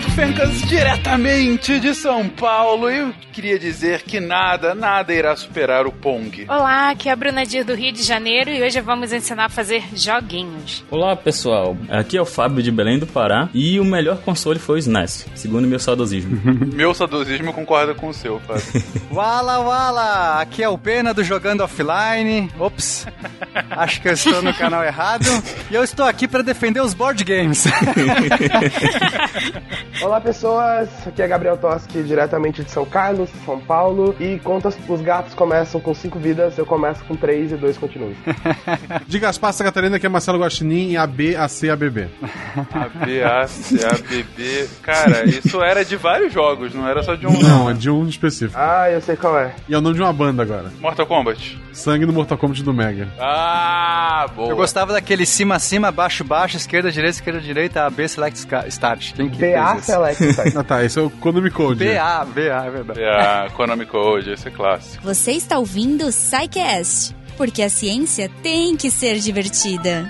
Renato Fencas, diretamente de São Paulo. E eu queria dizer que nada, nada irá superar o Pong. Olá, aqui é a Bruna Dir do Rio de Janeiro e hoje vamos ensinar a fazer joguinhos. Olá, pessoal. Aqui é o Fábio de Belém do Pará e o melhor console foi o SNES, segundo meu saudosismo. meu saudosismo concorda com o seu, Fábio. wala, wala! Aqui é o Pena do Jogando Offline. Ops, acho que eu estou no canal errado. E eu estou aqui para defender os board games. Olá, pessoas. Aqui é Gabriel Toski, diretamente de São Carlos, São Paulo. E contas os gatos começam com cinco vidas, eu começo com três e dois continuam. De Gaspar Santa Catarina, que é Marcelo Guaxinim, A, B, A, C, A, B, B. A, B, A, C, A, B, B. Cara, isso era de vários jogos, não era só de um. Não, é de um específico. Ah, eu sei qual é. E é o nome de uma banda agora. Mortal Kombat. Sangue no Mortal Kombat do Mega. Ah, boa. Eu gostava daquele cima, cima, baixo, baixo, esquerda, direita, esquerda, direita, A, B, select, start. Quem que BA start. ah, tá. Esse é o Konami Code. BA, BA, é verdade. BA, Konami Code, esse é clássico. Você está ouvindo o SciCast, porque a ciência tem que ser divertida.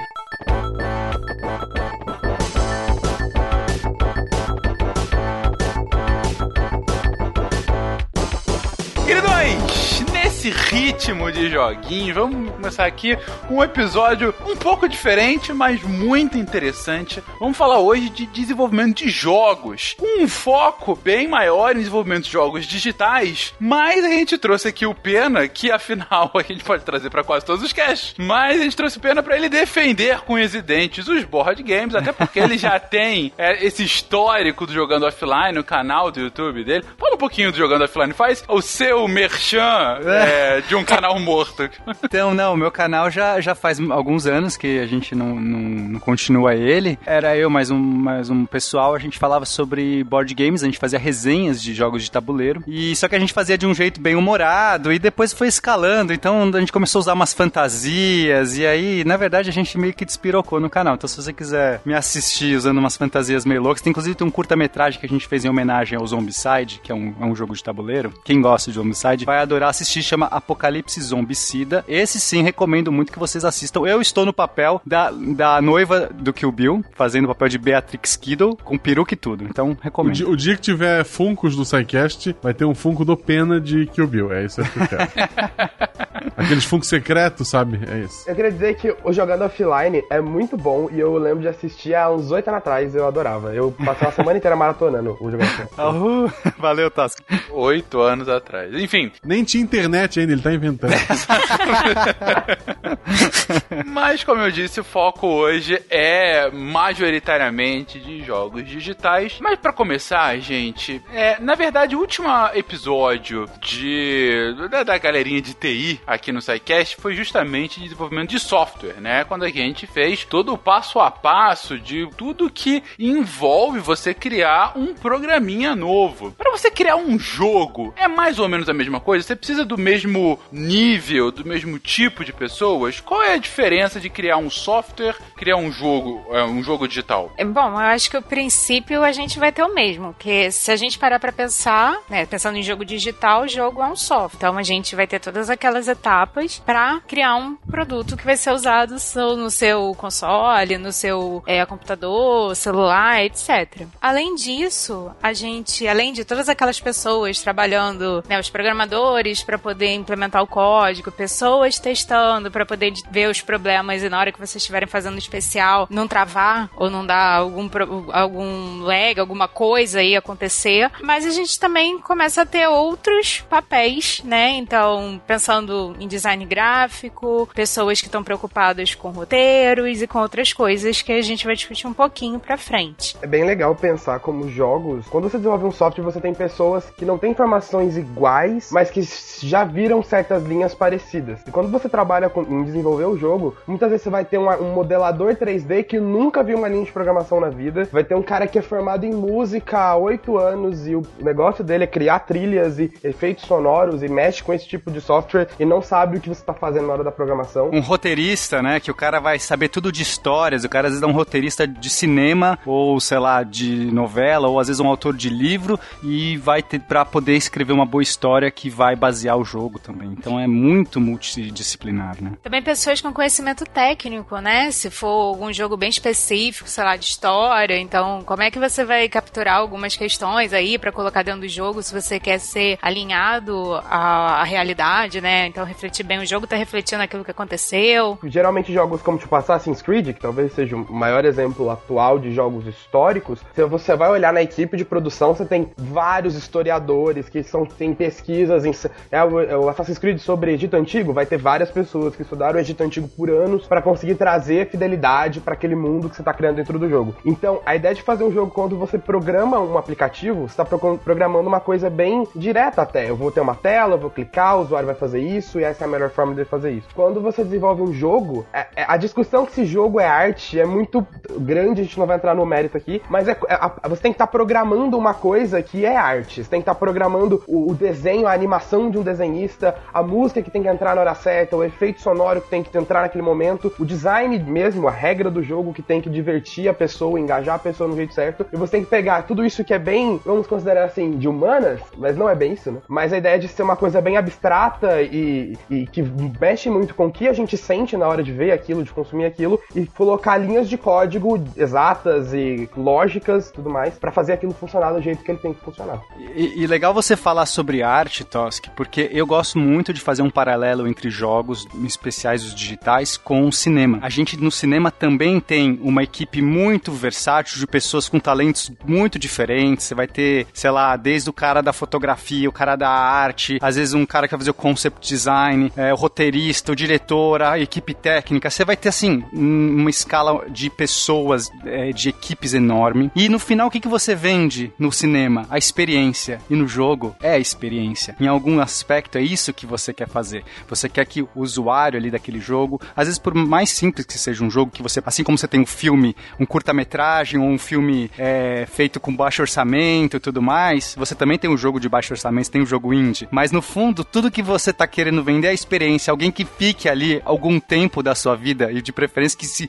Nesse ritmo de joguinho, vamos começar aqui um episódio um pouco diferente, mas muito interessante. Vamos falar hoje de desenvolvimento de jogos, com um foco bem maior em desenvolvimento de jogos digitais, mas a gente trouxe aqui o Pena, que afinal a gente pode trazer para quase todos os casts, mas a gente trouxe o Pena para ele defender com os dentes os board games, até porque ele já tem é, esse histórico do Jogando Offline, no canal do YouTube dele. Fala um pouquinho do Jogando Offline, faz o seu merchan é, de um canal morto. Então, não, meu canal já, já faz alguns anos que a gente não, não, não, continua ele. Era eu mais um, mais um pessoal, a gente falava sobre board games, a gente fazia resenhas de jogos de tabuleiro. E só que a gente fazia de um jeito bem humorado e depois foi escalando. Então a gente começou a usar umas fantasias e aí, na verdade, a gente meio que despirocou no canal. Então, se você quiser me assistir usando umas fantasias meio loucas, tem inclusive tem um curta-metragem que a gente fez em homenagem ao Zombicide, que é um, é um jogo de tabuleiro. Quem gosta de Zombicide vai adorar assistir, chama Apocalipse Zombicida. Esse sim, recomendo muito que vocês assistam. Eu estou no papel da, da noiva do Kill Bill, fazendo o papel de Beatrix Kiddo, com peruca e tudo. Então, recomendo. O dia, o dia que tiver Funcos do SciCast, vai ter um Funko do Pena de Kill Bill. É isso que eu quero. Aqueles Funkos secretos, sabe? É isso. Eu queria dizer que o Jogando Offline é muito bom e eu lembro de assistir há uns oito anos atrás, eu adorava. Eu passei uma semana inteira maratonando o Jogando Offline. Uhul. Valeu, Tasco. Oito anos atrás. Enfim. Nem tinha internet ainda, ele tá inventando. Mas, como eu disse, o foco hoje é majoritariamente de jogos digitais. Mas para começar, gente, é, na verdade, o último episódio de da, da galerinha de TI aqui no SciCast foi justamente de desenvolvimento de software, né? Quando a gente fez todo o passo a passo de tudo que envolve você criar um programinha novo. Para você criar um jogo, é mais ou menos a mesma coisa? Você precisa do mesmo nível, do mesmo tipo de pessoas? Qual é a diferença de criar um software, criar um jogo, um jogo digital? Bom, eu acho que o princípio a gente vai ter o mesmo, que se a gente parar para pensar, né, pensando em jogo digital, o jogo é um software. Então a gente vai ter todas aquelas etapas para criar um produto que vai ser usado no seu console, no seu é, computador, celular, etc. Além disso, a gente, além de todas aquelas pessoas trabalhando, né, os programadores para poder implementar o código, pessoas testando para poder ver os problemas e na hora que vocês estiverem fazendo especial não travar ou não dar algum, algum lag, alguma coisa aí acontecer. Mas a gente também começa a ter outros papéis, né? Então, pensando em design gráfico, pessoas que estão preocupadas com roteiros e com outras coisas que a gente vai discutir um pouquinho pra frente. É bem legal pensar como jogos. Quando você desenvolve um software, você tem pessoas que não têm informações iguais, mas que já viram certas linhas parecidas. E quando você trabalha com, em desenvolver o jogo, muitas vezes você vai ter uma, um modelador 3D que nunca viu uma linha de programação na vida, vai ter um cara que é formado em música há 8 anos e o negócio dele é criar trilhas e efeitos sonoros e mexe com esse tipo de software e não sabe o que você está fazendo na hora da programação. Um roteirista, né, que o cara vai saber tudo de histórias, o cara às vezes é um roteirista de cinema ou, sei lá, de novela ou às vezes um autor de livro e vai ter para poder escrever uma boa história que vai basear o jogo também. Então é muito multidisciplinar, né? Também pessoas com conhecimento conhecimento técnico, né? Se for algum jogo bem específico, sei lá, de história, então como é que você vai capturar algumas questões aí para colocar dentro do jogo se você quer ser alinhado à, à realidade, né? Então refletir bem o jogo, tá refletindo aquilo que aconteceu. Geralmente jogos como tipo Assassin's Creed, que talvez seja o maior exemplo atual de jogos históricos, se você vai olhar na equipe de produção, você tem vários historiadores que são tem pesquisas em é o, é o Assassin's Creed sobre Egito Antigo, vai ter várias pessoas que estudaram o Egito Antigo por anos para conseguir trazer fidelidade para aquele mundo que você está criando dentro do jogo. Então, a ideia de fazer um jogo quando você programa um aplicativo, você pro programando uma coisa bem direta até. Eu vou ter uma tela, eu vou clicar, o usuário vai fazer isso e essa é a melhor forma de fazer isso. Quando você desenvolve um jogo, é, é, a discussão que esse jogo é arte é muito grande, a gente não vai entrar no mérito aqui, mas é, é você tem que estar tá programando uma coisa que é arte. Você tem que estar tá programando o, o desenho, a animação de um desenhista, a música que tem que entrar na hora certa, o efeito sonoro que tem que entrar naquele momento, o design mesmo, a regra do jogo que tem que divertir a pessoa, engajar a pessoa no jeito certo. E você tem que pegar tudo isso que é bem, vamos considerar assim, de humanas, mas não é bem isso, né? Mas a ideia de ser uma coisa bem abstrata e, e que mexe muito com o que a gente sente na hora de ver aquilo, de consumir aquilo, e colocar linhas de código exatas e lógicas tudo mais, para fazer aquilo funcionar do jeito que ele tem que funcionar. E, e legal você falar sobre arte, Tosk, porque eu gosto muito de fazer um paralelo entre jogos, especiais os digitais, com o cinema. A gente no cinema também tem uma equipe muito versátil de pessoas com talentos muito diferentes. Você vai ter, sei lá, desde o cara da fotografia, o cara da arte, às vezes um cara que vai fazer o concept design, é, o roteirista, o diretor, a equipe técnica. Você vai ter, assim, uma escala de pessoas, é, de equipes enorme. E no final, o que, que você vende no cinema? A experiência. E no jogo, é a experiência. Em algum aspecto, é isso que você quer fazer. Você quer que o usuário ali daquele jogo, às vezes por mais simples que seja um jogo, que você, assim como você tem um filme, um curta-metragem ou um filme é, feito com baixo orçamento e tudo mais, você também tem um jogo de baixo orçamento, tem um jogo indie. Mas no fundo, tudo que você tá querendo vender é a experiência. Alguém que fique ali algum tempo da sua vida e de preferência que se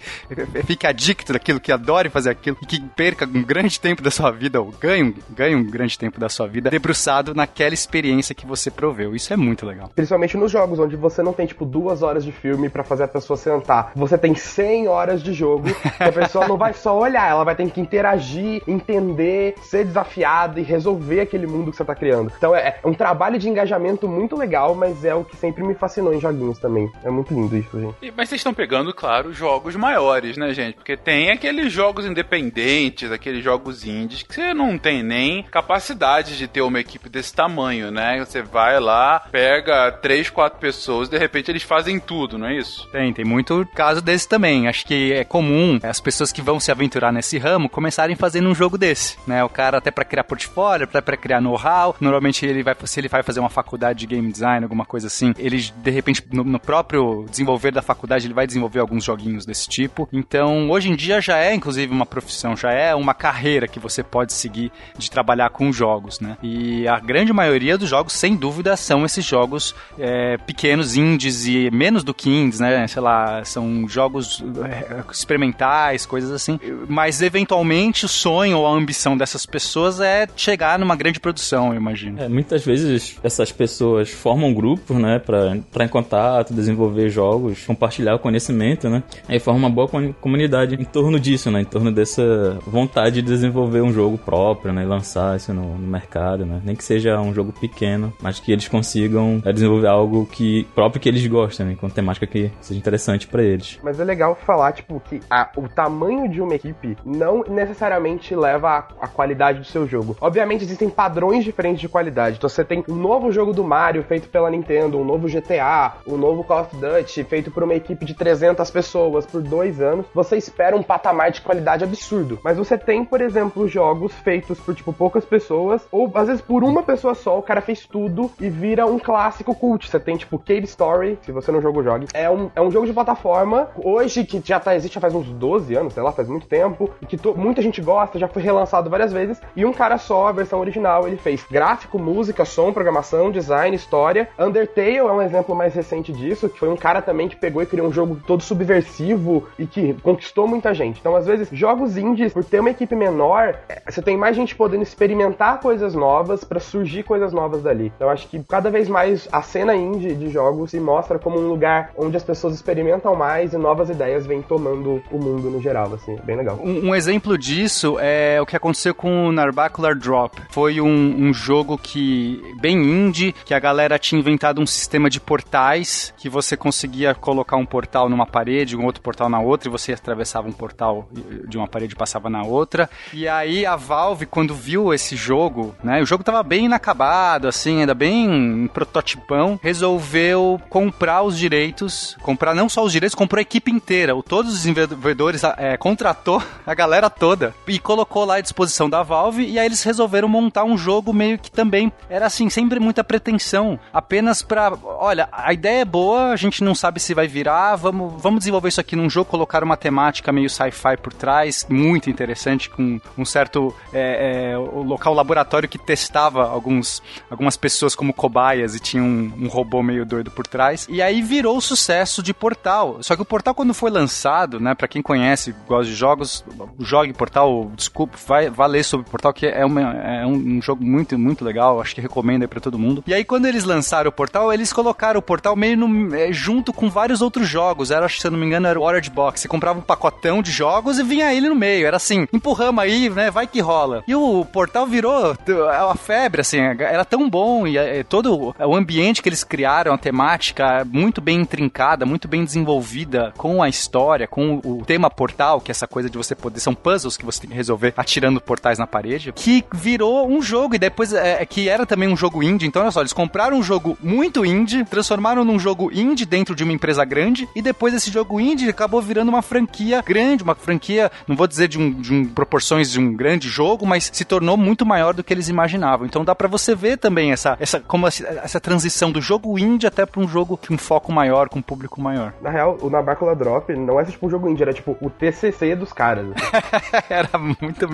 fique adicto daquilo, que adore fazer aquilo, e que perca um grande tempo da sua vida, ou ganhe, ganhe um grande tempo da sua vida, debruçado naquela experiência que você proveu. Isso é muito legal. Principalmente nos jogos, onde você não tem, tipo, duas horas de filme para fazer a pessoa sentar. Você tem 100 horas de jogo, que a pessoa não vai só olhar, ela vai ter que interagir, entender, ser desafiada e resolver aquele mundo que você tá criando. Então é, é um trabalho de engajamento muito legal, mas é o que sempre me fascinou em joguinhos também. É muito lindo isso, gente. E, mas vocês estão pegando, claro, jogos maiores, né, gente? Porque tem aqueles jogos independentes, aqueles jogos indies, que você não tem nem capacidade de ter uma equipe desse tamanho, né? Você vai lá, pega três, quatro pessoas, de repente eles fazem tudo, não é isso? Tem, tem muito caso desse também. Acho que é comum as pessoas que vão se aventurar nesse ramo começarem fazendo um jogo desse, né? O cara até para criar portfólio, até para criar know-how, normalmente ele vai se ele vai fazer uma faculdade de game design, alguma coisa assim, ele de repente no, no próprio desenvolver da faculdade ele vai desenvolver alguns joguinhos desse tipo. Então, hoje em dia já é inclusive uma profissão, já é uma carreira que você pode seguir de trabalhar com jogos, né? E a grande maioria dos jogos, sem dúvida, são esses jogos é, pequenos, indies e menos do que indies, né? Sei lá, são jogos é, experimentais, coisas assim. Mas eventualmente o sonho ou a ambição dessas pessoas é chegar numa grande produção, eu imagino. É, muitas vezes essas pessoas formam grupos, né, pra entrar em contato, desenvolver jogos, compartilhar o conhecimento, né? Aí forma uma boa comunidade em torno disso, né? Em torno dessa vontade de desenvolver um jogo próprio, né? E lançar isso no, no mercado, né? Nem que seja um jogo pequeno, mas que eles consigam é, desenvolver algo que próprio que eles gostam, né? Com temática que seja interessante para eles. Mas é legal falar, tipo, que a, o tamanho de uma equipe não necessariamente leva a qualidade do seu jogo. Obviamente existem padrões diferentes de qualidade. Então você tem um novo jogo do Mario feito pela Nintendo, um novo GTA, um novo Call of Duty feito por uma equipe de 300 pessoas por dois anos. Você espera um patamar de qualidade absurdo. Mas você tem, por exemplo, jogos feitos por, tipo, poucas pessoas, ou às vezes por uma pessoa só, o cara fez tudo e vira um clássico cult. Você tem, tipo, Cave Story, se você não jogou, jogue. É um, é um jogo de plataforma, hoje, que já tá, existe já faz uns 12 anos, sei lá, faz muito tempo, e que muita gente gosta, já foi relançado várias vezes, e um cara só, a versão original, ele fez gráfico, música, som, programação, design, história. Undertale é um exemplo mais recente disso, que foi um cara também que pegou e criou um jogo todo subversivo e que conquistou muita gente. Então, às vezes, jogos indies, por ter uma equipe menor, é, você tem mais gente podendo experimentar coisas novas para surgir coisas novas dali. Então, acho que cada vez mais a cena indie de jogos se mostra como um lugar onde as pessoas experimentam mais e novas ideias vêm tomando o mundo no geral, assim, bem legal. Um, um exemplo disso é o que aconteceu com o Narbacular Drop. Foi um, um jogo que, bem indie, que a galera tinha inventado um sistema de portais que você conseguia colocar um portal numa parede, um outro portal na outra, e você atravessava um portal de uma parede e passava na outra. E aí a Valve, quando viu esse jogo, né, o jogo tava bem inacabado, assim, ainda bem prototipão, resolveu comprar os direitos, comprar não só os direitos, comprou a equipe inteira. O, todos os desenvolvedores é, contratou a galera toda e colocou lá à disposição da Valve, e aí eles resolveram montar um jogo meio que também era assim, sempre muita pretensão, apenas pra, olha, a ideia é boa, a gente não sabe se vai virar, vamos, vamos desenvolver isso aqui num jogo, colocar uma temática meio sci-fi por trás, muito interessante, com um certo é, é, local laboratório que testava alguns, algumas pessoas como cobaias e tinha um, um robô meio doido por trás. E aí virou o sucesso de Portal. Só que o Portal, quando foi lançado, né, para quem conhece, gosta de jogos, jogue Portal, desculpa, vai, vai ler sobre Portal, que é, uma, é um, um, jogo muito, muito legal, acho que recomendo aí pra todo mundo. E aí, quando eles lançaram o Portal, eles colocaram o Portal meio no, é, junto com vários outros jogos. Era, se eu não me engano, era o Orange Box. Você comprava um pacotão de jogos e vinha ele no meio. Era assim, empurramos aí, né, vai que rola. E o Portal virou é uma febre, assim, era tão bom e é, todo o ambiente que eles criaram, a temática muito bem intrincada, muito bem desenvolvida com a história, com o tema portal, que é essa coisa de você poder, são puzzles que você tem que resolver atirando portais na parede, que virou um jogo e depois é, que era também um jogo indie. Então, olha só, eles compraram um jogo muito indie, transformaram num jogo indie dentro de uma empresa grande e depois esse jogo indie acabou virando uma franquia grande, uma franquia, não vou dizer de, um, de um, proporções de um grande jogo, mas se tornou muito maior do que eles imaginavam. Então dá para você ver também essa, essa, como essa transição do jogo indie até para um jogo com um foco maior, com um público maior. Na real, o Nabácula Drop não é tipo um jogo indie, era tipo o TCC dos caras. era muito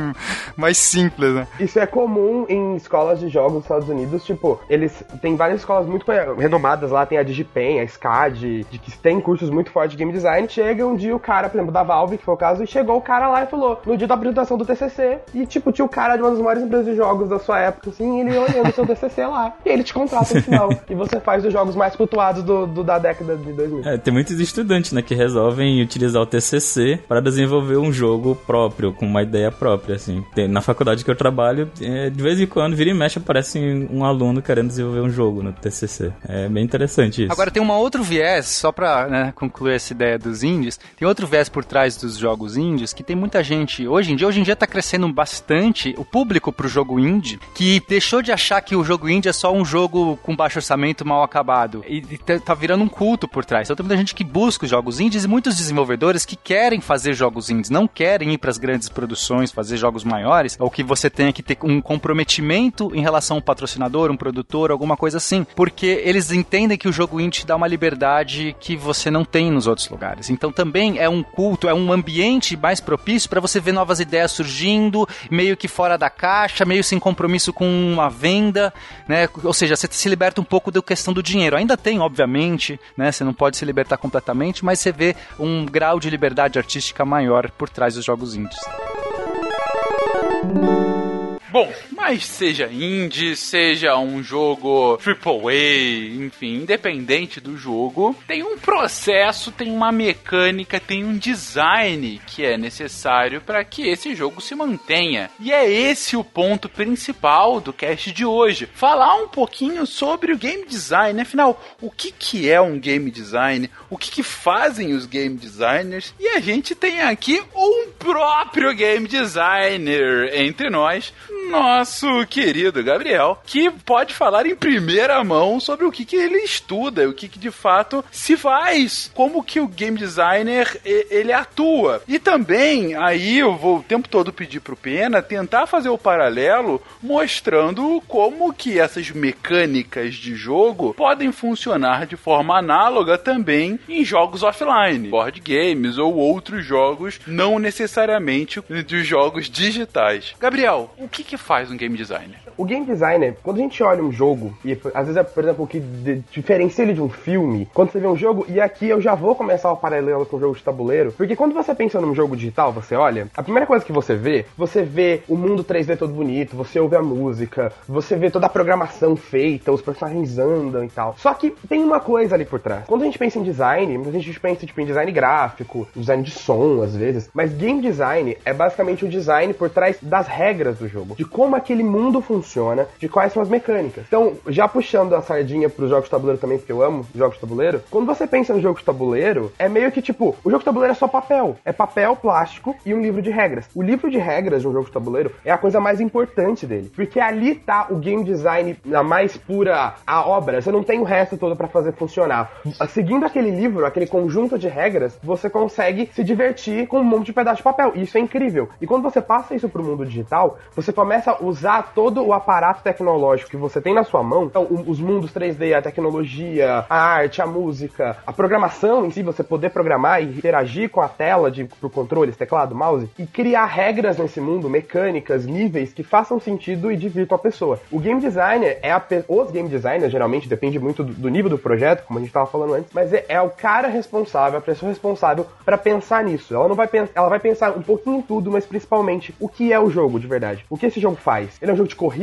mais simples, né? Isso é comum em escolas de jogos nos Estados Unidos, tipo, eles têm várias escolas muito renomadas lá, tem a Digipen, a SCAD, de que tem cursos muito fortes de game design. Chega um dia o cara, por exemplo, da Valve, que foi o caso, e chegou o cara lá e falou, no dia da apresentação do TCC, e tipo, tinha o cara de uma das maiores empresas de jogos da sua época, assim, ele olhando o seu TCC lá, e ele te contrata no final, e você faz os jogos mais cultuados do, do da década de 2000. É, tem muitos estudantes, né, que resolvem utilizar o TCC para desenvolver um jogo próprio, com uma ideia própria, assim. Tem, na faculdade que eu trabalho, é, de vez em quando, vira e mexe, aparece um aluno querendo desenvolver um jogo no TCC. É bem interessante isso. Agora, tem um outro viés, só pra né, concluir essa ideia dos indies, tem outro viés por trás dos jogos indies, que tem muita gente, hoje em dia, hoje em dia tá crescendo bastante o público pro jogo indie, que deixou de achar que o jogo indie é só um jogo com baixo orçamento mal acabado, e, e tá, tá virando um culto por trás. Então tem muita gente que busca os jogos indies e muitos desenvolvedores que querem fazer jogos indies, não querem ir para as grandes produções, fazer jogos maiores, ou que você tenha que ter um comprometimento em relação a um patrocinador, um produtor, alguma coisa assim, porque eles entendem que o jogo indie dá uma liberdade que você não tem nos outros lugares. Então também é um culto, é um ambiente mais propício para você ver novas ideias surgindo, meio que fora da caixa, meio sem compromisso com uma venda, né? Ou seja, você se liberta um pouco da questão do dinheiro. Ainda tem, obviamente, né? Você não pode se libertar completamente, mas você vê um grau de liberdade artística maior por trás dos jogos indies. Bom, mas seja indie, seja um jogo AAA, enfim, independente do jogo, tem um processo, tem uma mecânica, tem um design que é necessário para que esse jogo se mantenha. E é esse o ponto principal do cast de hoje. Falar um pouquinho sobre o game design, afinal, o que, que é um game design, o que, que fazem os game designers, e a gente tem aqui um próprio game designer entre nós, nosso querido Gabriel, que pode falar em primeira mão sobre o que, que ele estuda, o que, que de fato se faz, como que o game designer ele atua. E também aí eu vou o tempo todo pedir pro Pena tentar fazer o paralelo mostrando como que essas mecânicas de jogo podem funcionar de forma análoga também em jogos offline, board games ou outros jogos não necessariamente de jogos digitais. Gabriel, o que, que faz um game designer? O game designer, quando a gente olha um jogo, e às vezes é, por exemplo, o que diferencia ele de um filme, quando você vê um jogo, e aqui eu já vou começar o paralelo com o jogo de tabuleiro, porque quando você pensa num jogo digital, você olha, a primeira coisa que você vê, você vê o mundo 3D todo bonito, você ouve a música, você vê toda a programação feita, os personagens andam e tal. Só que tem uma coisa ali por trás. Quando a gente pensa em design, a gente pensa tipo, em design gráfico, design de som, às vezes, mas game design é basicamente o design por trás das regras do jogo, de como aquele mundo funciona, de quais são as mecânicas. Então, já puxando a sardinha pros jogos de tabuleiro também, porque eu amo jogos de tabuleiro, quando você pensa no jogo de tabuleiro, é meio que tipo, o jogo de tabuleiro é só papel. É papel, plástico e um livro de regras. O livro de regras de um jogo de tabuleiro é a coisa mais importante dele, porque ali tá o game design na mais pura a obra. Você não tem o resto todo pra fazer funcionar. Seguindo aquele livro, aquele conjunto de regras, você consegue se divertir com um monte de pedaço de papel. E isso é incrível. E quando você passa isso pro mundo digital, você começa a usar todo o aparato tecnológico que você tem na sua mão. Então, os mundos 3D, a tecnologia, a arte, a música, a programação em si, você poder programar e interagir com a tela de, pro controle, teclado, mouse, e criar regras nesse mundo, mecânicas, níveis que façam sentido e divirtam a pessoa. O game designer é a pe- os game designers, geralmente, depende muito do, do nível do projeto, como a gente tava falando antes, mas é, é o cara responsável, a pessoa responsável pra pensar nisso. Ela não vai pensar, ela vai pensar um pouquinho em tudo, mas principalmente o que é o jogo de verdade. O que esse jogo faz? Ele é um jogo de corrida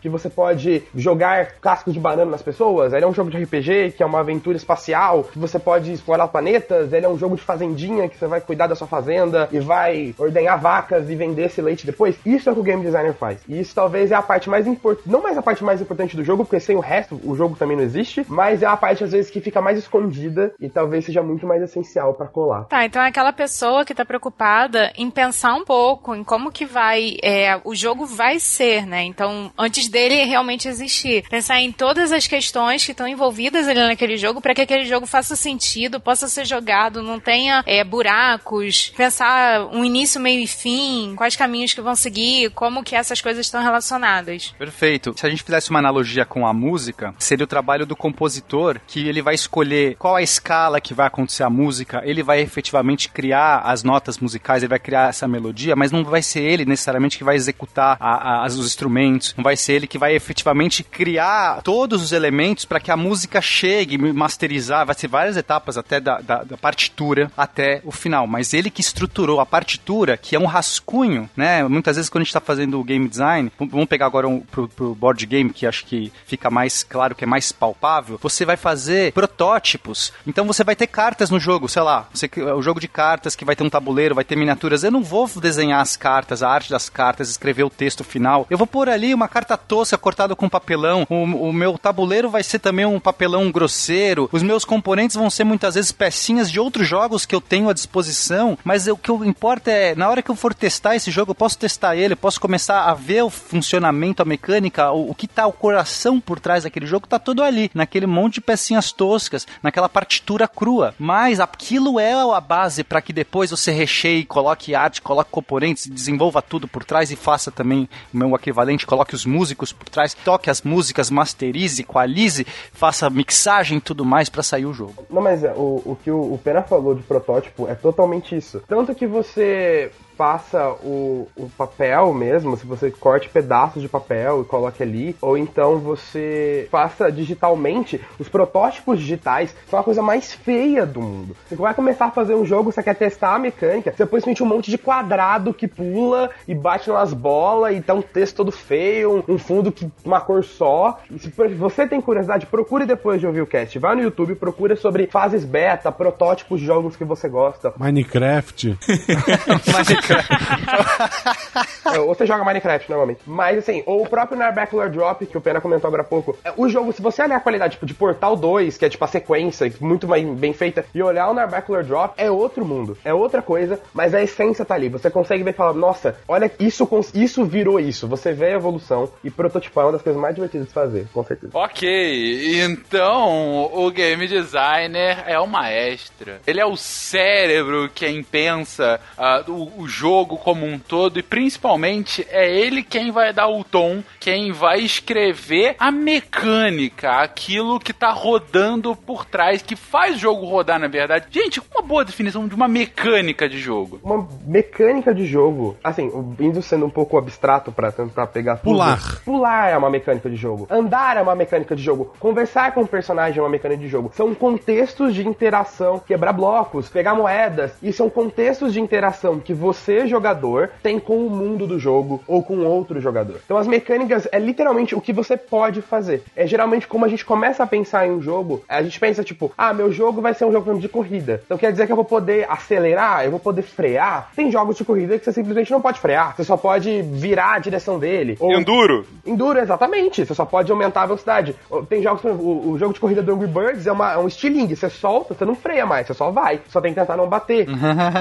que você pode jogar cascos de banana nas pessoas? Ele é um jogo de RPG que é uma aventura espacial que você pode explorar planetas? Ele é um jogo de fazendinha que você vai cuidar da sua fazenda e vai ordenhar vacas e vender esse leite depois? Isso é o que o game designer faz. E isso talvez é a parte mais importante, não mais a parte mais importante do jogo, porque sem o resto o jogo também não existe, mas é a parte às vezes que fica mais escondida e talvez seja muito mais essencial pra colar. Tá, então é aquela pessoa que tá preocupada em pensar um pouco em como que vai, é, o jogo vai ser, né? Então, antes dele realmente existir. Pensar em todas as questões que estão envolvidas ali naquele jogo para que aquele jogo faça sentido, possa ser jogado, não tenha é, buracos. Pensar um início, meio e fim, quais caminhos que vão seguir, como que essas coisas estão relacionadas. Perfeito. Se a gente fizesse uma analogia com a música, seria o trabalho do compositor, que ele vai escolher qual a escala que vai acontecer a música, ele vai efetivamente criar as notas musicais, ele vai criar essa melodia, mas não vai ser ele necessariamente que vai executar a- a- os instrumentos, vai ser ele que vai efetivamente criar todos os elementos para que a música chegue, masterizar, vai ser várias etapas até da, da- da partitura até o final, mas ele que estruturou a partitura, que é um rascunho, né? Muitas vezes quando a gente está fazendo o game design, vamos pegar agora um, pro, pro board game, que acho que fica mais claro, que é mais palpável, você vai fazer protótipos, então você vai ter cartas no jogo, sei lá, você, o jogo de cartas que vai ter um tabuleiro, vai ter miniaturas, eu não vou desenhar as cartas, a arte das cartas, escrever o texto final, eu vou pôr ali uma carta tosca cortada com papelão, o, o meu tabuleiro vai ser também um papelão grosseiro, os meus componentes vão ser muitas vezes pecinhas de outros jogos que eu tenho à disposição, mas o que importa é, na hora que eu for testar esse jogo, eu posso testar ele, posso começar a ver o funcionamento, a mecânica, o, o que tá o coração por trás daquele jogo, tá tudo ali, naquele monte de pecinhas toscas, naquela partitura crua. Mas aquilo é a base para que depois você recheie, coloque arte, coloque componentes, desenvolva tudo por trás e faça também o meu equivalente, coloque os músicos por trás, toque as músicas, masterize, equalize, faça mixagem e tudo mais para sair o jogo. Não, mas é, o, o que o, o Pena falou de protótipo é totalmente isso. Tanto que você passa o, o papel mesmo, se você corte pedaços de papel e coloque ali, ou então você faça digitalmente, os protótipos digitais são a coisa mais feia do mundo. Você vai começar a fazer um jogo, você quer testar a mecânica, você põe simplesmente um monte de quadrado que pula e bate nas bolas, e tá um texto todo feio, um, um fundo que uma cor só. E se você tem curiosidade, procure depois de ouvir o cast. Vai no YouTube, procura sobre fases beta, protótipos de jogos que você gosta. Minecraft. É, ou você joga Minecraft normalmente. Mas assim, ou o próprio Narbacular Drop, que o Pena comentou agora há pouco. é, O jogo, se você olhar a qualidade tipo, de Portal 2, que é tipo a sequência, muito mais bem feita, e olhar o Narbacular Drop, é outro mundo. É outra coisa, mas a essência tá ali. Você consegue ver e falar, nossa, olha, isso, isso virou isso. Você vê a evolução e prototipar é uma das coisas mais divertidas de fazer, com certeza. Ok, então o game designer é o maestro. Ele é o cérebro quem pensa ah, o, o jogo como um todo e principalmente é ele quem vai dar o tom, quem vai escrever a mecânica, aquilo que tá rodando por trás, que faz o jogo rodar na verdade. Gente, uma boa definição de uma mecânica de jogo. Uma mecânica de jogo, assim, indo sendo um pouco abstrato pra tentar pegar tudo. Pular. Pular é uma mecânica de jogo. Andar é uma mecânica de jogo. Conversar com o personagem é uma mecânica de jogo. São contextos de interação, quebrar blocos, pegar moedas, e são contextos de interação que você, jogador, tem com o mundo do jogo ou com outro jogador. Então as mecânicas é literalmente o que você pode fazer. É geralmente como a gente começa a pensar em um jogo, a gente pensa tipo, ah, meu jogo vai ser um jogo de corrida. Então quer dizer que eu vou poder acelerar, eu vou poder frear. Tem jogos de corrida que você simplesmente não pode frear, você só pode virar a direção dele. Ou... Enduro. Enduro, exatamente. Você só pode aumentar a velocidade. Tem jogos, por exemplo, o, o jogo de corrida do Angry Birds é, uma, é um estilingue. Você solta, você não freia mais, você só vai. Só tem que tentar não bater.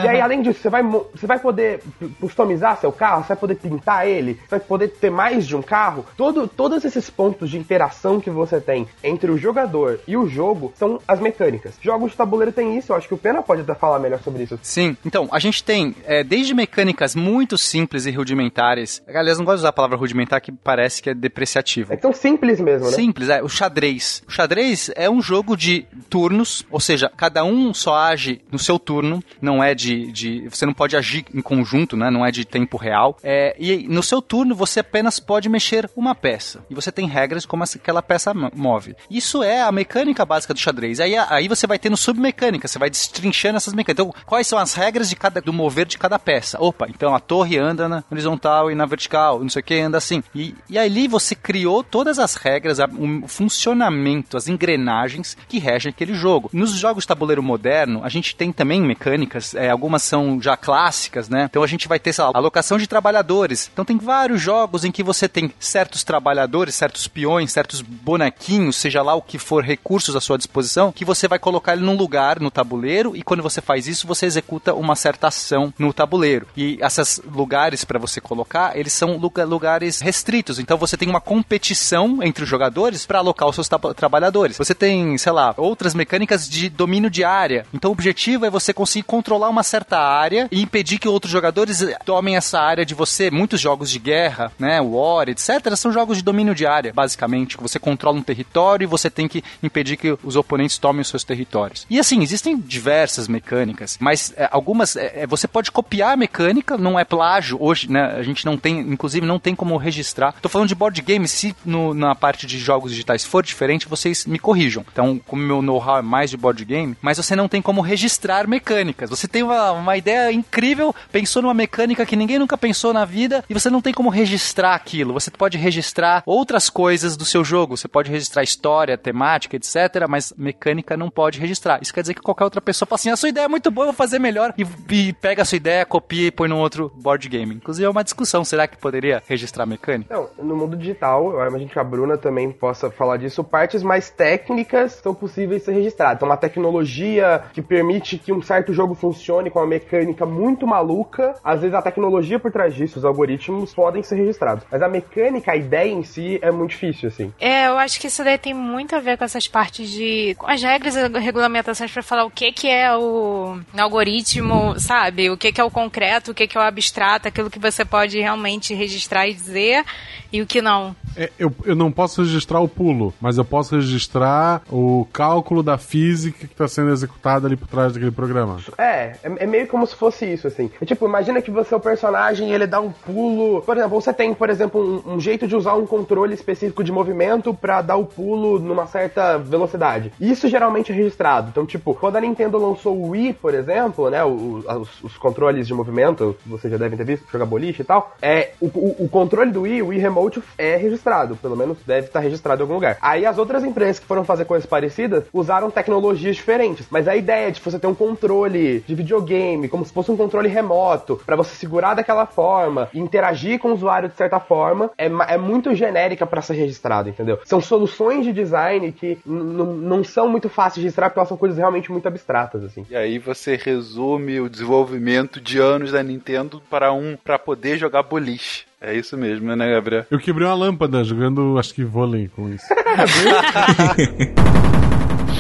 e aí, além disso, você vai, você vai poder customizar seu carro, você vai poder pintar ele, você vai poder ter mais de um carro. Todo, todos esses pontos de interação que você tem entre o jogador e o jogo são as mecânicas. Jogos de tabuleiro tem isso, eu acho que o Pena pode até falar melhor sobre isso. Sim, então, a gente tem é, desde mecânicas muito simples e rudimentares. Aliás, não gosto de usar a palavra rudimentar que parece que é depreciativo. É são simples mesmo, né? Simples, é. O xadrez. O xadrez é um jogo de turnos, ou seja, cada um só age no seu turno, não é de. de você não pode agir em conjunto, né? Não é de tempo real. É, e no seu turno você apenas pode mexer uma peça. E você tem regras como aquela peça mo- move. Isso é a mecânica básica do xadrez. Aí, aí você vai tendo submecânica, você vai destrinchando essas mecânicas. Então, quais são as regras de cada, do mover de cada peça? Opa, então a torre anda na horizontal e na vertical, não sei o que, anda assim. E, e ali você criou todas as regras, o funcionamento, as engrenagens que regem aquele jogo. Nos jogos de tabuleiro moderno, a gente tem também mecânicas, é, algumas são já clássicas, né? Então a gente vai ter, lá, alocação de trabalhadores. Então tem vários jogos em que você tem certos trabalhadores, certos peões, certos bonequinhos, seja lá o que for recursos à sua disposição, que você vai colocar ele num lugar no tabuleiro e quando você faz isso, você executa uma certa ação no tabuleiro. E esses lugares para você colocar, eles são luga- lugares restritos. Então você tem uma competição entre os jogadores para alocar os seus tra- trabalhadores. Você tem, sei lá, outras mecânicas de domínio de área. Então o objetivo é você conseguir controlar uma certa área e impedir que outros jogadores tomem essa área de você. Muitos jogos de guerra, né, War, etc, são jogos de domínio de área, basicamente, que você controla um território e você tem que impedir que os oponentes tomem os seus territórios. E assim, existem diversas mecânicas, mas é, algumas é, é, você pode copiar a mecânica, não é plágio. Hoje, né, a gente não tem, inclusive não tem como registrar. Tô falando de board game, se no- na parte de jogos digitais for diferente, vocês me corrijam. Então, como meu know-how é mais de board game, mas você não tem como registrar mecânicas. Você tem uma, uma ideia incrível, pensou numa mecânica que ninguém nunca pensou na vida e você não tem como registrar aquilo. Você pode registrar outras coisas do seu jogo. Você pode registrar história, temática, etc. Mas mecânica não pode registrar. Isso quer dizer que qualquer outra pessoa fala assim: a sua ideia é muito boa, eu vou fazer melhor. E, e pega a sua ideia, copia e põe num outro board game. Inclusive é uma discussão: será que poderia registrar mecânica? Não, no mundo digital, eu imagino que a Bruna também possa falar disso, partes mais técnicas são possíveis de ser registradas. Então, uma tecnologia que permite que um certo jogo funcione com uma mecânica muito maluca, às vezes a tecnologia por trás disso, os algoritmos, podem ser registrados. Mas a mecânica, a ideia em si, é muito difícil, assim. É, eu acho que isso daí tem muito a ver com essas partes de. com as regras e regulamentações pra falar o que, que é o algoritmo, sabe? O que, que é o concreto, o que, que é o abstrato, aquilo que você pode realmente registrar e dizer e o que não. É, eu, eu não posso registrar o pulo, mas eu posso registrar o cálculo da física que está sendo executada ali por trás daquele programa. É, é, é meio como se fosse isso, assim. Tipo, imagina que você é o personagem ele dá um pulo. Por exemplo, você tem, por exemplo, um, um jeito de usar um controle específico de movimento pra dar o pulo numa certa velocidade. Isso geralmente é registrado. Então, tipo, quando a Nintendo lançou o Wii, por exemplo, né, o- os, os controles de movimento, vocês já devem ter visto, jogar boliche e tal, é, o, o- o controle do Wii, o Wii Remote, é registrado. Pelo menos deve estar registrado em algum lugar. Aí as outras empresas que foram fazer coisas parecidas usaram tecnologias diferentes. Mas a ideia de você ter um controle de videogame, como se fosse um controle remoto, pra você segurar daquela forma interagir com o usuário de certa forma, é, é muito genérica pra ser registrado, entendeu? São soluções de design que não são muito fáceis de registrar porque elas são coisas realmente muito abstratas, assim. E aí você resume o desenvolvimento de anos da Nintendo para um para poder jogar boliche. É isso mesmo, né, Gabriel? Eu quebrei uma lâmpada jogando, acho que vôlei com isso.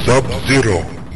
Sub-Zero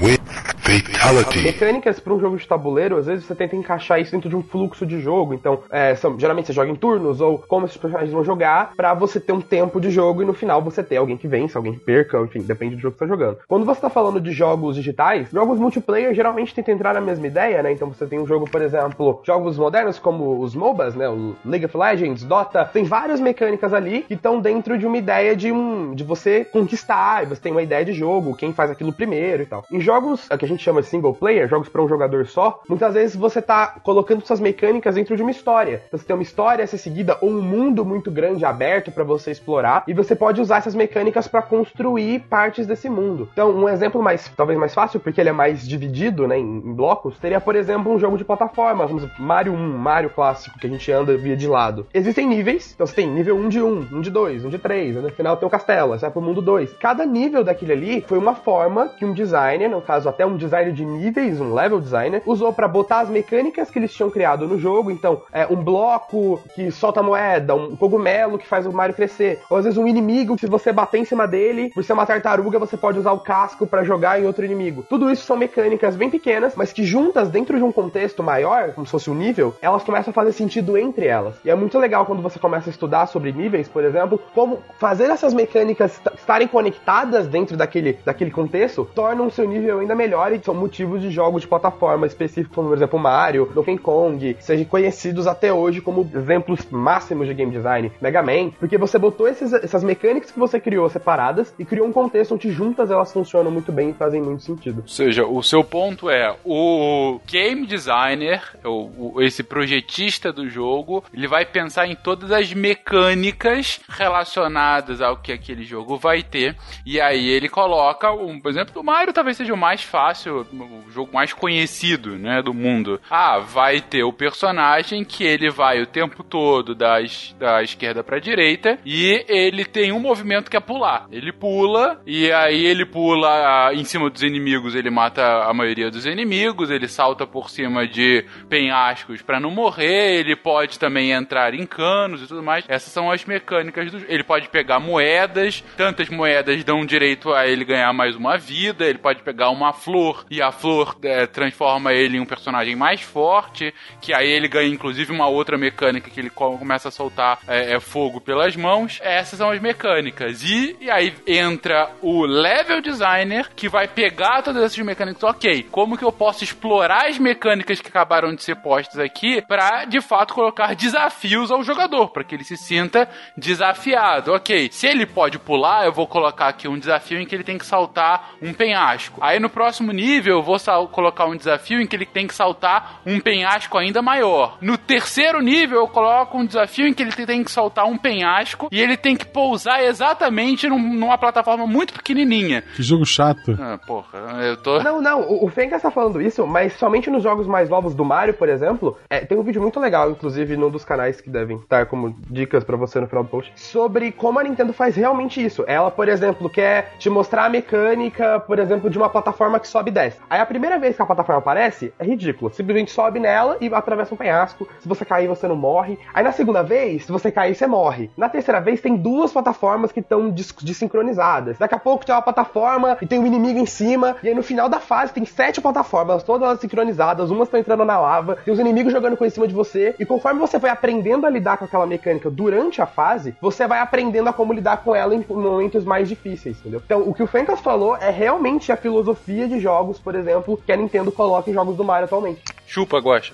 with As mecânicas para um jogo de tabuleiro, às vezes você tenta encaixar isso dentro de um fluxo de jogo. Então, é, são, geralmente você joga em turnos ou como esses personagens vão jogar para você ter um tempo de jogo e no final você ter alguém que vence, alguém que perca, enfim, depende do jogo que você tá jogando. Quando você tá falando de jogos digitais, jogos multiplayer geralmente tentam entrar na mesma ideia, né? Então você tem um jogo, por exemplo, jogos modernos como os MOBAs, né? O League of Legends, Dota, tem várias mecânicas ali que estão dentro de uma ideia de um de você conquistar, você tem uma ideia de jogo, quem faz aquilo primeiro e tal. Em jogos que a gente chama de single player, jogos para um jogador só, muitas vezes você tá colocando suas mecânicas dentro de uma história. Então, você tem uma história a ser seguida ou um mundo muito grande aberto para você explorar e você pode usar essas mecânicas para construir partes desse mundo. Então, um exemplo mais talvez mais fácil porque ele é mais dividido, né, em, em blocos, seria por exemplo um jogo de plataforma, vamos Mario 1, Mario clássico que a gente anda via de lado. Existem níveis, então você tem nível 1 de 1, 1 de 2, 1 de 3, no final tem o castelo, você vai pro mundo 2. Cada nível daquele ali foi uma forma que um designer, no caso até um designer de níveis, um level designer, usou para botar as mecânicas que eles tinham criado no jogo. Então, é um bloco que solta moeda, um cogumelo que faz o Mario crescer, ou às vezes um inimigo que se você bater em cima dele, por ser uma tartaruga, você pode usar o casco para jogar em outro inimigo. Tudo isso são mecânicas bem pequenas, mas que juntas dentro de um contexto maior, como se fosse um nível, elas começam a fazer sentido entre elas. E é muito legal quando você começa a estudar sobre níveis, por exemplo, como fazer essas mecânicas estarem conectadas dentro daquele, daquele contexto tornam o seu nível ainda melhor e são motivos de jogos de plataforma específicos, como por exemplo Mario, Donkey Kong, sejam conhecidos até hoje como exemplos máximos de game design, Mega Man, porque você botou esses, essas mecânicas que você criou separadas e criou um contexto onde juntas elas funcionam muito bem e fazem muito sentido. Ou seja, o seu ponto é o game designer, o, o, esse projetista do jogo, ele vai pensar em todas as mecânicas relacionadas ao que aquele jogo vai ter. E aí ele coloca, um, por exemplo, o Mario talvez seja o mais fácil, o jogo mais conhecido, né, do mundo. Ah, vai ter o personagem que ele vai o tempo todo das, da esquerda para direita e ele tem um movimento que é pular. Ele pula e aí ele pula ah, em cima dos inimigos, ele mata a maioria dos inimigos, ele salta por cima de penhascos para não morrer, ele pode também entrar em canos e tudo mais. Essas são as mecânicas do Ele pode pegar moedas, tantas moedas dão direito a ele ganhar mais uma vida, ele pode pegar uma flor e a flor é, transforma ele em um personagem mais forte, que aí ele ganha inclusive uma outra mecânica que ele começa a soltar é, é fogo pelas mãos. Essas são as mecânicas. E, e aí entra o level designer que vai pegar todas essas mecânicas. Ok, como que eu posso explorar as mecânicas que acabaram de ser postas aqui para de fato colocar desafios ao jogador, para que ele se sinta desafiado. Ok, se ele pode pular, eu vou colocar aqui um desafio em que ele tem que saltar um penhasco. Aí no próximo nível eu vou colocar um desafio em que ele tem que saltar um penhasco ainda maior. No terceiro nível eu coloco um desafio em que ele tem que saltar um penhasco e ele tem que pousar exatamente num, numa plataforma muito pequenininha. Que jogo chato. Ah, porra, eu tô. Não, não, o, o Fencas tá falando isso, mas somente nos jogos mais novos do Mario, por exemplo, é, tem um vídeo muito legal, inclusive num dos canais que devem estar como dicas para você no final do post, sobre como a Nintendo faz realmente isso. Ela, por exemplo, quer te mostrar a mecânica, por exemplo, de uma plataforma que sobe e desce. Aí a primeira vez que a plataforma aparece, é ridículo. Simplesmente sobe nela e atravessa um penhasco. Se você cair, você não morre. Aí na segunda vez, se você cair, você morre. Na terceira vez, tem duas plataformas que estão desincronizadas. Daqui a pouco tem uma plataforma e tem um inimigo em cima. E aí no final da fase tem sete plataformas, todas elas sincronizadas. Umas estão entrando na lava, tem os inimigos jogando com em cima de você. E conforme você vai aprendendo a lidar com aquela mecânica durante a fase, você vai aprendendo a como lidar com ela em momentos mais difíceis, entendeu? Então, o que o Fencas falou é realmente a filosofia de jogos, por exemplo, que a Nintendo coloca em jogos do Mario atualmente. Chupa, Guacha.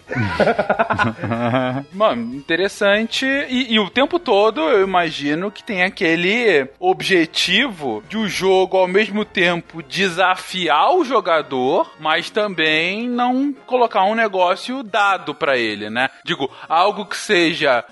Mano, interessante. E, e, o tempo todo eu imagino que tem aquele objetivo de o jogo ao mesmo tempo desafiar o jogador, mas também não colocar um negócio dado para ele, né? Digo, algo que seja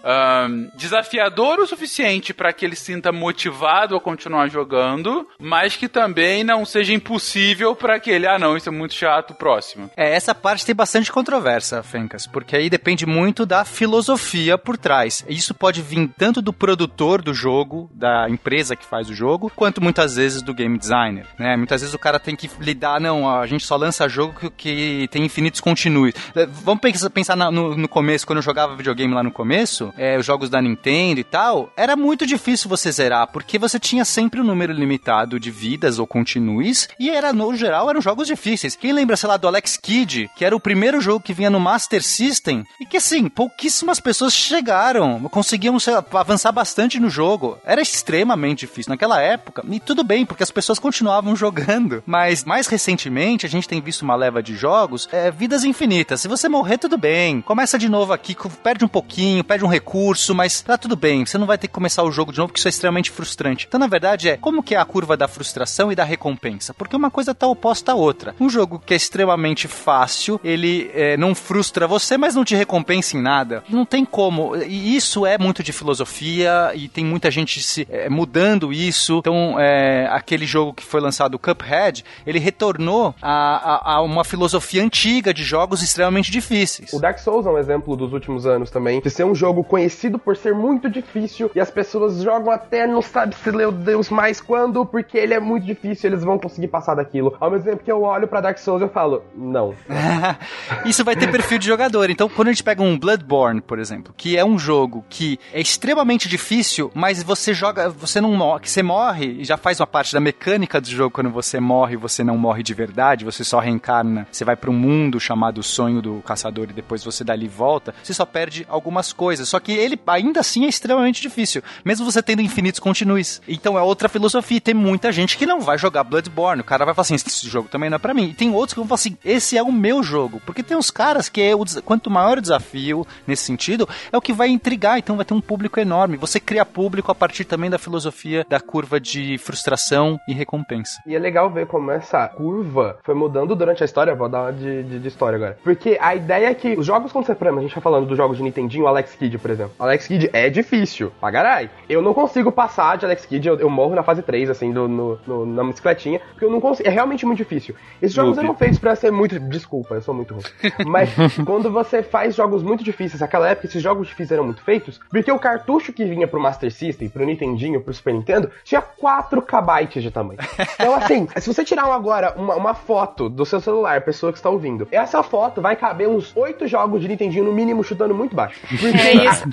um, desafiador o suficiente para que ele sinta motivado a continuar jogando, mas que também não seja impossível para que ele, ah, não, isso é muito chato, próximo. É, essa parte tem bastante controvérsia, Fencas, porque aí depende muito da filosofia por trás. Isso pode vir tanto do produtor do jogo, da empresa que faz o jogo, quanto muitas vezes do game designer, né? Muitas vezes o cara tem que lidar, não, a gente só lança jogo que, tem infinitos continues. É, vamos pensar no, no, começo, quando eu jogava videogame lá no começo, é, os jogos da Nintendo e tal, era muito difícil você zerar, porque você tinha sempre um número limitado de vidas ou continues, e era, no geral, eram jogos de difíceis. Quem lembra, sei lá, do Alex Kidd, que era o primeiro jogo que vinha no Master System, e que assim, pouquíssimas pessoas chegaram, conseguiam lá, avançar bastante no jogo. Era extremamente difícil naquela época, e tudo bem, porque as pessoas continuavam jogando. Mas mais recentemente, a gente tem visto uma leva de jogos, é, vidas infinitas. Se você morrer, tudo bem. Começa de novo aqui, perde um pouquinho, perde um recurso, mas tá tudo bem. Você não vai ter que começar o jogo de novo, porque isso é extremamente frustrante. Então, na verdade, é como que é a curva da frustração e da recompensa? Porque uma coisa tá oposta à outra. Um jogo que é extremamente fácil, ele é, não frustra você, mas não te recompensa em nada. Não tem como. E isso é muito de filosofia e tem muita gente se é, mudando isso. Então, é, aquele jogo que foi lançado, Cuphead, ele retornou a, a, a, uma filosofia antiga de jogos extremamente difíceis. O Dark Souls é um exemplo dos últimos anos também, de ser um jogo conhecido por ser muito difícil e as pessoas jogam até não sabe se leu Deus mais quando, porque ele é muito difícil, eles vão conseguir passar daquilo. Ao mesmo tempo que eu olho para Dark Souls, eu falo, não. Isso vai ter perfil de jogador. Então, quando a gente pega um Bloodborne, por exemplo, que é um jogo que é extremamente difícil, mas você joga, você não morre, você morre e já faz uma parte da mecânica do jogo quando você morre, você não morre de verdade, você só reencarna, você vai para um mundo chamado Sonho do Caçador e depois você dali volta, você só perde algumas coisas. Só que ele ainda assim é extremamente difícil, mesmo você tendo infinitos continues. Então é outra filosofia. Tem muita gente que não vai jogar Bloodborne. O cara vai falar assim: esse jogo também não é para mim. E tem outros que vão falar assim: esse é o meu jogo. Porque tem uns caras que é o, quanto maior o desafio nesse sentido, é o que vai intrigar. Então vai ter um público enorme. Você cria público a partir também da filosofia da curva de frustração e recompensa. E é legal ver como essa curva foi mudando durante a história. Vou dar uma de, de, de história agora. Porque a ideia é que os jogos, exemplo, a gente tá falando dos jogos de Nintendinho, Alex Kidd, por exemplo. Alex Kidd é difícil, pagarai. Eu não consigo passar de Alex Kidd, eu, eu morro na fase 3, assim, do, no, no, na bicicletinha, porque eu não consigo. É realmente muito difícil. Esses jogos eram feitos para ser muito. Desculpa, eu sou muito ruim. Mas quando você faz jogos muito difíceis, naquela época esses jogos difíceis eram muito feitos, porque o cartucho que vinha pro Master System, pro Nintendinho, pro Super Nintendo, tinha 4 KB de tamanho. Então, assim, se você tirar agora uma, uma foto do seu celular, pessoa que está ouvindo, essa foto vai caber uns 8 jogos de Nintendinho, no mínimo, chutando muito baixo. Porque... É isso.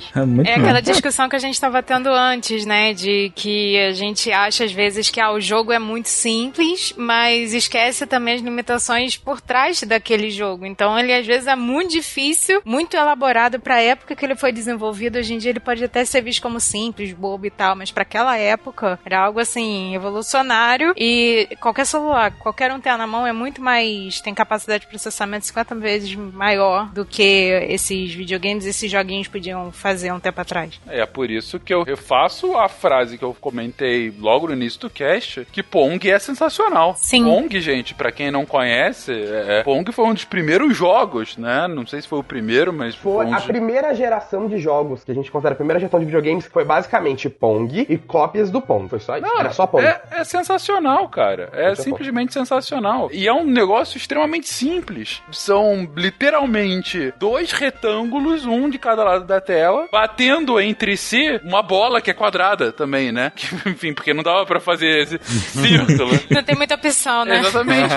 É, aquela discussão que a gente estava tendo antes, né? De que a gente acha às vezes que ah, o jogo é muito simples, mas esquece também as limitações por trás daquele jogo. Então ele às vezes é muito difícil, muito elaborado para a época que ele foi desenvolvido. Hoje em dia ele pode até ser visto como simples, bobo e tal, mas para aquela época era algo assim revolucionário e qualquer celular, qualquer um ter na mão é muito mais tem capacidade de processamento 50 vezes maior do que esses videogames, esses joguinhos podiam fazer um tempo atrás. É por isso que eu faço a frase que eu comentei logo no início do cast, que Pong é sensacional. Sim. Pong, gente, para quem não conhece, é, Pong foi um dos primeiros jogos, né? Não sei se foi o primeiro, mas foi, foi um a dos... primeira geração de jogos que a gente considera a primeira geração de videogames foi basicamente Pong e cópias do Pong. Foi só isso. Não, Era só Pong. É, é sensacional, cara. É Muito simplesmente sensacional. E é um negócio extremamente simples. São literalmente dois retângulos, um de cada lado da tela, batendo entre si uma bola que é quadrada também, né? Que, enfim, porque não dava pra fazer esse círculo. Não tem muita opção, né? Exatamente.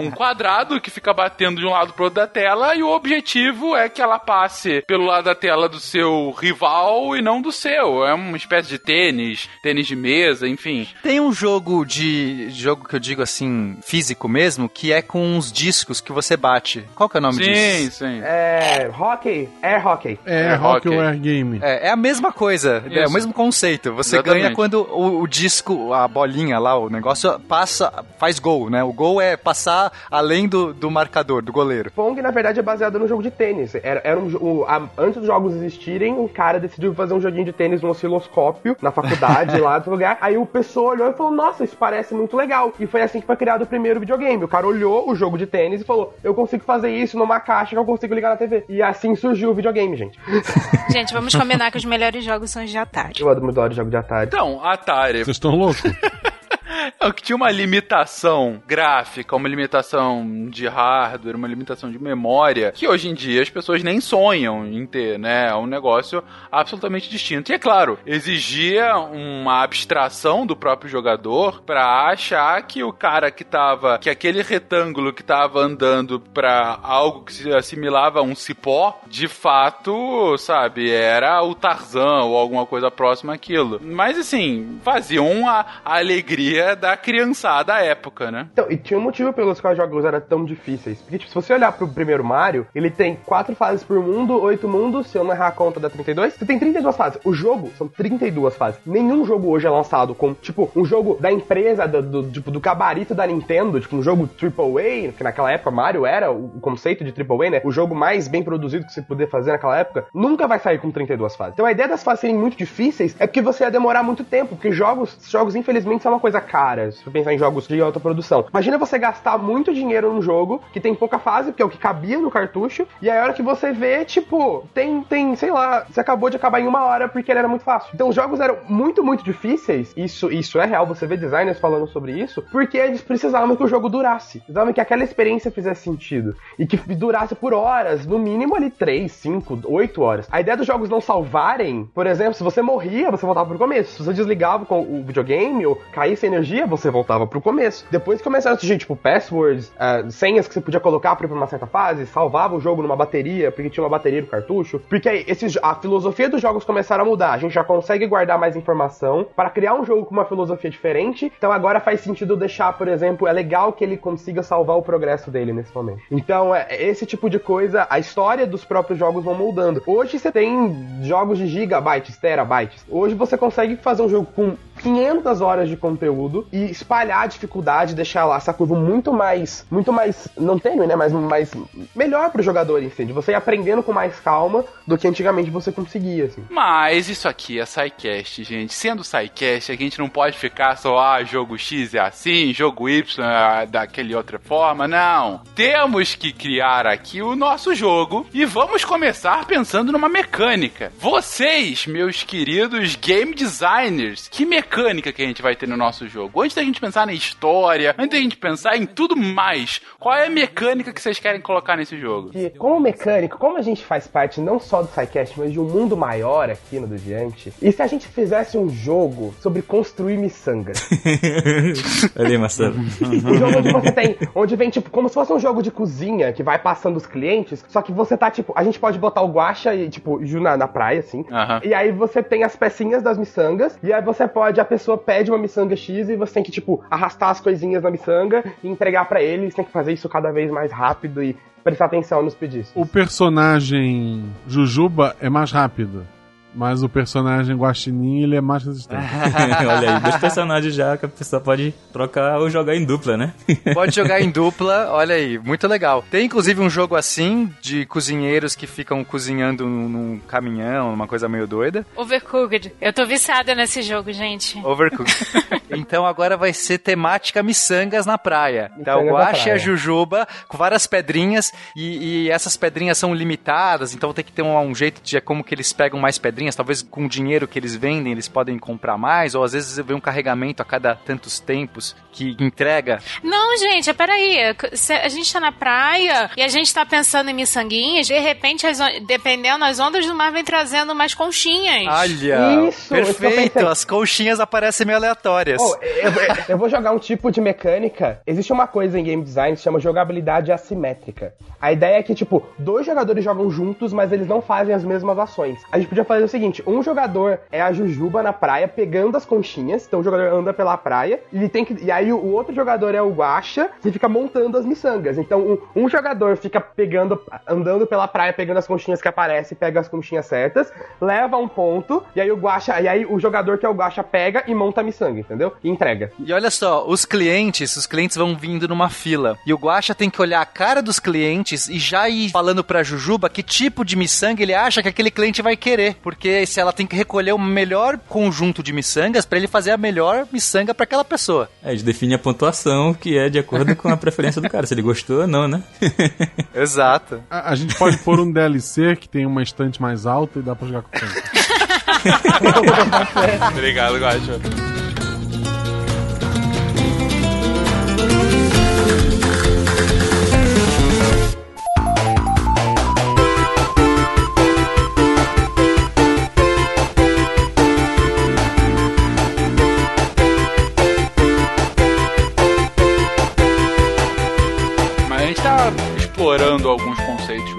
Um quadrado que fica batendo de um lado pro outro da tela e o objetivo é que ela passe pelo lado da tela do seu rival e não do seu. É uma espécie de tênis, tênis de mesa, enfim. Tem um jogo de jogo que eu digo assim, físico mesmo, que é com uns discos que você bate. Qual que é o nome sim, disso? Sim, É. Hockey. Air hockey. É, É, Rock ok. ou Air Game. É, é a mesma coisa, é Isso. o mesmo conceito. Você Exatamente. ganha quando o, o disco, a bolinha lá, o negócio passa, faz gol, né? O gol é passar além do, do marcador, do goleiro. Pong, na verdade, é baseado no jogo de tênis. Era, era um, o- a- antes dos jogos existirem, um cara decidiu fazer um joguinho de tênis no osciloscópio, na faculdade, lá do lugar. Aí o pessoa olhou e falou, nossa, isso parece muito legal. E foi assim que foi criado o primeiro videogame. O cara olhou o jogo de tênis e falou, eu consigo fazer isso numa caixa que eu consigo ligar na TV. E assim surgiu o videogame, gente. Gente, vamos combinar que os melhores jogos são os de Atari. Eu adoro jogo de Atari. Então, Atari Vocês estão loucos? É que tinha uma limitação gráfica, uma limitação de hardware, uma limitação de memória, que hoje em dia as pessoas nem sonham em ter, né? É um negócio absolutamente distinto. E é claro, exigia uma abstração do próprio jogador pra achar que o cara que tava, que aquele retângulo que tava andando pra algo que se assimilava a um cipó, de fato, sabe, era o Tarzan ou alguma coisa próxima àquilo. Mas assim, faziam a, a alegria da da criançada à época, né? Então, e tinha um motivo pelos quais os jogos eram tão difíceis. Porque, tipo, se você olhar pro primeiro Mario, ele tem quatro fases por mundo, oito mundos, se eu não errar a conta da 32, você tem 32 fases. O jogo são 32 fases. Nenhum jogo hoje é lançado com, tipo, um jogo da empresa, do, do, tipo, do gabarito da Nintendo, tipo, um jogo AAA, que naquela época Mario era o conceito de AAA, né? O jogo mais bem produzido que você poder fazer naquela época, nunca vai sair com 32 fases. Então a ideia das fases serem muito difíceis é porque você ia demorar muito tempo, porque jogos, jogos infelizmente são uma coisa cara, se você pensar em jogos de alta produção. Imagina você gastar muito dinheiro num jogo que tem pouca fase, porque é o que cabia no cartucho, e aí a hora que você vê, tipo, tem, tem, sei lá, você acabou de acabar em uma hora porque ele era muito fácil. Então os jogos eram muito, muito difíceis, isso, isso é real, você vê designers falando sobre isso, porque eles precisavam que o jogo durasse. Precisavam que aquela experiência fizesse sentido. E que durasse por horas, no mínimo ali 3, 5, 8 horas. A ideia dos jogos não salvarem, por exemplo, se você morria, você voltava pro começo. Se você desligava com o videogame ou caísse energia, você voltava pro começo. Depois começaram a surgir, tipo, passwords, uh, senhas que você podia colocar pra ir pra uma certa fase, salvava o jogo numa bateria, porque tinha uma bateria no cartucho. Porque aí, esses, a filosofia dos jogos começaram a mudar. A gente já consegue guardar mais informação para criar um jogo com uma filosofia diferente. Então agora faz sentido deixar, por exemplo, é legal que ele consiga salvar o progresso dele nesse momento. Então, é, esse tipo de coisa, a história dos próprios jogos vão mudando. Hoje você tem jogos de gigabytes, terabytes. Hoje você consegue fazer um jogo com 500 horas de conteúdo e espalhar a dificuldade, deixar lá essa curva muito mais, muito mais, não tênue, né, mas mais melhor pro jogador em si, de você ir aprendendo com mais calma do que antigamente você conseguia, assim. Mas isso aqui é SciCast, gente. Sendo SciCast, a gente não pode ficar só, ah, jogo X é assim, jogo Y é daquele outra forma, não. Temos que criar aqui o nosso jogo e vamos começar pensando numa mecânica. Vocês, meus queridos game designers, que mecânica que a gente vai ter no nosso jogo? Antes da gente pensar na história, antes da gente pensar em tudo mais, qual é a mecânica que vocês querem colocar nesse jogo? E como mecânico, como a gente faz parte não só do SciCast, mas de um mundo maior aqui no Deviante, e se a gente fizesse um jogo sobre construir miçangas? Ali, Marcelo. um jogo onde você tem, onde vem tipo, como se fosse um jogo de cozinha que vai passando os clientes, só que você tá tipo, a gente pode botar o guacha e tipo, na, na praia, assim, Aham. e aí você tem as pecinhas das miçangas, e aí você pode, a pessoa pede uma miçanga X e você tem que, tipo, arrastar as coisinhas na miçanga e entregar pra ele, você tem que fazer isso cada vez mais rápido e prestar atenção nos pedidos. O personagem Jujuba é mais rápido. Mas o personagem Guaxinim, ele é mais resistente. Olha aí, dois personagens já que a pessoa pode trocar ou jogar em dupla, né? Pode jogar em dupla, olha aí, muito legal. Tem inclusive um jogo assim, de cozinheiros que ficam cozinhando num, num caminhão, uma coisa meio doida. Overcooked. Eu tô viciada nesse jogo, gente. Overcooked. então agora vai ser temática miçangas na praia. Então o Guache e a. Jujuba com várias pedrinhas e, e essas pedrinhas são limitadas, então tem que ter um, um jeito de como que eles pegam mais pedrinhas, talvez com o dinheiro que eles vendem eles podem comprar mais, ou às vezes vem um carregamento a cada tantos tempos que entrega. Não, gente, peraí. Se A gente tá na praia e a gente tá pensando em miçanguinhas, de repente, as on- dependendo, as ondas do mar vem trazendo mais conchinhas. Olha, Isso, perfeito, as conchinhas aparecem meio aleatórias. Oh, eu, eu- eu vou jogar um tipo de mecânica. Existe uma coisa em game design que se chama jogabilidade assimétrica. A ideia é que, tipo, dois jogadores jogam juntos, mas eles não fazem as mesmas ações. A gente podia fazer o seguinte: um jogador é a Jujuba na praia pegando as conchinhas, então o jogador anda pela praia, e ele tem que. E aí o outro jogador é o Guacha, que fica montando as miçangas. Então um, um jogador fica pegando, andando pela praia, pegando as conchinhas que aparecem, pega as conchinhas certas, leva um ponto, e aí o Guacha, e aí o jogador que é o Guacha pega e monta a miçanga, entendeu? E entrega. E olha só, os clientes, os clientes vão vindo numa fila. E o Guaxa tem que olhar a cara dos clientes e já ir falando pra Jujuba que tipo de miçanga ele acha que aquele cliente vai querer. Porque se ela tem que recolher o melhor conjunto de miçangas pra ele fazer a melhor miçanga pra aquela pessoa. É, a gente define a pontuação que é de acordo com a preferência do cara, se ele gostou ou não, né? Exato. A, a gente pode pôr um DLC que tem uma estante mais alta e dá pra jogar com o. Obrigado, Guacho. Explorando conceitos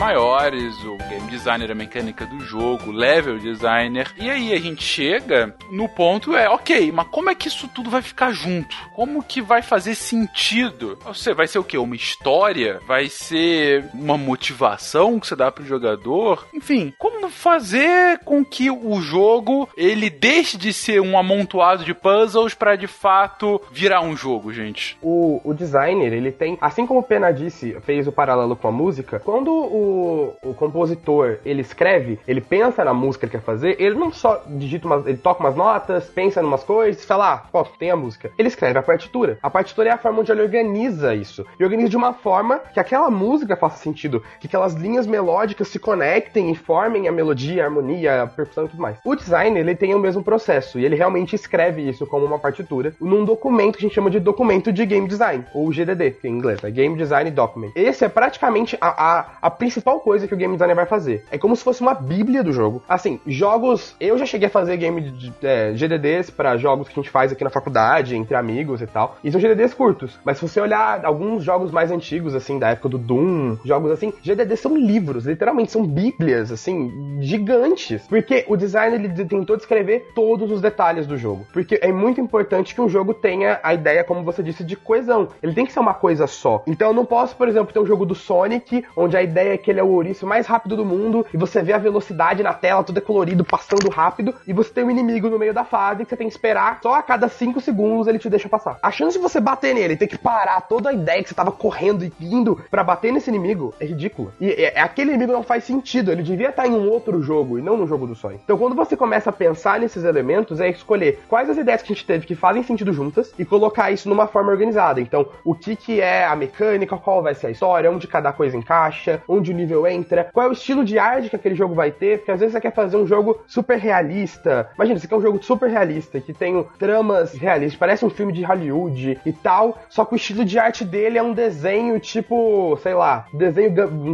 maiores, o game designer, a mecânica do jogo, level designer. E aí a gente chega no ponto é, ok, mas como é que isso tudo vai ficar junto? Como que vai fazer sentido? Você vai ser o quê? Uma história? Vai ser uma motivação que você dá pro jogador? Enfim, como fazer com que o jogo ele deixe de ser um amontoado de puzzles para de fato virar um jogo, gente? O, o designer, ele tem, assim como o Pena disse, fez o paralelo com a música, quando o, o compositor ele escreve, ele pensa na música que quer fazer, ele não só digita umas, ele toca umas notas, pensa em umas coisas, fala, ah, pô, tem a música. Ele escreve a partitura. A partitura é a forma onde ele organiza isso. E organiza de uma forma que aquela música faça sentido, que aquelas linhas melódicas se conectem e formem a melodia, a harmonia, a percussão e tudo mais. O design, ele tem o mesmo processo, e ele realmente escreve isso como uma partitura num documento que a gente chama de documento de game design, ou GDD, que em inglês, é Game Design Document. Esse é praticamente a, a, a principal coisa que o game designer vai fazer. É como se fosse uma bíblia do jogo. Assim, jogos. Eu já cheguei a fazer game de, é, GDDs para jogos que a gente faz aqui na faculdade, entre amigos e tal. E são GDDs curtos. Mas se você olhar alguns jogos mais antigos, assim, da época do Doom, jogos assim, GDDs são livros, literalmente, são bíblias, assim, gigantes. Porque o designer ele tentou descrever todos os detalhes do jogo. Porque é muito importante que um jogo tenha a ideia, como você disse, de coesão. Ele tem que ser uma coisa só. Então eu não posso, por exemplo, ter um jogo do Sonic, onde a ideia é que ele é o ouriço mais rápido do mundo, e você vê a velocidade na tela, tudo é colorido, passando rápido, e você tem um inimigo no meio da fase que você tem que esperar só a cada 5 segundos ele te deixa passar. A chance de você bater nele, ter que parar toda a ideia que você tava correndo e indo para bater nesse inimigo é ridícula. E é, aquele inimigo não faz sentido, ele devia estar em um outro jogo e não no jogo do Sonic. Então quando você começa a pensar nesses elementos, é escolher quais as ideias que a gente teve que fazem sentido juntas e colocar isso numa forma organizada. Então, o que que é a mecânica, qual vai ser a história, onde cada coisa encaixa, onde o nível entra, qual é o estilo de arte que aquele jogo vai ter, porque às vezes você quer fazer um jogo super realista. Imagina, você quer um jogo super realista, que tem tramas realistas, parece um filme de Hollywood e tal, só que o estilo de arte dele é um desenho tipo, sei lá, desenho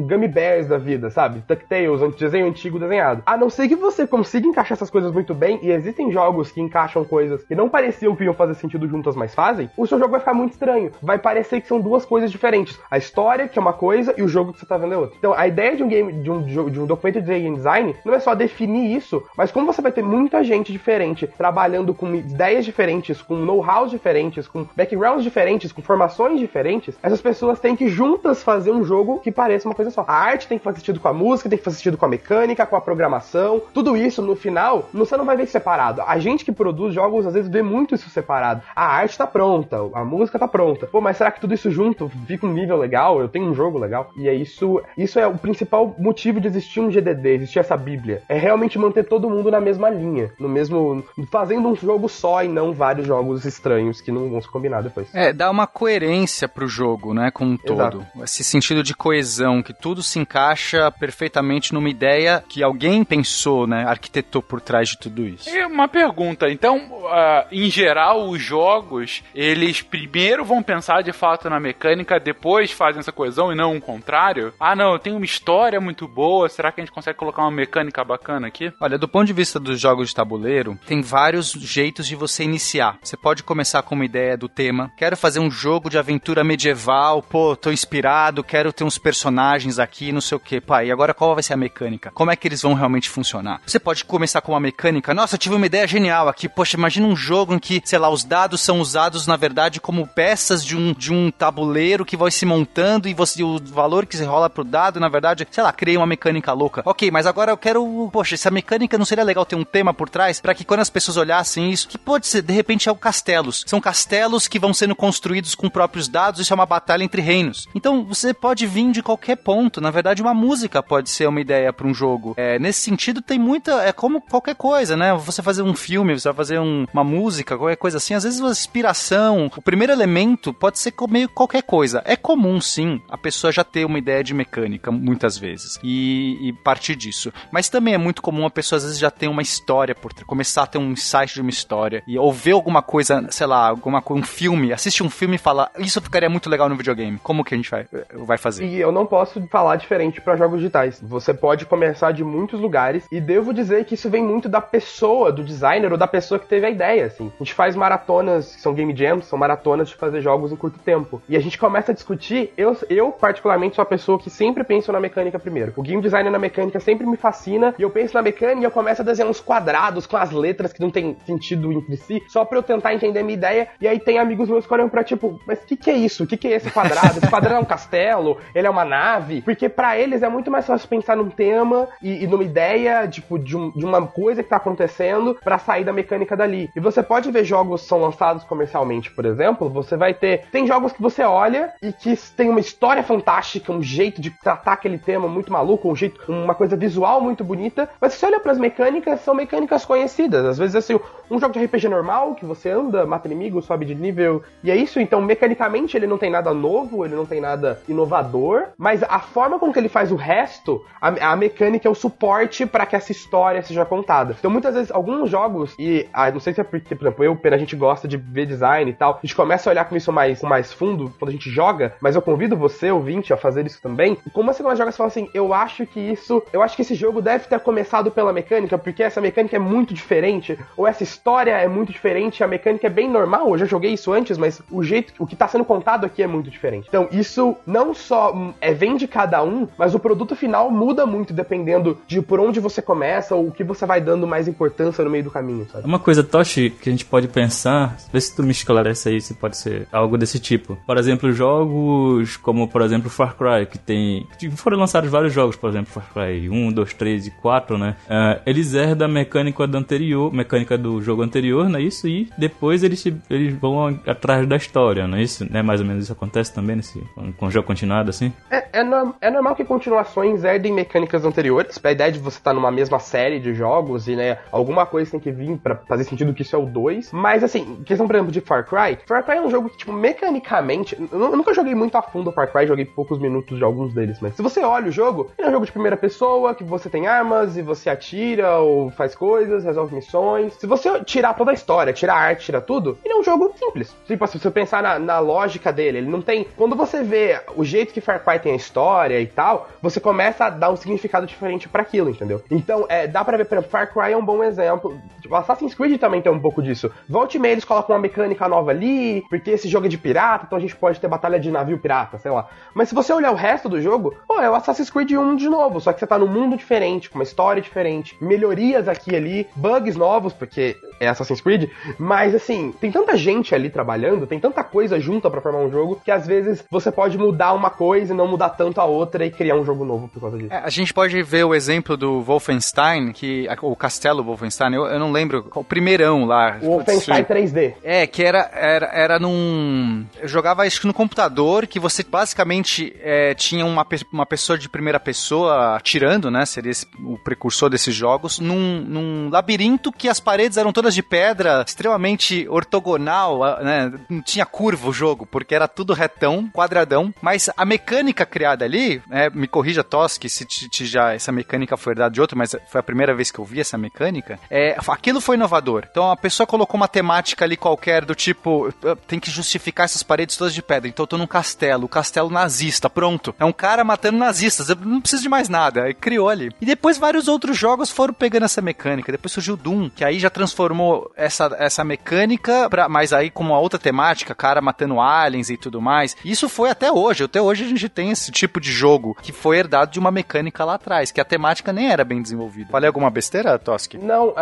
Gummy Bears da vida, sabe? DuckTales, um desenho antigo desenhado. A não ser que você consiga encaixar essas coisas muito bem, e existem jogos que encaixam coisas que não pareciam que iam fazer sentido juntas, mas fazem, o seu jogo vai ficar muito estranho. Vai parecer que são duas coisas diferentes. A história, que é uma coisa, e o jogo que você tá vendo é outra. Então, a ideia de um game, de um, de um documento de game design, não é só definir isso, mas como você vai ter muita gente diferente trabalhando com ideias diferentes, com know-how diferentes, com backgrounds diferentes, com formações diferentes, essas pessoas têm que juntas fazer um jogo que pareça uma coisa só. A arte tem que fazer sentido com a música, tem que fazer sentido com a mecânica, com a programação, tudo isso no final, você não vai ver separado. A gente que produz jogos às vezes vê muito isso separado. A arte tá pronta, a música tá pronta. Pô, mas será que tudo isso junto fica um nível legal? Eu tenho um jogo legal? E é isso, isso é o principal motivo de existir um GDD, existir essa bíblia. É realmente manter todo mundo na mesma linha, no mesmo fazendo um jogo só e não vários jogos estranhos que não vão se combinar depois. É, dá uma coerência pro jogo, né, como um todo. Exato. Esse sentido de coesão, que tudo se encaixa perfeitamente numa ideia que alguém pensou, né, arquitetou por trás de tudo isso. E uma pergunta, então, uh, em geral, os jogos, eles primeiro vão pensar de fato na mecânica, depois fazem essa coesão e não o contrário? Ah, não, eu tenho uma história muito boa, será que a gente consegue colocar uma mecânica bacana aqui? Olha, do ponto de vista dos jogos de tabuleiro, tem vários jeitos de você iniciar. Você pode começar com uma ideia do tema, quero fazer um jogo de aventura medieval, pô, tô inspirado, quero ter uns personagens aqui, não sei o que. Pai, e agora qual vai ser a mecânica? Como é que eles vão realmente funcionar? Você pode começar com uma mecânica, nossa, eu tive uma ideia genial aqui, poxa, imagina um jogo em que, sei lá, os dados são usados, na verdade, como peças de um, de um tabuleiro que vai se montando e você, o valor que se rola pro dado, na verdade, sei lá, criei uma mecânica louca. Ok, mas agora eu quero, poxa, essa mecânica não seria legal ter um tema por trás para que quando as pessoas olhassem isso, que pode ser, de repente, é o castelos. São castelos que vão sendo construídos com próprios dados, isso é uma batalha entre reinos. Então, você pode vir de qualquer ponto. Na verdade, uma música pode ser uma ideia para um jogo. É, nesse sentido, tem muita. É como qualquer coisa, né? Você fazer um filme, você vai fazer um, uma música, qualquer coisa assim. Às vezes, a inspiração, o primeiro elemento pode ser meio qualquer coisa. É comum, sim, a pessoa já ter uma ideia de mecânica, muitas vezes, e, e partir disso. Mas também é muito comum a pessoa, às vezes, já ter uma história por começar a ter um insight de uma história e ou ver alguma coisa, sei lá, alguma um filme, assiste um filme e fala, isso ficaria muito legal no videogame. Como que a gente vai, vai fazer? E eu não posso falar diferente para jogos digitais. Você pode começar de muitos lugares e devo dizer que isso vem muito da pessoa, do designer ou da pessoa que teve a ideia, assim. A gente faz maratonas, que são game jams, são maratonas de fazer jogos em curto tempo. E a gente começa a discutir, eu, eu particularmente sou a pessoa que sempre sempre penso na mecânica primeiro. O game design na mecânica sempre me fascina e eu penso na mecânica e eu começo a desenhar uns quadrados com as letras que não tem sentido entre si, só pra eu tentar entender minha ideia. E aí tem amigos meus que olham pra tipo, mas o que, que é isso? O que, que é esse quadrado? Esse quadrado é um castelo? Ele é uma nave? Porque para eles é muito mais fácil pensar num tema e, e numa ideia, tipo, de, um, de, uma coisa que tá acontecendo para sair da mecânica dali. E você pode ver jogos que são lançados comercialmente, por exemplo, você vai ter. Tem jogos que você olha e que tem uma história fantástica, um jeito de tratar aquele tema muito maluco, um jeito, uma coisa visual muito bonita, mas se você olha pras mecânicas, são mecânicas conhecidas. Às vezes, assim, um jogo de RPG normal, que você anda, mata inimigo, sobe de nível, e é isso. Então, mecanicamente, ele não tem nada novo, ele não tem nada inovador, mas a forma com que ele faz o resto, a, a mecânica é o suporte para que essa história seja contada. Então, muitas vezes, alguns jogos, e ah, não sei se é porque, por exemplo, eu, a gente gosta de ver design e tal, a gente começa a olhar com isso mais, mais fundo quando a gente joga, mas eu convido você, ouvinte, a fazer isso também. Como você quando joga, você fala assim, eu acho que isso, eu acho que esse jogo deve ter começado pela mecânica, porque essa mecânica é muito diferente, ou essa história é muito diferente, a mecânica é bem normal, eu já joguei isso antes, mas o jeito, o que tá sendo contado aqui é muito diferente. Então, isso não só é vem de cada um, mas o produto final muda muito dependendo de por onde você começa ou o que você vai dando mais importância no meio do caminho, sabe? Uma coisa, Toshi, que a gente pode pensar, vê se tu me esclarece aí se pode ser algo desse tipo. Por exemplo, jogos como, por exemplo, Far Cry, que tem. Foram lançados vários jogos, por exemplo, Far Cry 1, 2, 3 e 4, né? Uh, eles herdam a mecânica do anterior, mecânica do jogo anterior, não é isso? E depois eles, eles vão atrás da história, não é isso? Né? Mais ou menos isso acontece também nesse, com, o jogo continuado, assim? É, é, é normal que continuações herdem mecânicas anteriores. A ideia de você estar tá numa mesma série de jogos e, né, alguma coisa tem que vir para fazer sentido que isso é o 2. Mas, assim, questão, por exemplo, de Far Cry. Far Cry é um jogo que, tipo, mecanicamente. Eu nunca joguei muito a fundo Far Cry, joguei poucos minutos de alguns deles. Mas se você olha o jogo, ele é um jogo de primeira pessoa, que você tem armas e você atira ou faz coisas, resolve missões. Se você tirar toda a história, tirar a arte, tirar tudo, ele é um jogo simples. Tipo, se você pensar na, na lógica dele, ele não tem. Quando você vê o jeito que Far Cry tem a história e tal, você começa a dar um significado diferente para aquilo, entendeu? Então, é, dá pra ver, por exemplo, Far Cry é um bom exemplo. Tipo, Assassin's Creed também tem um pouco disso. Volte e meia eles colocam uma mecânica nova ali, porque esse jogo é de pirata, então a gente pode ter batalha de navio pirata, sei lá. Mas se você olhar o resto do jogo, pô, é o Assassin's Creed 1 de novo, só que você tá num mundo diferente, com uma história diferente, melhorias aqui e ali, bugs novos, porque é Assassin's Creed, mas assim, tem tanta gente ali trabalhando, tem tanta coisa junta para formar um jogo, que às vezes você pode mudar uma coisa e não mudar tanto a outra e criar um jogo novo por causa disso. É, a gente pode ver o exemplo do Wolfenstein, que o castelo Wolfenstein, eu, eu não lembro, o primeirão lá. O Wolfenstein 3D. É, que era, era, era num... Eu jogava que no computador, que você basicamente é, tinha uma, uma pessoa de primeira pessoa atirando, né, seria esse, o precursor desses jogos, num, num labirinto que as paredes eram todas de pedra, extremamente ortogonal, né, não tinha curva o jogo, porque era tudo retão, quadradão, mas a mecânica criada ali, né, me corrija Toski se te, já essa mecânica foi herdada de outro, mas foi a primeira vez que eu vi essa mecânica, é, aquilo foi inovador. Então a pessoa colocou uma temática ali qualquer do tipo, tem que justificar essas paredes todas de pedra, então eu tô num castelo, o castelo nazista, pronto. É um cara matando nazistas, eu não preciso de mais nada, aí criou ali. E depois vários outros jogos foram pegando essa mecânica, depois surgiu Doom, que aí já transformou essa, essa mecânica, pra, mas aí com uma outra temática, cara matando aliens e tudo mais. Isso foi até hoje, até hoje a gente tem esse tipo de jogo que foi herdado de uma mecânica lá atrás, que a temática nem era bem desenvolvida. Falei alguma besteira, Toski? Não, uh,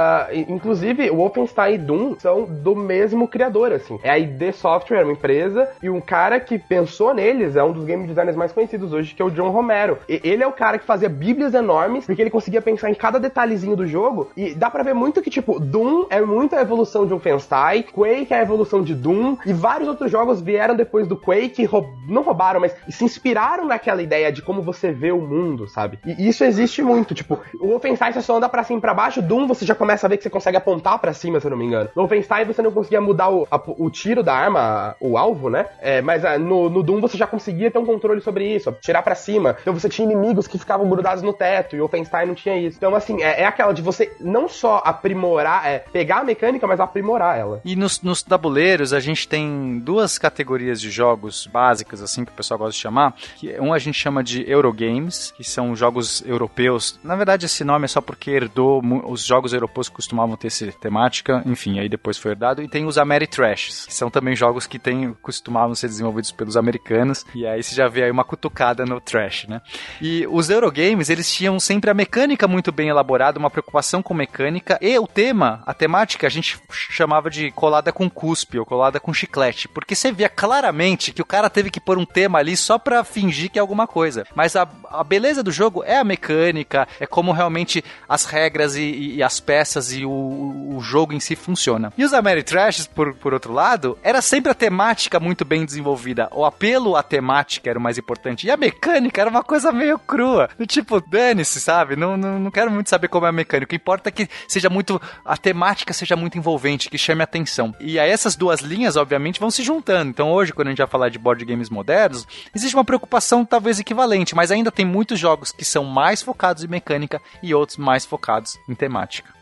inclusive o Wolfenstein e Doom são do mesmo criador, assim. É a ID Software, uma empresa, e um cara que pensou neles é um dos game designers mais conhecidos hoje, que é o John Romero. E ele é o cara que fazia bíblias enormes, porque ele conseguia pensar em cada detalhezinho do jogo, e dá pra ver muito que, tipo, Doom é muito a evolução de Wolfenstein, Quake é a evolução de Doom, e vários outros jogos vieram depois do Quake, roub... não roubaram, mas se inspiraram naquela ideia de como você vê o mundo, sabe? E isso existe muito, tipo, o Wolfenstein você só anda pra cima e pra baixo, Doom você já começa a ver que você consegue apontar pra cima, se eu não me engano. No Wolfenstein você não conseguia mudar o, a, o tiro da arma, o alvo, né? É, mas a, ah, no, no Doom você já conseguia ter um controle sobre isso, tirar para cima. Então você tinha inimigos que ficavam grudados no teto, e o Wolfenstein não tinha isso. Então, assim, é, é aquela de você não só aprimorar, é, pegar a mecânica, mas aprimorar ela. E nos, nos tabuleiros a gente tem duas categorias de jogos básicas, assim, que o pessoal gosta de chamar. Que um a gente chama de Eurogames, que são jogos europeus. Na verdade, esse nome é só porque herdou os jogos europeus costumavam ter essa temática, enfim, aí depois foi herdado. E tem os Ameritrashes, que são também jogos que tem, costumavam ser desenvolvidos pelos americanos. E aí você já vê aí uma cutucada no no trash, né? E os Eurogames, eles tinham sempre a mecânica muito bem elaborada, uma preocupação com mecânica e o tema, a temática, a gente chamava de colada com cuspe ou colada com chiclete, porque você via claramente que o cara teve que pôr um tema ali só pra fingir que é alguma coisa. Mas a, a beleza do jogo é a mecânica, é como realmente as regras e, e as peças e o, o, jogo em si funciona. E os Ameritrash, por, por outro lado, era sempre a temática muito bem desenvolvida. O apelo à temática era o mais importante. E a mecânica era uma coisa meio crua. Do tipo, dane-se, sabe? Não, não, não quero muito saber como é a mecânica. O que importa é que seja muito. a temática seja muito envolvente, que chame atenção. E aí essas duas linhas, obviamente, vão se juntando. Então hoje, quando a gente vai falar de board games modernos, existe uma preocupação talvez equivalente, mas ainda tem muitos jogos que são mais focados em mecânica e outros mais focados em temática.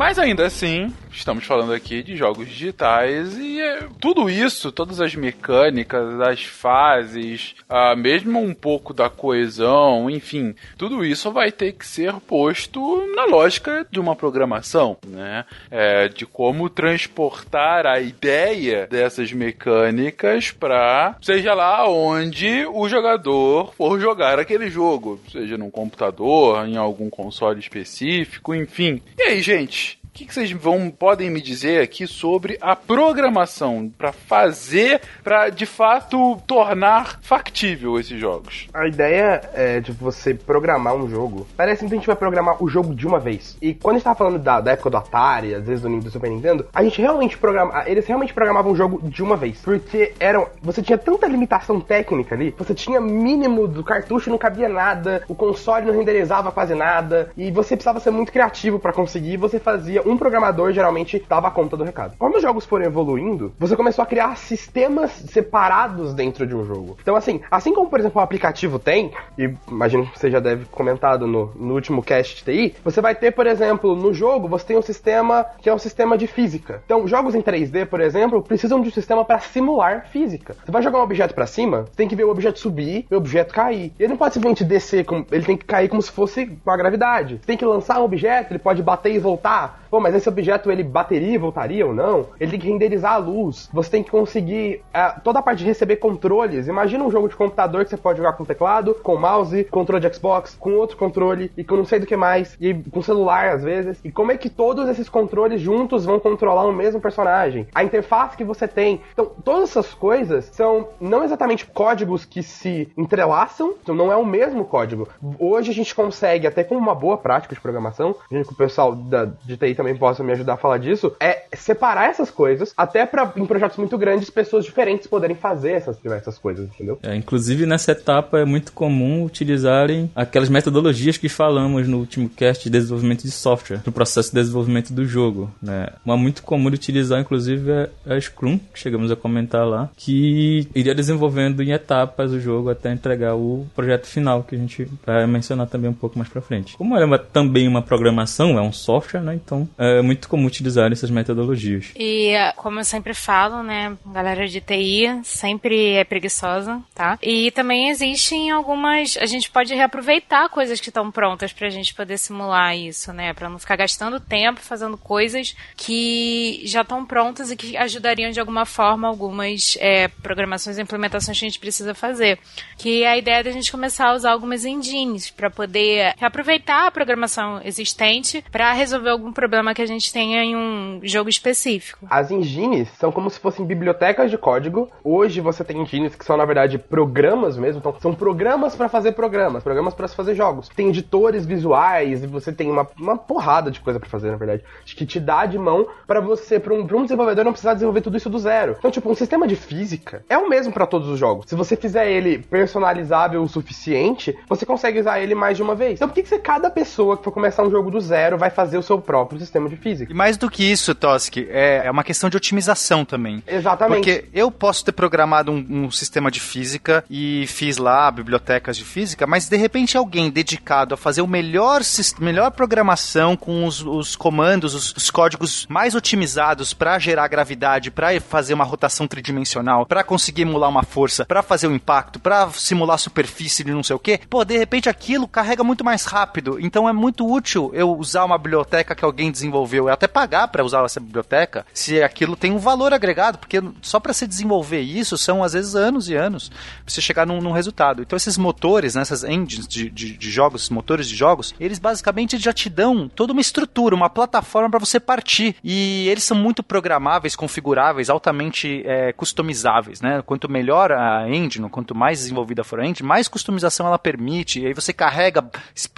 Mas ainda assim, estamos falando aqui de jogos digitais e é, tudo isso, todas as mecânicas, as fases, ah, mesmo um pouco da coesão, enfim, tudo isso vai ter que ser posto na lógica de uma programação, né? É, de como transportar a ideia dessas mecânicas para seja lá onde o jogador for jogar aquele jogo, seja num computador, em algum console específico, enfim. E aí, gente? O que, que, vocês vão podem me dizer aqui sobre a programação para fazer, para de fato tornar factível esses jogos? A ideia é de você programar um jogo. Parece que a gente vai programar o jogo de uma vez. E quando a gente tava falando da, da época do Atari, às vezes do Nintendo Super Nintendo, a gente realmente programa, eles realmente programavam o jogo de uma vez, porque eram, você tinha tanta limitação técnica ali, você tinha mínimo do cartucho não cabia nada, o console não renderizava quase nada, e você precisava ser muito criativo para conseguir, você fazia um programador geralmente dava conta do recado. Como os jogos foram evoluindo, você começou a criar sistemas separados dentro de um jogo. Então, assim, assim como, por exemplo, o aplicativo tem, e imagino que você já deve comentado no, no último cast TI, você vai ter, por exemplo, no jogo, você tem um sistema que é um sistema de física. Então, jogos em 3D, por exemplo, precisam de um sistema para simular física. Você vai jogar um objeto para cima, você tem que ver o objeto subir e o objeto cair. Ele não pode simplesmente descer, ele tem que cair como se fosse com a gravidade. Você tem que lançar um objeto, ele pode bater e voltar. Pô, mas esse objeto ele bateria, voltaria ou não? Ele tem que renderizar a luz. Você tem que conseguir uh, toda a parte de receber controles. Imagina um jogo de computador que você pode jogar com teclado, com mouse, controle de Xbox, com outro controle e com não sei do que mais, e com celular às vezes. E como é que todos esses controles juntos vão controlar o mesmo personagem? A interface que você tem. Então, todas essas coisas são não exatamente códigos que se entrelaçam, então não é o mesmo código. Hoje a gente consegue, até com uma boa prática de programação, a gente, com o pessoal da, de TI também possa me ajudar a falar disso, é separar essas coisas, até para em projetos muito grandes, pessoas diferentes poderem fazer essas diversas coisas, entendeu? É, inclusive nessa etapa é muito comum utilizarem aquelas metodologias que falamos no último cast de desenvolvimento de software, no processo de desenvolvimento do jogo, né? Uma muito comum de utilizar, inclusive, é a Scrum, que chegamos a comentar lá, que iria desenvolvendo em etapas o jogo até entregar o projeto final, que a gente vai mencionar também um pouco mais pra frente. Como é uma, também uma programação, é um software, né? Então é muito comum utilizar essas metodologias. E como eu sempre falo, né, galera de TI sempre é preguiçosa, tá? E também existem algumas, a gente pode reaproveitar coisas que estão prontas pra gente poder simular isso, né, para não ficar gastando tempo fazendo coisas que já estão prontas e que ajudariam de alguma forma algumas é, programações e implementações que a gente precisa fazer. Que é a ideia da gente começar a usar algumas engines para poder reaproveitar a programação existente para resolver algum problema que a gente tenha em um jogo específico. As engines são como se fossem bibliotecas de código. Hoje você tem engines que são, na verdade, programas mesmo. Então, são programas para fazer programas, programas para fazer jogos. Tem editores visuais e você tem uma, uma porrada de coisa para fazer, na verdade. Que te dá de mão para você, para um, pra um desenvolvedor, não precisar desenvolver tudo isso do zero. Então, tipo, um sistema de física é o mesmo para todos os jogos. Se você fizer ele personalizável o suficiente, você consegue usar ele mais de uma vez. Então, por que, que você, cada pessoa que for começar um jogo do zero vai fazer o seu próprio sistema de física. E mais do que isso, Toski, é, é uma questão de otimização também. Exatamente. Porque eu posso ter programado um, um sistema de física e fiz lá bibliotecas de física, mas de repente alguém dedicado a fazer o melhor, melhor programação com os, os comandos, os, os códigos mais otimizados para gerar gravidade, para fazer uma rotação tridimensional, para conseguir emular uma força, para fazer o impacto, para simular superfície de não sei o quê. Pô, de repente aquilo carrega muito mais rápido. Então é muito útil eu usar uma biblioteca que alguém desenvolveu, e até pagar para usar essa biblioteca, se aquilo tem um valor agregado, porque só para se desenvolver isso são às vezes anos e anos pra você chegar num, num resultado. Então esses motores, né, essas engines de, de, de jogos, esses motores de jogos, eles basicamente já te dão toda uma estrutura, uma plataforma para você partir. E eles são muito programáveis, configuráveis, altamente é, customizáveis, né? Quanto melhor a engine, quanto mais desenvolvida for a engine, mais customização ela permite. E aí você carrega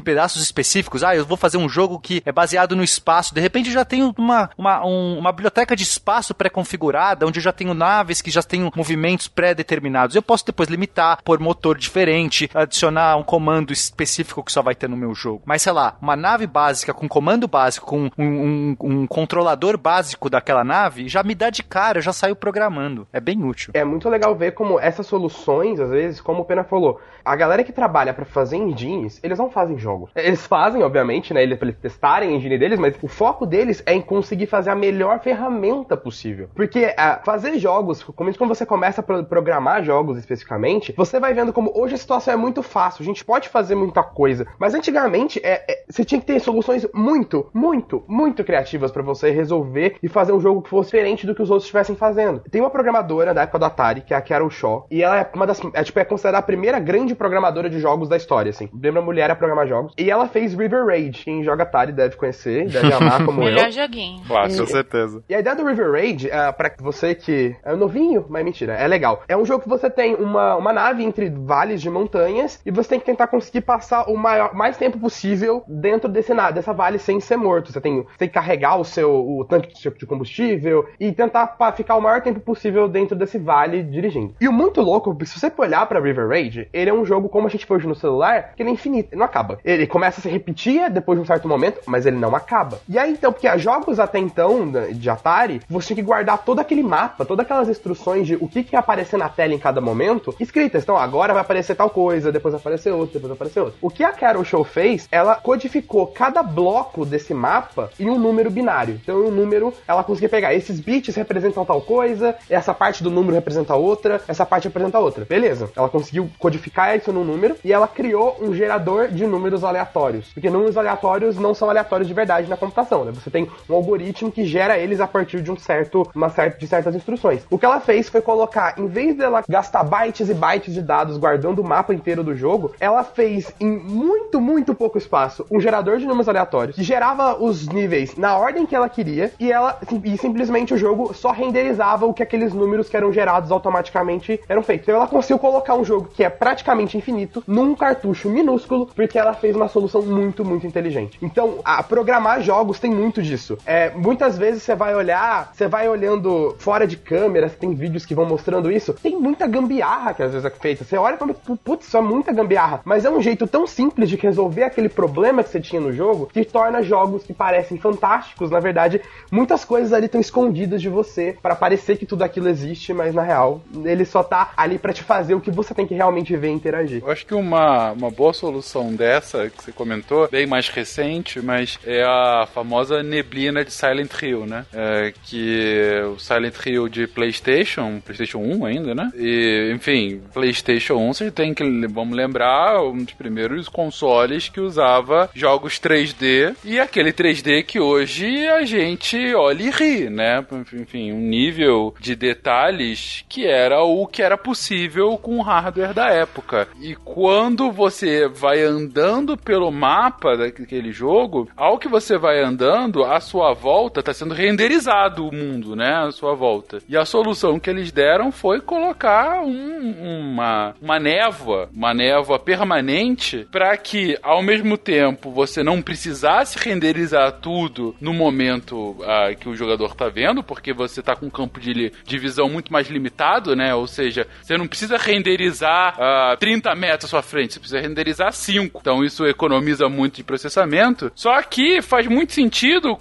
pedaços específicos. Ah, eu vou fazer um jogo que é baseado no espaço. De repente já tenho uma, uma, um- uma biblioteca de espaço pré-configurada, onde eu já tenho naves que já tenho movimentos pré-determinados. Eu posso depois limitar, pôr motor diferente, adicionar um comando específico que só vai ter no meu jogo. Mas sei lá, uma nave básica com comando básico, com um, um- um controlador básico daquela nave, já me dá de cara, eu já saio programando. É bem útil. É muito legal ver como essas soluções, às vezes, como o Pena falou, a galera que trabalha pra fazer engines, eles não fazem jogos. Eles fazem, obviamente, né, eles, pra eles testarem a engine deles, mas o foco deles é em conseguir fazer a melhor ferramenta possível. Porque ah, fazer jogos, como quando você começa a pro- programar jogos especificamente, você vai vendo como hoje a situação é muito fácil, a gente pode fazer muita coisa, mas antigamente é, é- você tinha que ter soluções muito, muito, muito criativas pra você resolver e fazer um jogo que fosse diferente do que os outros estivessem fazendo. Tem uma programadora da época do Atari, que é a Carol Shaw, e ela é uma das, é, tipo, é considerada a primeira grande programadora de jogos da história, assim. Primeira mulher a programar jogos. E ela fez River Raid. Quem joga Atari deve conhecer, deve amar como eu. Melhor joguinho. Clássico. certeza. E a ideia do River Raid, uh, pra você que é novinho, mas mentira, é legal. É um jogo que você tem uma, uma nave entre vales de montanhas e você tem que tentar conseguir passar o maior, mais tempo possível dentro desse, dessa vale sem ser morto. Você tem, você tem que carregar o seu o tanque de, combustível e tentar ficar o maior tempo possível dentro desse vale dirigindo. E o muito louco, se você for olhar pra River Raid, ele é um jogo como a gente vê hoje no celular, que ele é infinito, ele não acaba. Ele começa a se repetir depois de um certo momento, mas ele não acaba. E aí então, porque jogos até então da- de Atari, você tinha que guardar todo aquele mapa, todas aquelas instruções de o que, que ia aparecer na tela em cada momento, escritas. Então, agora vai aparecer tal coisa, depois vai aparecer outra, depois vai aparecer outra. O que a Carol Show fez, ela codificou cada bloco desse mapa em um número binário. Então, um número, ela conseguia pegar esses bits representam tal coisa, essa parte do número representa outra, essa parte representa outra. Beleza. Ela conseguiu codificar isso num número e ela criou um gerador de números aleatórios. Porque números aleatórios não são aleatórios de verdade na computação, né? Você tem um algoritmo que gera eles a partir de um certo, uma certa, de certas instruções. O que ela fez foi colocar, em vez dela gastar bytes e bytes de dados guardando o mapa inteiro do jogo, ela fez em muito, muito pouco espaço um gerador de números aleatórios que gerava os níveis na ordem que ela queria e ela e simplesmente o jogo só renderizava o que aqueles números que eram gerados automaticamente eram feitos. Então ela conseguiu colocar um jogo que é praticamente infinito num cartucho minúsculo porque ela fez uma solução muito, muito inteligente. Então, a programar jogos tem muito disso. É, muitas vezes você vai olhar, você vai olhando fora de câmera, tem vídeos que vão mostrando isso, tem muita gambiarra que às vezes é feita. Você olha e fala, putz, isso é muita gambiarra. Mas é um jeito tão simples de resolver aquele problema que você tinha no jogo que torna jogos que parecem fantásticos, na verdade, muitas coisas ali estão escondidas de você para parecer que tudo aquilo existe, mas na real, ele só tá ali para te fazer o que você tem que realmente ver e interagir. Eu acho que uma, uma boa solução dessa que você comentou, bem mais recente, mas é a famosa neblina de Silent Hill, né? É, que o Silent Hill de PlayStation, PlayStation 1 ainda, né? E, enfim, PlayStation 1 você tem que, vamos lembrar, um dos primeiros consoles que usava jogos 3D e aquele 3D que hoje a gente olha e ri, né? Enfim, um nível de detalhes que era o que era possível com o hardware da época. E quando você vai andando pelo mapa daquele jogo, ao que você vai andando, à sua volta está sendo renderizado o mundo, né? À sua volta. E a solução que eles deram foi colocar um- uma, uma névoa, uma névoa permanente, para que ao mesmo tempo você não precisasse renderizar tudo no momento uh, que o jogador tá vendo, porque você tá com um campo de, de visão muito mais limitado, né? Ou seja, você não precisa renderizar uh, 30 metros à sua frente, você precisa renderizar 5. Então isso economiza muito de processamento. Só que faz muito sentido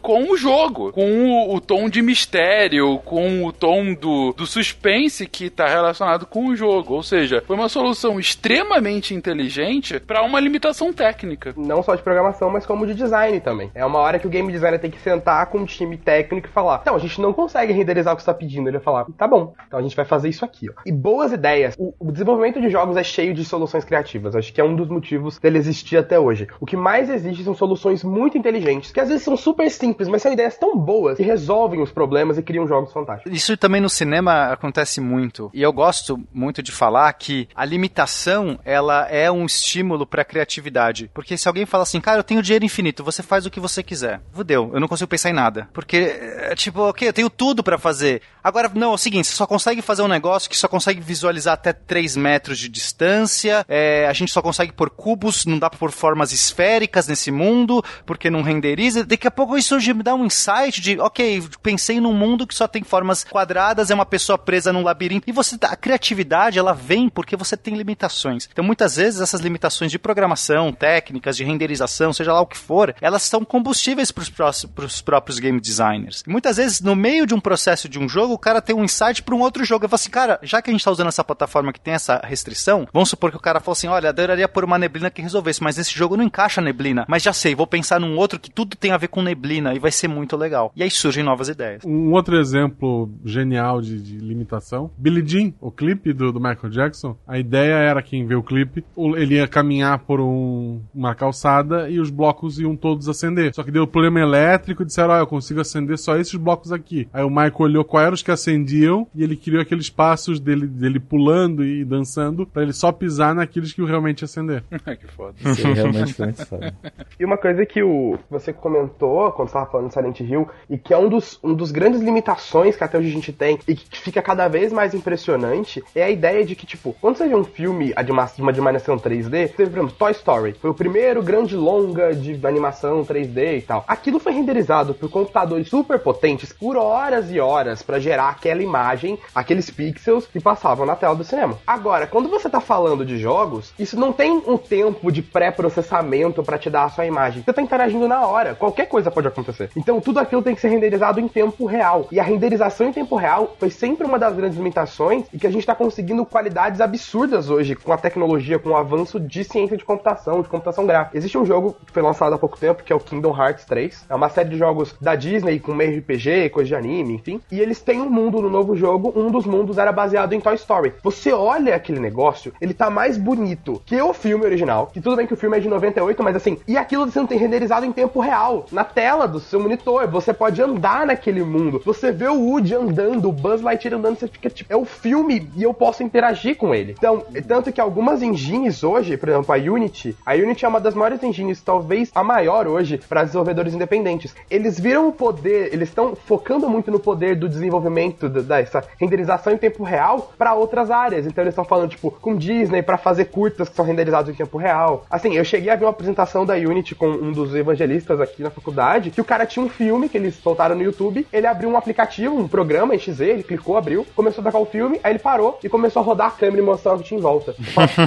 com o jogo, com o, o tom de mistério, com o tom do, do suspense que tá relacionado com o jogo. Ou seja, foi uma solução extremamente inteligente para uma limitação técnica. Não só de programação, mas como de design também. É uma hora que o game designer tem que sentar com um time técnico e falar: Então, a gente não consegue renderizar o que você tá pedindo. Ele vai falar: Tá bom, então a gente vai fazer isso aqui. Ó. E boas ideias. O, o desenvolvimento de jogos é cheio de soluções criativas. Acho que é um dos motivos dele existir até hoje. O que mais existe são soluções muito inteligentes, que às vezes são super simples, mas são ideias tão boas que resolvem os problemas e criam jogos fantásticos. Isso também no cinema acontece muito. E eu gosto muito de falar que a limitação, ela é um estímulo para criatividade. Porque se alguém fala assim, cara, eu tenho dinheiro infinito, você faz o que você quiser. Fudeu, eu não consigo pensar em nada. Porque, é, tipo, ok, eu tenho tudo para fazer. Agora, não, é o seguinte, você só consegue fazer um negócio que só consegue visualizar até 3 metros de distância, é, a gente só consegue pôr cubos, não dá pôr formas esféricas nesse mundo, porque não renderiza. Daqui a pouco isso me dá um insight de, ok, pensei num mundo que só tem formas quadradas, é uma pessoa presa num labirinto. E você, a criatividade, ela vem porque você tem limitações. Então, muitas vezes, essas limitações de programação, técnicas, de renderização, seja lá o que for, elas são combustíveis para os próprios game designers. E muitas vezes, no meio de um processo de um jogo, o cara tem um insight para um outro jogo. Eu falo assim, cara, já que a gente está usando essa plataforma que tem essa restrição, vamos supor que o cara falou assim, olha, adoraria por uma neblina que resolvesse, mas nesse jogo não encaixa neblina. Mas já sei, vou pensar num outro que tudo tem a ver com neblina e vai ser muito legal. E aí surgem novas ideias. Um outro exemplo genial de, de limitação, Billie Jean, o clipe do, do, Michael Jackson, a ideia era quem vê o clipe, ele ia caminhar por um, uma calçada e os blocos iam todos acender. Só que deu problema elétrico e disseram, ó, oh, eu consigo acender só esses blocos aqui. Aí o Michael olhou quais eram os que acendiam e ele criou aqueles passos dele, dele pulando e dançando para ele só pisar naqueles que realmente acender. que foda. Sim, realmente foi muito foda. E uma coisa que o, você comentou quando estava falando de Silent Hill, e que é um dos, um dos grandes limitações que até hoje a gente tem, e que fica cada vez mais impressionante, é a ideia de que, tipo, quando você vê um filme de uma, de uma animação 3D, você vê, por exemplo, Toy Story, foi o primeiro grande longa de animação 3D e tal. Aquilo foi renderizado por computadores super potentes por horas e horas para gerar aquela imagem, aqueles pixels que passavam na tela do cinema. Agora, quando você tá falando de jogos, isso não tem um tempo de pré-processamento para te dar a sua imagem. Você tá interagindo na hora, qualquer coisa pode acontecer. Então tudo aquilo tem que ser renderizado em tempo real. E a renderização em tempo real foi sempre uma das grandes limitações e que a gente tá conseguindo qualidades absurdas hoje com a tecnologia, com o avanço de ciência de computação, de computação gráfica. Existe um jogo que foi lançado há pouco tempo, que é o Kingdom Hearts 3. É uma série de jogos da Disney com meio RPG, coisa de anime, enfim. E eles têm um mundo no novo jogo, um dos mundos era baseado em Toy Story. Você olha aquele negócio, ele tá mais bonito que o filme original, que tudo bem que o filme é de 98, mas assim, e aquilo você não tem renderizado em tempo real, na tela do seu monitor, você pode andar naquele mundo, você vê o Woody andando, o Buzz Lightyear andando, você fica tipo, é o filme e eu posso interagir com ele. Então, tanto que algumas engines hoje, por exemplo, a Unity, a Unity é uma das maiores engines, talvez a maior hoje, para desenvolvedores independentes. Eles viram o poder, eles estão focando muito no poder do desenvolvimento dessa renderização em tempo real para outras áreas. Então eles estão falando, tipo, com Disney para fazer curtas que são renderizados em tempo real. Assim, eu cheguei a ver uma apresentação da Unity com um dos evangelistas aqui na faculdade, que o cara tinha um filme que eles soltaram no YouTube, ele abriu um aplicativo, um programa em XZ, ele clicou, abriu, começou a tocar o filme, aí ele parou e começou a rodar a câmera e mostrar o que tinha em volta.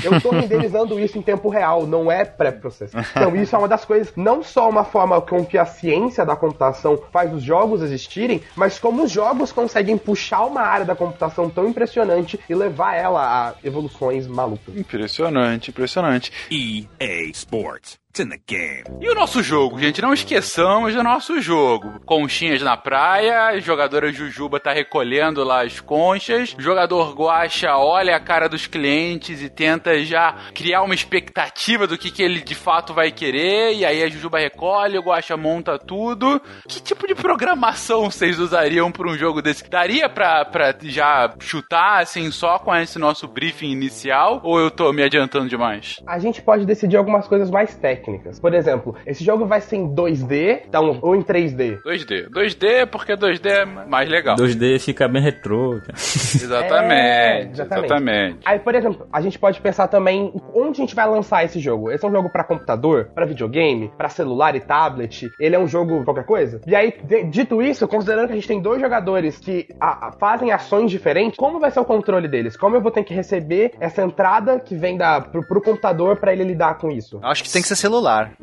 Eu tô renderizando isso em tempo real, não é pré-processo. Então isso é uma das coisas, não só uma forma com que a ciência da computação faz os jogos existirem, mas como os jogos conseguem puxar uma área da computação tão impressionante e levar ela a evoluções malucas. Impressionante, impressionante. EA Sports. It's in the game. E o nosso jogo, gente? Não esqueçamos do nosso jogo. Conchinhas na praia, jogadora Jujuba tá recolhendo lá as conchas, o jogador Guacha olha a cara dos clientes e tenta já criar uma expectativa do que, que ele de fato vai querer, e aí a Jujuba recolhe, o Guacha monta tudo. Que tipo de programação vocês usariam para um jogo desse? Daria pra, pra já chutar assim só com esse nosso briefing inicial? Ou eu tô me adiantando demais? A gente pode decidir algumas coisas mais técnicas técnicas. Por exemplo, esse jogo vai ser em 2D então, ou em 3D. 2D. 2D porque 2D é mais legal. 2D fica bem retrô. cara. Exatamente, É, exatamente. exatamente. Aí, por exemplo, a gente pode pensar também em onde a gente vai lançar esse jogo. Esse é um jogo pra computador, pra videogame, pra celular e tablet. Ele é um jogo qualquer coisa. E aí, dito isso, considerando que a gente tem dois jogadores que a- a- fazem ações diferentes, como vai ser o controle deles? Como eu vou ter que receber essa entrada que vem da, pro, pro computador pra ele lidar com isso? Acho que tem que ser celular.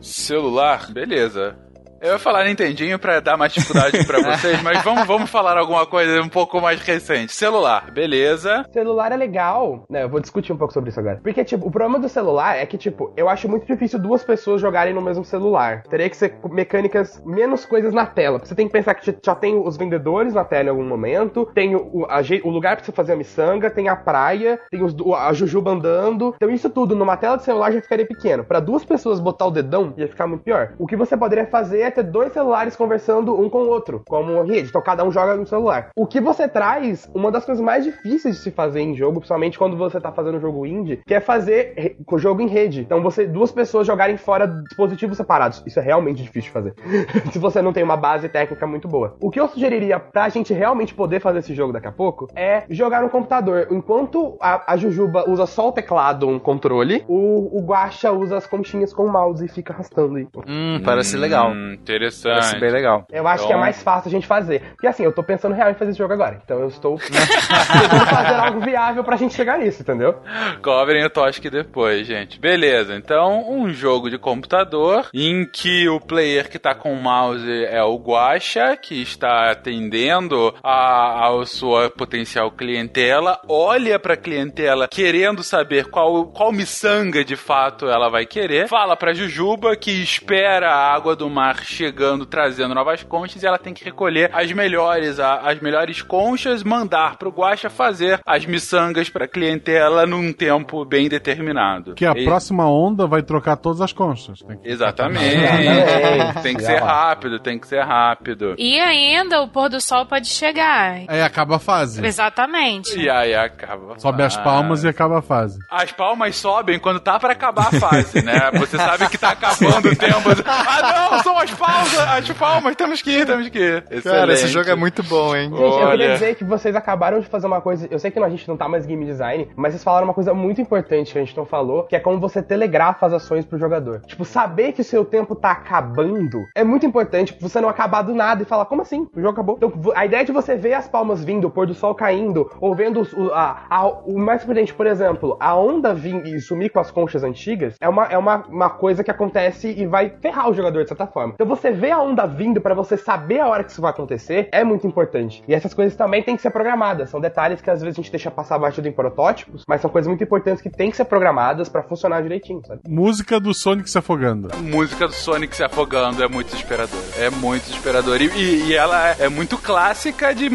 Celular, beleza. Eu ia falar Nintendinho pra dar mais dificuldade pra vocês, mas vamos, vamos falar alguma coisa um pouco mais recente. Celular, beleza. Celular é legal, né? Eu vou discutir um pouco sobre isso agora. Porque, tipo, o problema do celular é que, tipo, eu acho muito difícil duas pessoas jogarem no mesmo celular. Teria que ser mecânicas, menos coisas na tela. Você tem que pensar que já tem os vendedores na tela em algum momento, tem o, a o lugar pra você fazer a miçanga, tem a praia, tem os, do- a Jujuba andando. Então, isso tudo numa tela de celular já ficaria pequeno. Pra duas pessoas botar o dedão, ia ficar muito pior. O que você poderia fazer é ter dois celulares conversando um com o outro, como uma rede. Então, cada um joga no celular. O que você traz, uma das coisas mais difíceis de se fazer em jogo, principalmente quando você tá fazendo um jogo indie, que é fazer jogo em rede. Então, você duas pessoas jogarem fora dispositivos separados. Isso é realmente difícil de fazer. se você não tem uma base técnica muito boa. O que eu sugeriria pra gente realmente poder fazer esse jogo daqui a pouco é jogar no computador. Enquanto a, a Jujuba usa só o teclado, um controle, o, o Guacha usa as conchinhas com o mouse e fica arrastando aí. Hum, parece legal. Interessante. Parece bem legal. Eu acho que é Então- mais fácil a gente fazer. Porque assim, eu tô pensando real em fazer esse jogo agora. Então eu estou tentando fazer algo viável pra gente chegar nisso, entendeu? Cobrem o Tosk depois, gente. Beleza, então um jogo de computador em que o player que tá com o mouse é o Guacha, que está atendendo a, a sua potencial clientela, olha pra clientela querendo saber qual, qual miçanga de fato ela vai querer, fala pra Jujuba que espera a água do mar chegando, trazendo novas conchas, e ela tem que recolher as melhores, a- as melhores conchas, mandar pro Guacha fazer as miçangas pra clientela num tempo bem determinado. Que a E- próxima onda vai trocar todas as conchas. Tem que- Exatamente. Tem que Olha ser rápido, tem que ser rápido. E ainda o pôr do sol pode chegar. Aí acaba a fase. Exatamente. E aí acaba. Sobe as palmas e acaba a fase. As palmas sobem quando tá pra acabar a fase, né? Você sabe que tá acabando o tempo. Ah, não, são as palmas, as palmas, temos que ir, temos que ir. Cara, Excelente. esse jogo é muito bom, hein? Gente, eu Olha. queria dizer que vocês acabaram de fazer uma coisa. Eu sei que a gente não tá mais game design, mas vocês falaram uma coisa muito importante que a gente não falou, que é como você telegrafa as ações pro jogador. Tipo, saber que o seu tempo tá acabando é muito importante. Você não acabar do nada e falar, como assim? O jogo acabou. Então, a ideia de você ver as palmas vindo, o pôr do sol caindo, ou vendo o, a- a- o mais surpreendente, por exemplo, a onda vir e sumir com as conchas antigas, é uma, é uma, uma coisa que acontece e vai ferrar o jogador de certa forma. Então, você vê a onda vindo pra você saber a hora que isso vai acontecer é muito importante. E essas coisas também têm que ser programadas. São detalhes que às vezes a gente deixa passar abaixo de protótipos, mas são coisas muito importantes que têm que ser programadas pra funcionar direitinho, sabe? Música do Sonic se afogando. música do Sonic se afogando é muito desesperadora. É muito desesperadora. E, e- e ela é muito clássica de,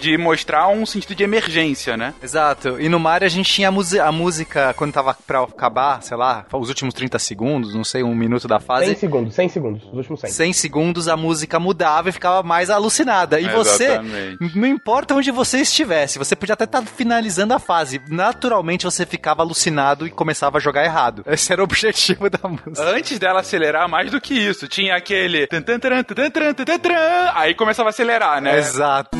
de mostrar um sentido de emergência, né? Exato. E no Mario a gente tinha a, a música quando tava pra acabar, sei lá, os últimos 30 segundos, não sei, um minuto da 100 fase. segundos, 100 segundos, os últimos 100. 100 segundos a música mudava e ficava mais alucinada. E você, Exatamente. não importa onde você estivesse, você podia até estar finalizando a fase. Naturalmente você ficava alucinado e começava a jogar errado. Esse era o objetivo da música. Antes dela acelerar, mais do que isso, tinha aquele. Aí começava a acelerar, né? Exato.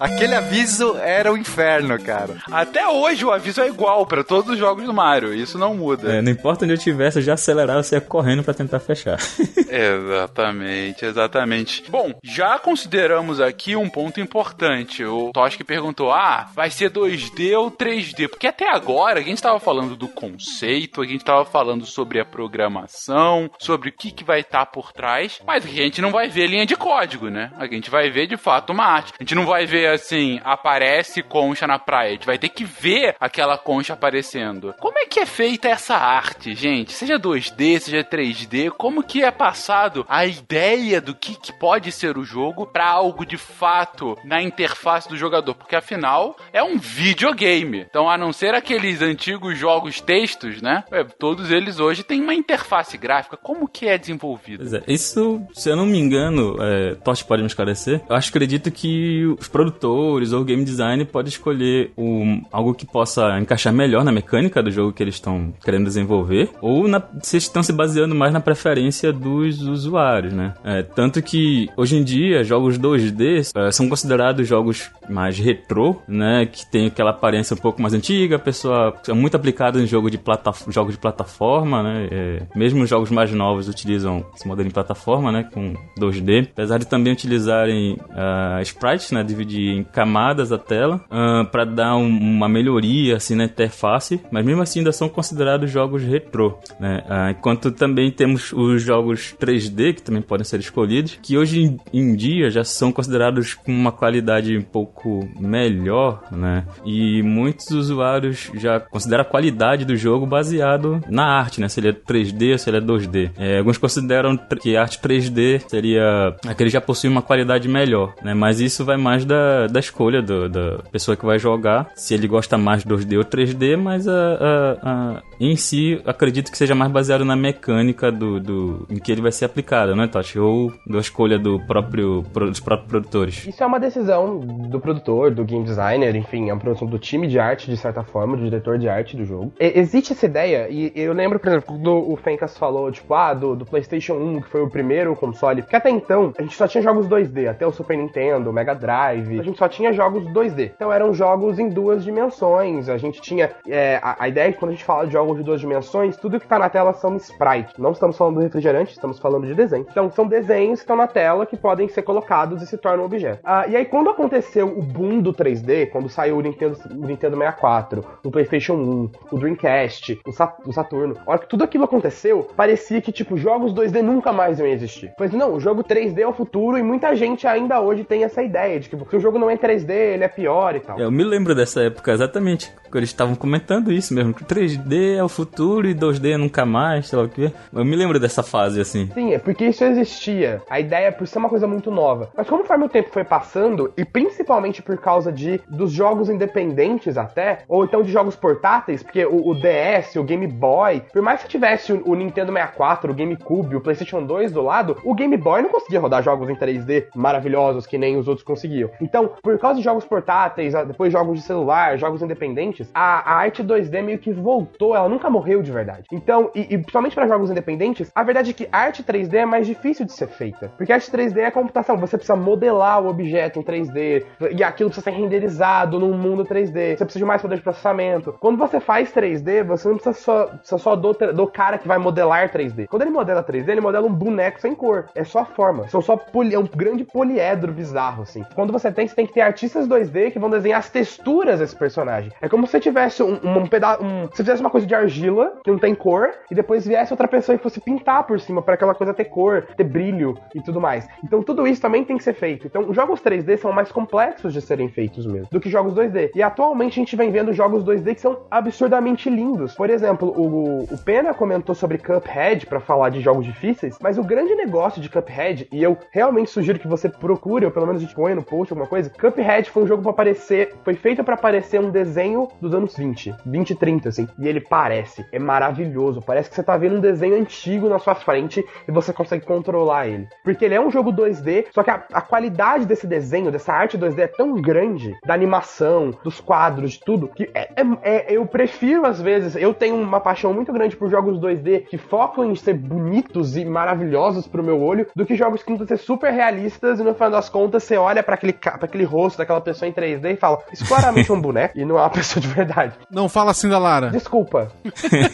Aquele aviso era o inferno, cara. Até hoje o aviso é igual pra todos os jogos do Mario. Isso não muda. É, não importa onde eu tivesse, eu já acelerava, você ia correndo pra tentar fechar. Exatamente, exatamente. Bom, já consideramos aqui um ponto importante. O Toski perguntou: ah, vai ser 2D ou 3D? Porque até agora a gente estava falando do conceito, a gente estava falando sobre a programação, sobre o que, que vai estar por trás, mas a gente não vai ver linha de código, né? A gente vai ver de fato uma arte. A gente não vai ver assim, aparece concha na praia. A gente vai ter que ver aquela concha aparecendo. Como é que é feita essa arte, gente? Seja 2D, seja 3D, como que é passado a ideia do que, que pode ser o jogo para algo de fato na interface do jogador? Porque afinal é um videogame. Então, a não ser aqueles antigos jogos textos, né? é, todos eles hoje têm uma interface gráfica. Como que é desenvolvido? É, isso, se eu não me engano, é, Totti pode me esclarecer, eu acho, acredito que os produtores produtores ou game design pode escolher um, algo que possa encaixar melhor na mecânica do jogo que eles estão querendo desenvolver, ou na, se estão se baseando mais na preferência dos usuários, né? É, tanto que hoje em dia jogos 2D é, são considerados jogos mais retrô, né? Que tem aquela aparência um pouco mais antiga, a pessoa é muito aplicada em jogo de plata, jogos de plataforma, né? É, mesmo os jogos mais novos utilizam esse modelo em plataforma, né? Com 2D, apesar de também utilizarem uh, sprites, né? Dividir em camadas a tela uh, para dar um, uma melhoria assim na interface, mas mesmo assim ainda são considerados jogos retrô, né? Uh, enquanto também temos os jogos 3D que também podem ser escolhidos, que hoje em dia já são considerados com uma qualidade um pouco melhor, né? E muitos usuários já consideram a qualidade do jogo baseado na arte, né? Se ele é 3D ou se ele é 2D. É, alguns consideram que arte 3D seria aquele já possui uma qualidade melhor, né? Mas isso vai mais da, da escolha do, da pessoa que vai jogar, se ele gosta mais 2D ou 3D, mas a, a, a, em si acredito que seja mais baseado na mecânica do, do em que ele vai ser aplicado, né, Totti? Ou da escolha do próprio, dos próprios produtores. Isso é uma decisão do produtor, do game designer, enfim, é uma produção do time de arte, de certa forma, do diretor de arte do jogo. E, existe essa ideia, e eu lembro, por exemplo, quando o Fencas falou, tipo, ah, do, do PlayStation 1, que foi o primeiro console, porque até então a gente só tinha jogos 2D, até o Super Nintendo, o Mega Drive, gente só tinha jogos 2D. Então eram jogos em duas dimensões, a gente tinha. É, a, a, ideia é que quando a gente fala de jogos de duas dimensões, tudo que tá na tela são sprites. Não estamos falando do refrigerante, estamos falando de desenho. Então são desenhos que estão na tela que podem ser colocados e se tornam objetos. Ah, e aí quando aconteceu o boom do 3D, quando saiu o Nintendo, o Nintendo 64, o PlayStation 1, o Dreamcast, o Saturno, a hora que tudo aquilo aconteceu, parecia que, tipo, jogos 2D nunca mais iam existir. Pois não, o jogo 3D é o futuro e muita gente ainda hoje tem essa ideia de que se o jogo não é 3D, ele é pior e tal. Eu me lembro dessa época exatamente, quando eles estavam comentando isso mesmo, que 3D é o futuro e 2D nunca mais, sei lá o que. Eu me lembro dessa fase, assim. Sim, é porque isso existia. A ideia é por ser uma coisa muito nova. Mas conforme o tempo foi passando, e principalmente por causa de dos jogos independentes até, ou então de jogos portáteis, porque o, o DS, o Game Boy, por mais que tivesse o, o, Nintendo 64, o GameCube, o PlayStation 2 do lado, o Game Boy não conseguia rodar jogos em 3D maravilhosos que nem os outros conseguiam. Então, por causa de jogos portáteis, depois jogos de celular, jogos independentes, a, a arte 2D meio que voltou, ela nunca morreu de verdade. Então, e, e principalmente para jogos independentes, a verdade é que arte 3D é mais difícil de ser feita. Porque arte 3D é computação, você precisa modelar o objeto em 3D, e aquilo precisa ser renderizado num mundo 3D, você precisa de mais poder de processamento. Quando você faz 3D, você não precisa só, precisa só do, do cara que vai modelar 3D. Quando ele modela 3D, ele modela um boneco sem cor. É só a forma. São só poli, é um grande poliedro bizarro, assim. Quando você tem, tem que ter artistas 2D que vão desenhar as texturas desse personagem. É como se você tivesse um, um, um pedaço. Um, se fizesse uma coisa de argila, que não tem cor, e depois viesse outra pessoa e fosse pintar por cima para aquela coisa ter cor, ter brilho e tudo mais. Então tudo isso também tem que ser feito. Então, jogos 3D são mais complexos de serem feitos mesmo do que jogos 2D. E atualmente a gente vem vendo jogos 2D que são absurdamente lindos. Por exemplo, o, o Pena comentou sobre Cuphead para falar de jogos difíceis, mas o grande negócio de Cuphead, e eu realmente sugiro que você procure, ou pelo menos a gente põe no post alguma coisa, Cuphead foi um jogo para aparecer, foi feito para parecer um desenho dos anos 20, 20 e 30, assim. E ele parece, é maravilhoso. Parece que você tá vendo um desenho antigo na sua frente e você consegue controlar ele. Porque ele é um jogo 2D, só que a, a qualidade desse desenho, dessa arte 2D é tão grande, da animação, dos quadros, de tudo, que é, é, é, eu prefiro às vezes, eu tenho uma paixão muito grande por jogos 2D que focam em ser bonitos e maravilhosos pro meu olho, do que jogos que tentam ser super realistas e no final das contas você olha para aquele, aquele rosto daquela pessoa em 3D e fala, isso claramente é um boneco e não é uma pessoa de verdade. Não fala assim da Lara. Desculpa.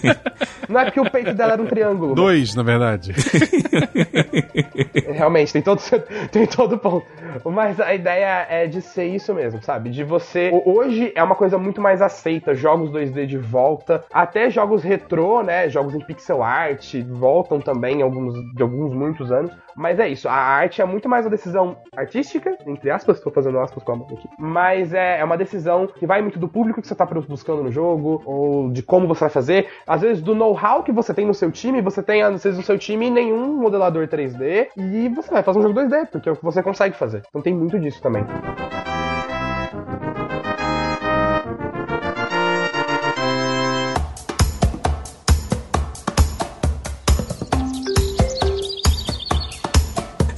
não é porque o peito dela era um triângulo. Dois, na verdade. Realmente, tem todo, tem todo ponto. Mas a ideia é de ser isso mesmo, sabe? De você. Hoje é uma coisa muito mais aceita, jogos 2D de volta, até jogos retrô, né? Jogos em pixel art voltam também alguns, de alguns muitos anos. Mas é isso, a arte é muito mais uma decisão artística, entre aspas, estou fazendo aspas com a mão aqui, mas é, é uma decisão que vai muito do público que você está buscando no jogo, ou de como você vai fazer, às vezes do know-how que você tem no seu time, você tem às vezes no seu time nenhum modelador 3D, e você vai fazer um jogo 2D, porque é o que você consegue fazer. Então tem muito disso também.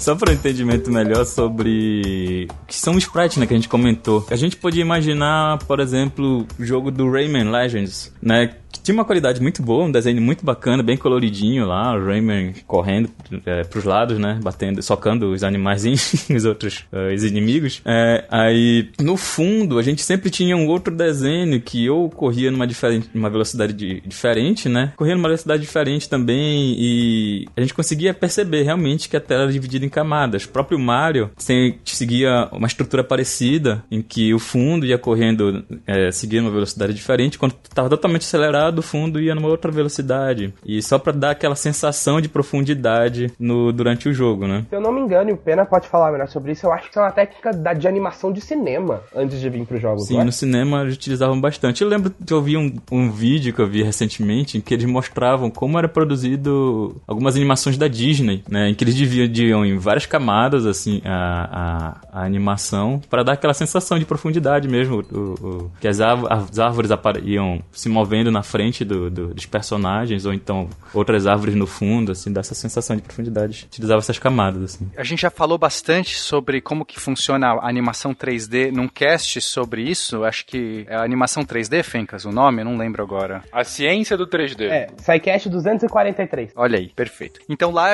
Só para um entendimento melhor sobre o que são os sprites, né, que a gente comentou. A gente podia imaginar, por exemplo, o jogo do Rayman Legends, né, tinha uma qualidade muito boa, um desenho muito bacana, bem coloridinho lá, o Rayman correndo é, pros lados, né? Batendo, socando os animaizinhos, os outros uh, os inimigos. É, aí, no fundo, a gente sempre tinha um outro desenho que ou corria numa, diferente, numa velocidade de, diferente, né? Corria numa velocidade diferente também e a gente conseguia perceber realmente que a tela era dividida em camadas. O próprio Mario sem, seguia uma estrutura parecida, em que o fundo ia correndo, é, seguia uma velocidade diferente, quando estava totalmente acelerado do fundo ia numa outra velocidade. E só para dar aquela sensação de profundidade no, durante o jogo, né? Se eu não me engano, e o Pena pode falar melhor sobre isso, eu acho que é uma técnica da, de animação de cinema antes de vir pro jogo. Sim, é? no cinema eles utilizavam bastante. Eu lembro que eu vi um, um vídeo que eu vi recentemente em que eles mostravam como era produzido algumas animações da Disney, né? Em que eles dividiam em várias camadas, assim, a, a, a animação, para dar aquela sensação de profundidade mesmo. O, o, que as, as árvores iam se movendo na frente do, do, dos personagens, ou então outras árvores no fundo, assim, dá essa sensação de profundidade. Utilizava essas camadas, assim. A gente já falou bastante sobre como que funciona a animação 3D num cast sobre isso. Acho que é a animação 3D, Fencas, o nome? Eu não lembro agora. A ciência do 3D. É, SciCast 243. Olha aí, perfeito. Então lá,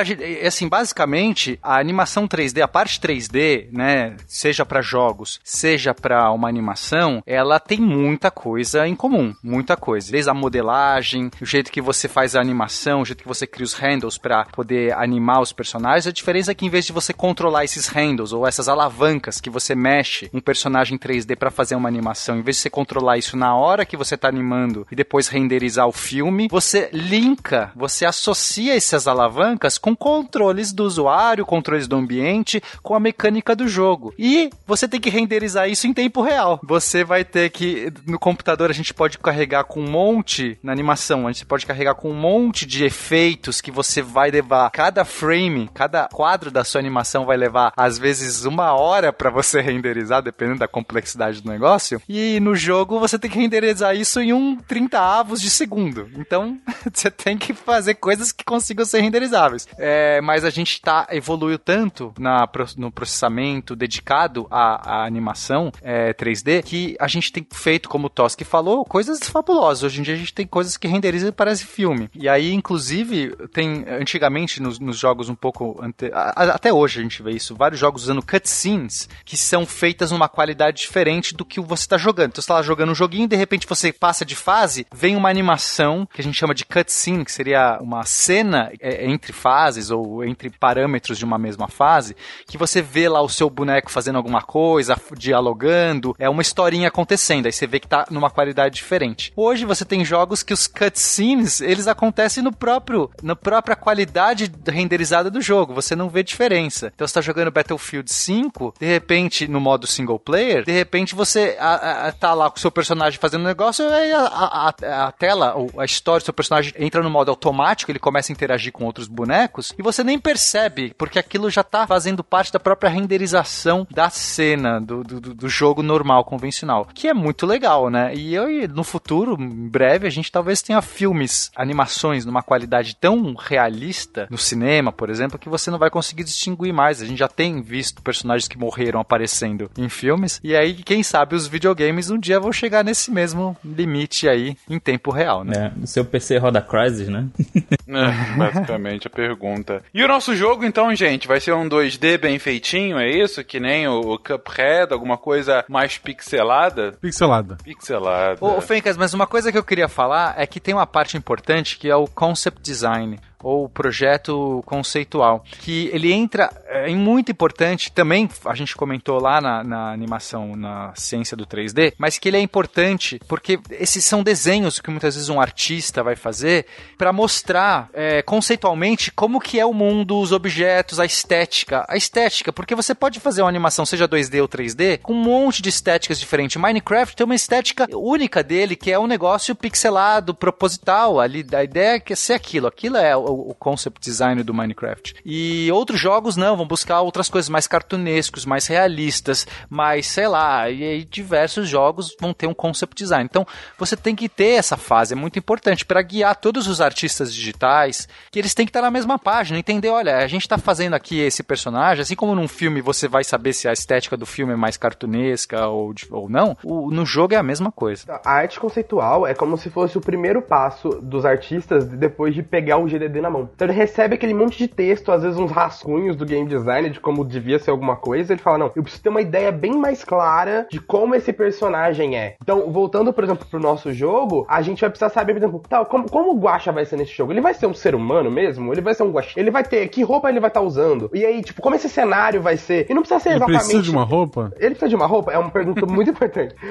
assim, basicamente, a animação 3D, a parte 3D, né, seja para jogos, seja para uma animação, ela tem muita coisa em comum, muita coisa. Desde a modelagem, o jeito que você faz a animação, o jeito que você cria os handles para poder animar os personagens. A diferença é que em vez de você controlar esses handles ou essas alavancas que você mexe um personagem 3D para fazer uma animação, em vez de você controlar isso na hora que você tá animando e depois renderizar o filme, você linka, você associa essas alavancas com controles do usuário, controles do ambiente, com a mecânica do jogo. E você tem que renderizar isso em tempo real. Você vai ter que no computador a gente pode carregar com um monte na animação, onde você pode carregar com um monte de efeitos que você vai levar. Cada frame, cada quadro da sua animação vai levar, às vezes, uma hora para você renderizar, dependendo da complexidade do negócio. E no jogo você tem que renderizar isso em um 30 avos de segundo. Então, você tem que fazer coisas que consigam ser renderizáveis. É, mas a gente tá evoluiu tanto na, no processamento dedicado à, à animação é, 3D que a gente tem feito, como o Toski falou, coisas fabulosas. Hoje em dia a gente tem coisas que renderizam e parece filme. E aí, inclusive, tem antigamente nos, nos jogos um pouco ante... até hoje a gente vê isso, vários jogos usando cutscenes que são feitas numa qualidade diferente do que você está jogando. Então você está lá jogando um joguinho, de repente você passa de fase, vem uma animação que a gente chama de cutscene, que seria uma cena é, entre fases ou entre parâmetros de uma mesma fase, que você vê lá o seu boneco fazendo alguma coisa, dialogando, é uma historinha acontecendo, aí você vê que está numa qualidade diferente. Hoje você tem jogos que os cutscenes, eles acontecem no próprio, na própria qualidade renderizada do jogo. Você não vê diferença. Então você tá jogando Battlefield 5, de repente, no modo single player, de repente você a, a, tá lá com o seu personagem fazendo um negócio, aí a, a, a tela, a história do seu personagem entra no modo automático, ele começa a interagir com outros bonecos, e você nem percebe, porque aquilo já tá fazendo parte da própria renderização da cena, do, do, do jogo normal, convencional. Que é muito legal, né? E eu, no futuro, em breve, a gente talvez tenha filmes, animações numa qualidade tão realista no cinema, por exemplo, que você não vai conseguir distinguir mais. A gente já tem visto personagens que morreram aparecendo em filmes, e aí, quem sabe, os videogames um dia vão chegar nesse mesmo limite aí em tempo real, né? É, o seu PC roda Crysis, né? é, basicamente a pergunta. E o nosso jogo, então, gente, vai ser um 2D bem feitinho, é isso? Que nem o, Cuphead, alguma coisa mais pixelada? Pixelada. Pixelada. Ô, Fencas, mas uma coisa que eu queria falar é que tem uma parte importante que é o concept design ou projeto conceitual, que ele entra é, em muito importante, também a gente comentou lá na, na, animação, na ciência do 3D, mas que ele é importante porque esses são desenhos que muitas vezes um artista vai fazer para mostrar é, conceitualmente como que é o mundo, os objetos, a estética, a estética, porque você pode fazer uma animação, seja 2D ou 3D, com um monte de estéticas diferentes. Minecraft tem uma estética única dele, que é um negócio pixelado, proposital, ali, a ideia é que é ser aquilo, aquilo é o, concept design do Minecraft. E outros jogos não, vão buscar outras coisas mais cartunescos, mais realistas, mais, sei lá, e aí diversos jogos vão ter um concept design. Então, você tem que ter essa fase, é muito importante para guiar todos os artistas digitais, que eles têm que estar na mesma página, entender, olha, a gente está fazendo aqui esse personagem, assim como num filme você vai saber se a estética do filme é mais cartunesca ou, ou não, o, no jogo é a mesma coisa. A arte conceitual é como se fosse o primeiro passo dos artistas depois de pegar o GDD na mão. Então ele recebe aquele monte de texto, às vezes uns rascunhos do game design de como devia ser alguma coisa, ele fala, não, eu preciso ter uma ideia bem mais clara de como esse personagem é. Então, voltando, por exemplo, pro nosso jogo, a gente vai precisar saber, por exemplo, tá, como, como o Guacha vai ser nesse jogo? Ele vai ser um ser humano mesmo? Ele vai ser um Guacha? Ele vai ter, que roupa ele vai estar tá usando? E aí, tipo, como esse cenário vai ser? E não precisa ser Ele exatamente... precisa de uma roupa? Ele precisa de uma roupa? É uma pergunta muito importante.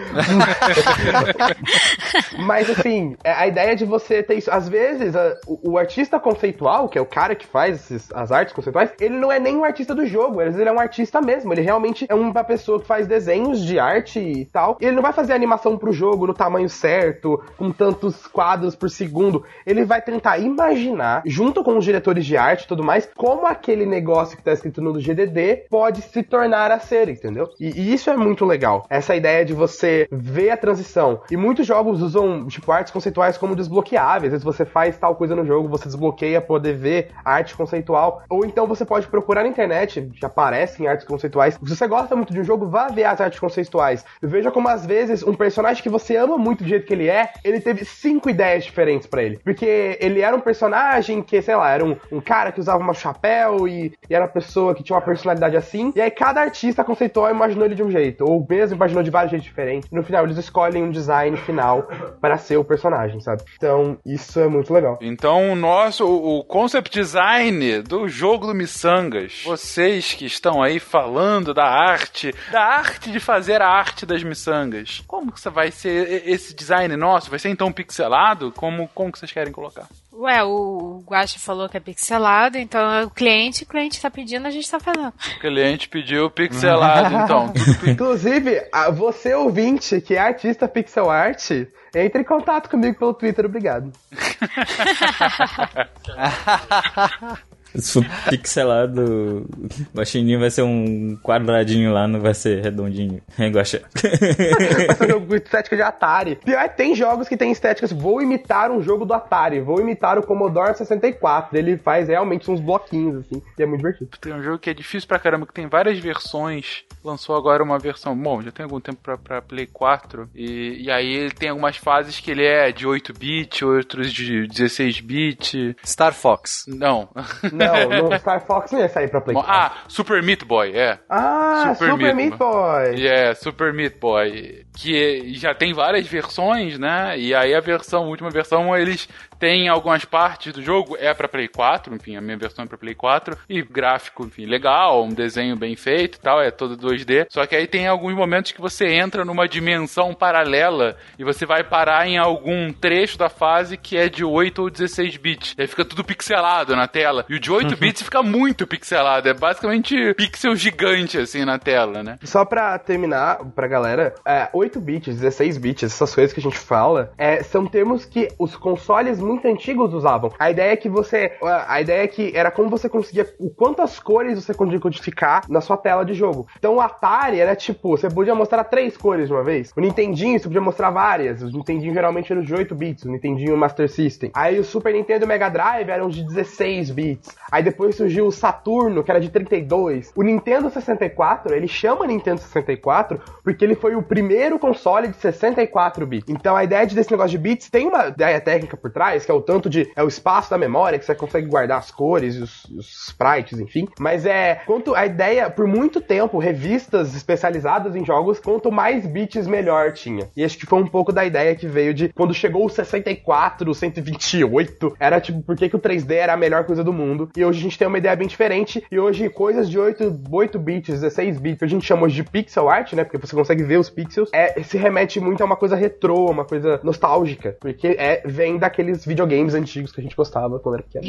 Mas assim, é, a ideia de você ter isso. Às vezes, a- o, o artista conceitual, que é o cara que faz esses- as artes conceituais, ele não é nem um artista do jogo, às vezes ele é um artista mesmo. Ele realmente é uma pessoa que faz desenhos de arte e tal. E ele não vai fazer animação pro jogo no tamanho certo, com tantos quadros por segundo. Ele vai tentar imaginar, junto com os diretores de arte e tudo mais, como aquele negócio que tá escrito no GDD pode se tornar a ser, entendeu? E, e isso é muito legal. Essa ideia de você ver a transição. E muitos jogos usam, tipo, artes conceituais como desbloqueáveis. Às vezes você faz tal coisa no jogo, você desbloqueia poder ver arte conceitual. Ou então você pode procurar na internet, já aparecem artes conceituais. Se você gosta muito de um jogo, vá ver as artes conceituais. Veja como às vezes um personagem que você ama muito do jeito que ele é, ele teve cinco ideias diferentes pra ele. Porque ele era um personagem que, sei lá, era um, um cara que usava um chapéu e, e era uma pessoa que tinha uma personalidade assim. E aí cada artista conceitual imaginou ele de um jeito. Ou mesmo imaginou de vários jeitos diferentes. No final eles escolhem um design final para ser o personagem, sabe? Então isso é muito legal. Então, nosso, o concept design do jogo do Missangas. Vocês que estão aí falando da arte, da arte de fazer a arte das miçangas. Como que vai ser esse design nosso? Vai ser então pixelado? Como, como que vocês querem colocar? Ué, o Guacha falou que é pixelado, então é o cliente, o cliente tá pedindo, a gente tá fazendo. O cliente pediu pixelado, então. Inclusive, a- você ouvinte que é artista pixel art, entre em contato comigo pelo Twitter, obrigado. Se for pixelado, o guaxininho vai ser um quadradinho lá, não vai ser redondinho. É, guaxa. Vai ser um jogo com estética de Atari. Pior, é que tem jogos que tem estéticas, vou imitar um jogo do Atari, vou imitar o Commodore 64. Ele faz realmente uns bloquinhos, assim, e é muito divertido. Tem um jogo que é difícil pra caramba, que tem várias versões. Lançou agora uma versão, bom, já tem algum tempo pra, pra Play 4. E, e aí ele tem algumas fases que ele é de 8-bit, outros de 16-bit. Star Fox. Não. Não, no Star Fox não ia sair pra Play 4. ah, Super Meat Boy, é. Ah, Super Super, Meat Meat Boy. É, Super Meat Boy. Que já tem várias versões, né? E aí a versão, a última versão, eles têm algumas partes do jogo, é pra Play 4, enfim, a minha versão é pra Play 4. E gráfico, enfim, legal, um desenho bem feito e tal, é todo 2D. Só que aí tem alguns momentos que você entra numa dimensão paralela e você vai parar em algum trecho da fase que é de 8 ou 16 bits. Aí fica tudo pixelado na tela. E o de 8 bits fica muito pixelado. É basicamente pixel gigante, assim, na tela, né? Só pra terminar, pra galera, é, 8 bits, 16 bits, essas coisas que a gente fala, é, são termos que os consoles muito antigos usavam. A ideia é que você. A ideia é que era como você conseguia. O quantas cores você conseguia codificar na sua tela de jogo. Então o Atari era tipo, você podia mostrar três cores de uma vez. O Nintendinho você podia mostrar várias. O Nintendinho geralmente era de 8 bits, o Nintendinho Master System. Aí o Super Nintendo e o Mega Drive eram de 16 bits. Aí depois surgiu o Saturno, que era de 32. O Nintendo 64, ele chama Nintendo 64 porque ele foi o primeiro console de 64 bits. Então a ideia de- desse negócio de bits tem uma ideia técnica por trás, que é o tanto de. é o espaço da memória, que você consegue guardar as cores e os, os sprites, enfim. Mas é. Quanto a ideia, por muito tempo, revistas especializadas em jogos, quanto mais bits melhor tinha. E acho que foi um pouco da ideia que veio de quando chegou o 64, o 128, era tipo, por que, que o 3D era a melhor coisa do mundo? E hoje a gente tem uma ideia bem diferente. E hoje coisas de 8, 8 bits, 16 bits, que a gente chama hoje de pixel art, né? Porque você consegue ver os pixels, é, se remete muito a uma coisa retrô, uma coisa nostálgica. Porque é, vem daqueles videogames antigos que a gente gostava quando era pequeno.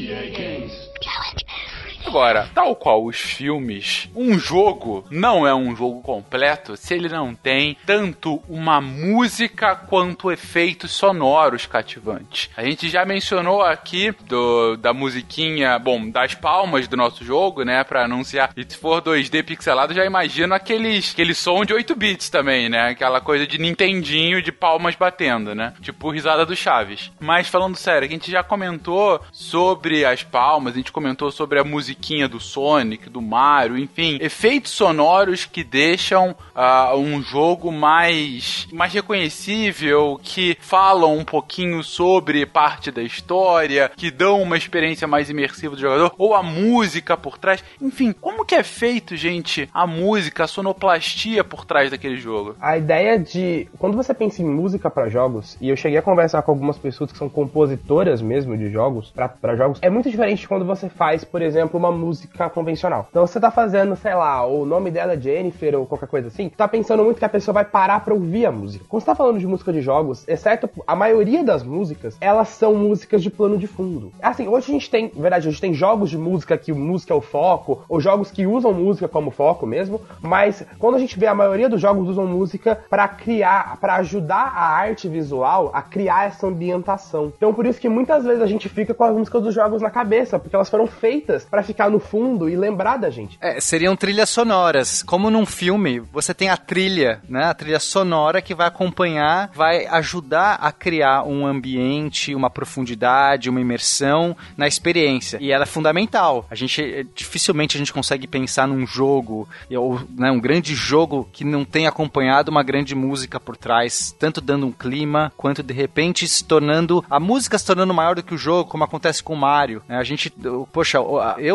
Agora, tal qual os filmes, um jogo não é um jogo completo se ele não tem tanto uma música quanto efeitos sonoros cativantes. A gente já mencionou aqui do, da musiquinha, bom, das palmas do nosso jogo, né, para anunciar. E se for 2D pixelado, já imagino aqueles, aquele som de 8 bits também, né? Aquela coisa de Nintendinho de palmas batendo, né? Tipo risada do Chaves. Mas falando sério, a gente já comentou sobre as palmas, a gente comentou sobre a musiquinha do Sonic, do Mario, enfim, efeitos sonoros que deixam uh, um jogo mais, mais reconhecível, que falam um pouquinho sobre parte da história, que dão uma experiência mais imersiva do jogador, ou a música por trás. Enfim, como que é feito, gente, a música, a sonoplastia por trás daquele jogo? A ideia de. Quando você pensa em música para jogos, e eu cheguei a conversar com algumas pessoas que são compositoras mesmo de jogos, para jogos, é muito diferente quando você faz, por exemplo, uma música convencional. Então você tá fazendo, sei lá, o nome dela é Jennifer ou qualquer coisa assim, tá pensando muito que a pessoa vai parar pra ouvir a música. Quando você tá falando de música de jogos, exceto a maioria das músicas, elas são músicas de plano de fundo. Assim, hoje a gente tem, verdade, a gente tem jogos de música que música é o foco, ou jogos que usam música como foco mesmo, mas quando a gente vê a maioria dos jogos usam música para criar, para ajudar a arte visual a criar essa ambientação. Então por isso que muitas vezes a gente fica com as músicas dos jogos na cabeça, porque elas foram feitas para ficar no fundo e lembrar da gente. É, seriam trilhas sonoras. Como num filme, você tem a trilha, né? A trilha sonora que vai acompanhar, vai ajudar a criar um ambiente, uma profundidade, uma imersão na experiência. E ela é fundamental. A gente eh, dificilmente a gente consegue pensar num jogo ou né, um grande jogo que não tem acompanhado uma grande música por trás, tanto dando um clima quanto de repente se tornando a música se tornando maior do que o jogo, como acontece com o Mario. Né? A gente, poxa,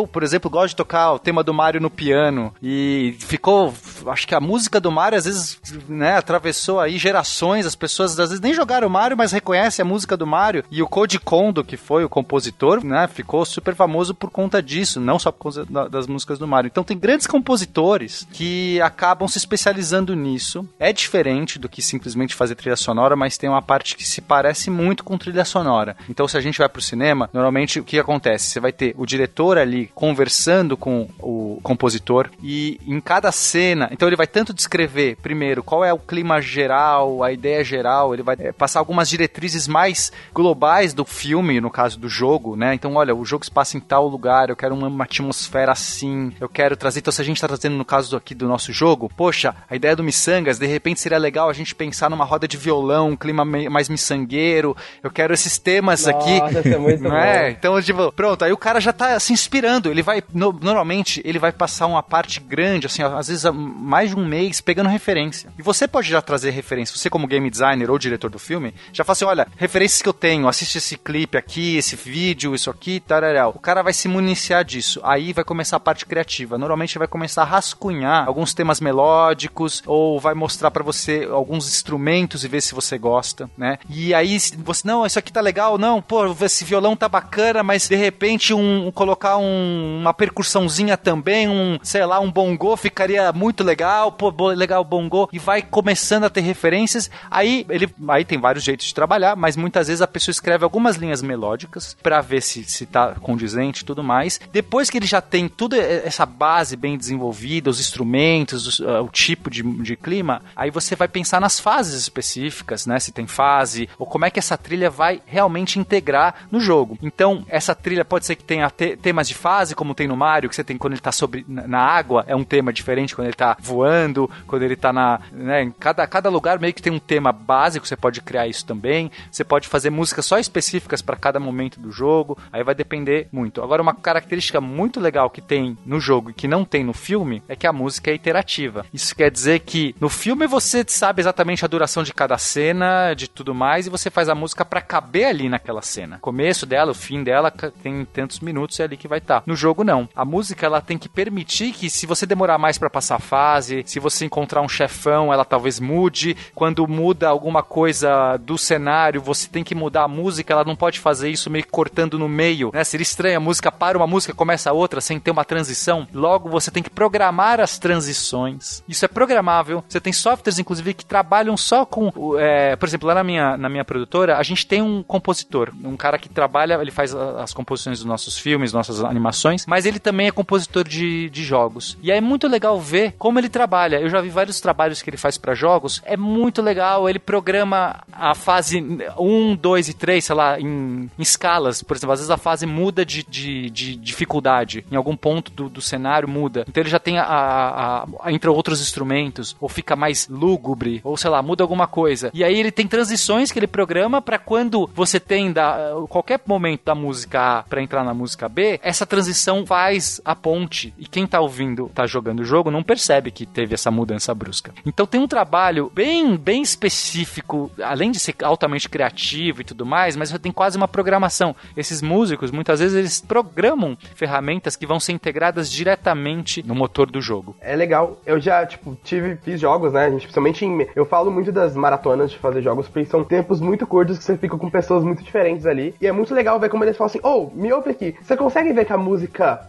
por exemplo gosto de tocar o tema do Mario no piano e ficou, acho que a música do Mario às vezes, né, atravessou aí gerações. As pessoas às vezes nem jogaram Mario, mas reconhecem a música do Mario e o Koji Kondo, que foi o compositor, né, ficou super famoso por conta disso, não só por conta das músicas do Mario. Então tem grandes compositores que acabam se especializando nisso. É diferente do que simplesmente fazer trilha sonora, mas tem uma parte que se parece muito com trilha sonora. Então se a gente vai pro cinema, normalmente o que acontece? Você vai ter o diretor ali conversando com o compositor e em cada cena, então ele vai tanto descrever primeiro qual é o clima geral, a ideia geral, ele vai é, passar algumas diretrizes mais globais do filme, no caso do jogo, né? Então, olha, o jogo se passa em tal lugar, eu quero uma, uma atmosfera assim, eu quero trazer. Então, se a gente está trazendo no caso aqui do nosso jogo, poxa, a ideia do Missangas, de repente seria legal a gente pensar numa roda de violão, um clima mais miçangueiro. Eu quero esses temas Nossa, aqui. É muito não é? Então, tipo, pronto, aí o cara já tá se inspirando. Ele vai, no, normalmente, ele vai passar uma parte grande, assim, às vezes mais de um mês, pegando referência. E você pode já trazer referência. Você, como game designer ou diretor do filme, já fala assim: olha, referências que eu tenho, assiste esse clipe aqui, esse vídeo, isso aqui, tararau. O cara vai se municiar disso. Aí vai começar a parte criativa. Normalmente vai começar a rascunhar alguns temas melódicos ou vai mostrar para você alguns instrumentos e ver se você gosta, né? E aí você, não, isso aqui tá legal, não, pô, esse violão tá bacana, mas de repente um, colocar um, uma percussãozinha também, um, sei lá, um bongô ficaria muito legal, pô, legal bongô, e vai começando a ter referências. Aí ele aí tem vários jeitos de trabalhar, mas muitas vezes a pessoa escreve algumas linhas melódicas para ver se, se tá condizente e tudo mais. Depois que ele já tem toda essa base bem desenvolvida, os instrumentos, o, o tipo de, de clima, aí você vai pensar nas fases específicas, né? Se tem fase, ou como é que essa trilha vai realmente integrar no jogo. Então, essa trilha pode ser que tenha te temas de fase, como tem no Mario, que você tem quando ele tá sobre, na água, é um tema diferente quando ele tá voando, quando ele tá na. Né, em cada, cada lugar meio que tem um tema básico, você pode criar isso também. Você pode fazer músicas só específicas para cada momento do jogo, aí vai depender muito. Agora, uma característica muito legal que tem no jogo e que não tem no filme é que a música é iterativa. Isso quer dizer que no filme você sabe exatamente a duração de cada cena, de tudo mais, e você faz a música para caber ali naquela cena. Começo dela, o fim dela tem tantos minutos, é ali que vai estar. Tá. No jogo, não. A música ela tem que permitir que, se você demorar mais para passar a fase, se você encontrar um chefão, ela talvez mude. Quando muda alguma coisa do cenário, você tem que mudar a música, ela não pode fazer isso meio que cortando no meio, né? Seria estranho, a música para uma música, começa a outra, sem ter uma transição. Logo, você tem que programar as transições. Isso é programável. Você tem softwares, inclusive, que trabalham só com. É, por exemplo, lá na minha, na minha produtora, a gente tem um compositor, um cara que trabalha, ele faz as composições dos nossos filmes, nossas animações produções, mas ele também é compositor de, de jogos. E é muito legal ver como ele trabalha. Eu já vi vários trabalhos que ele faz para jogos. É muito legal. Ele programa a fase 1, 2 e 3, sei lá, em, em escalas. Por exemplo, às vezes a fase muda de, de, de dificuldade. Em algum ponto do, do cenário muda. Então ele já tem a, a, a, outros instrumentos, ou fica mais lúgubre, ou sei lá, muda alguma coisa. E aí ele tem transições que ele programa para quando você tem da, qualquer momento da música A para entrar na música B, essa transição faz a ponte. E quem tá ouvindo, tá jogando o jogo, não percebe que teve essa mudança brusca. Então tem um trabalho bem, bem específico, além de ser altamente criativo e tudo mais, mas tem quase uma programação. Esses músicos, muitas vezes, eles programam ferramentas que vão ser integradas diretamente no motor do jogo. É legal. Eu já, tipo, tive, fiz jogos, né? Principalmente em. Eu falo muito das maratonas de fazer jogos, porque são tempos muito curtos que você fica com pessoas muito diferentes ali. E é muito legal ver como eles falam assim: oh, me ouve aqui. Você consegue ver que a música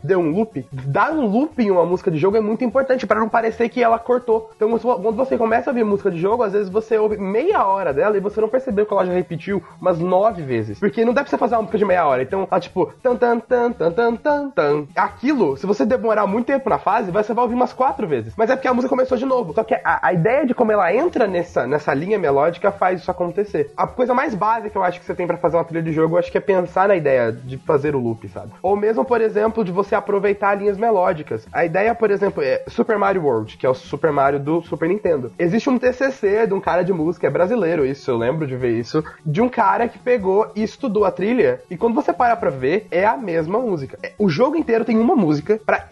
deu um loop? Dar um loop em uma música de jogo é muito importante para não parecer que ela cortou. Então, quando você começa a ouvir música de jogo, às vezes você ouve meia hora dela e você não percebeu que ela já repetiu umas nove vezes. Porque não pra você fazer uma música de meia hora. Então, ela tipo, tan tan tan tan tan tan tan. Aquilo, se você demorar muito tempo na fase, você vai ouvir umas quatro vezes. Mas é porque a música começou de novo. Só que a, a ideia de como ela entra nessa, nessa linha melódica faz isso acontecer. A coisa mais básica eu acho que você tem para fazer uma trilha de jogo, eu acho que é pensar na ideia de fazer o loop, sabe? Ou mesmo, por exemplo, de você aproveitar linhas melódicas. A ideia, por exemplo, é Super Mario World, que é o Super Mario do Super Nintendo. Existe um TCC de um cara de música, é brasileiro isso, eu lembro de ver isso, de um cara que pegou e estudou a trilha, e quando você para pra ver, é a mesma música. É, o jogo inteiro tem uma música, pra,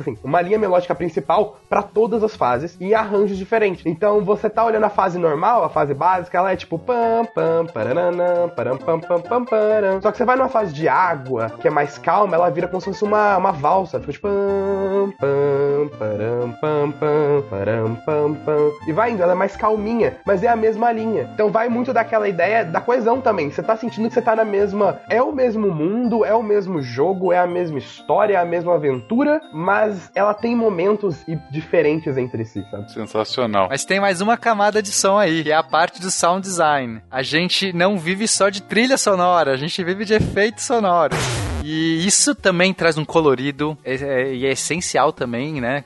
assim, uma linha melódica principal para todas as fases, em arranjos diferentes. Então, você tá olhando a fase normal, a fase básica, ela é tipo pam, pam, paranana, param, pam, pam, pam, param. Só que você vai numa fase de água, que é mais calma, ela vira como se fosse uma, uma valsa, fica tipo pam, pam, param, pam, pam, param, pam, pam. E vai indo, ela é mais calminha, mas é a mesma linha. Então vai muito daquela ideia da coesão também. Você tá sentindo que você tá na mesma. É o mesmo mundo, é o mesmo jogo, é a mesma história, é a mesma aventura, mas ela tem momentos diferentes entre si, sabe? Sensacional. Mas tem mais uma camada de som aí, que é a parte do sound design. A gente não vive só de trilha sonora, a gente vive de efeitos sonoros. E isso também traz um colorido é, é, e é, essencial também, né?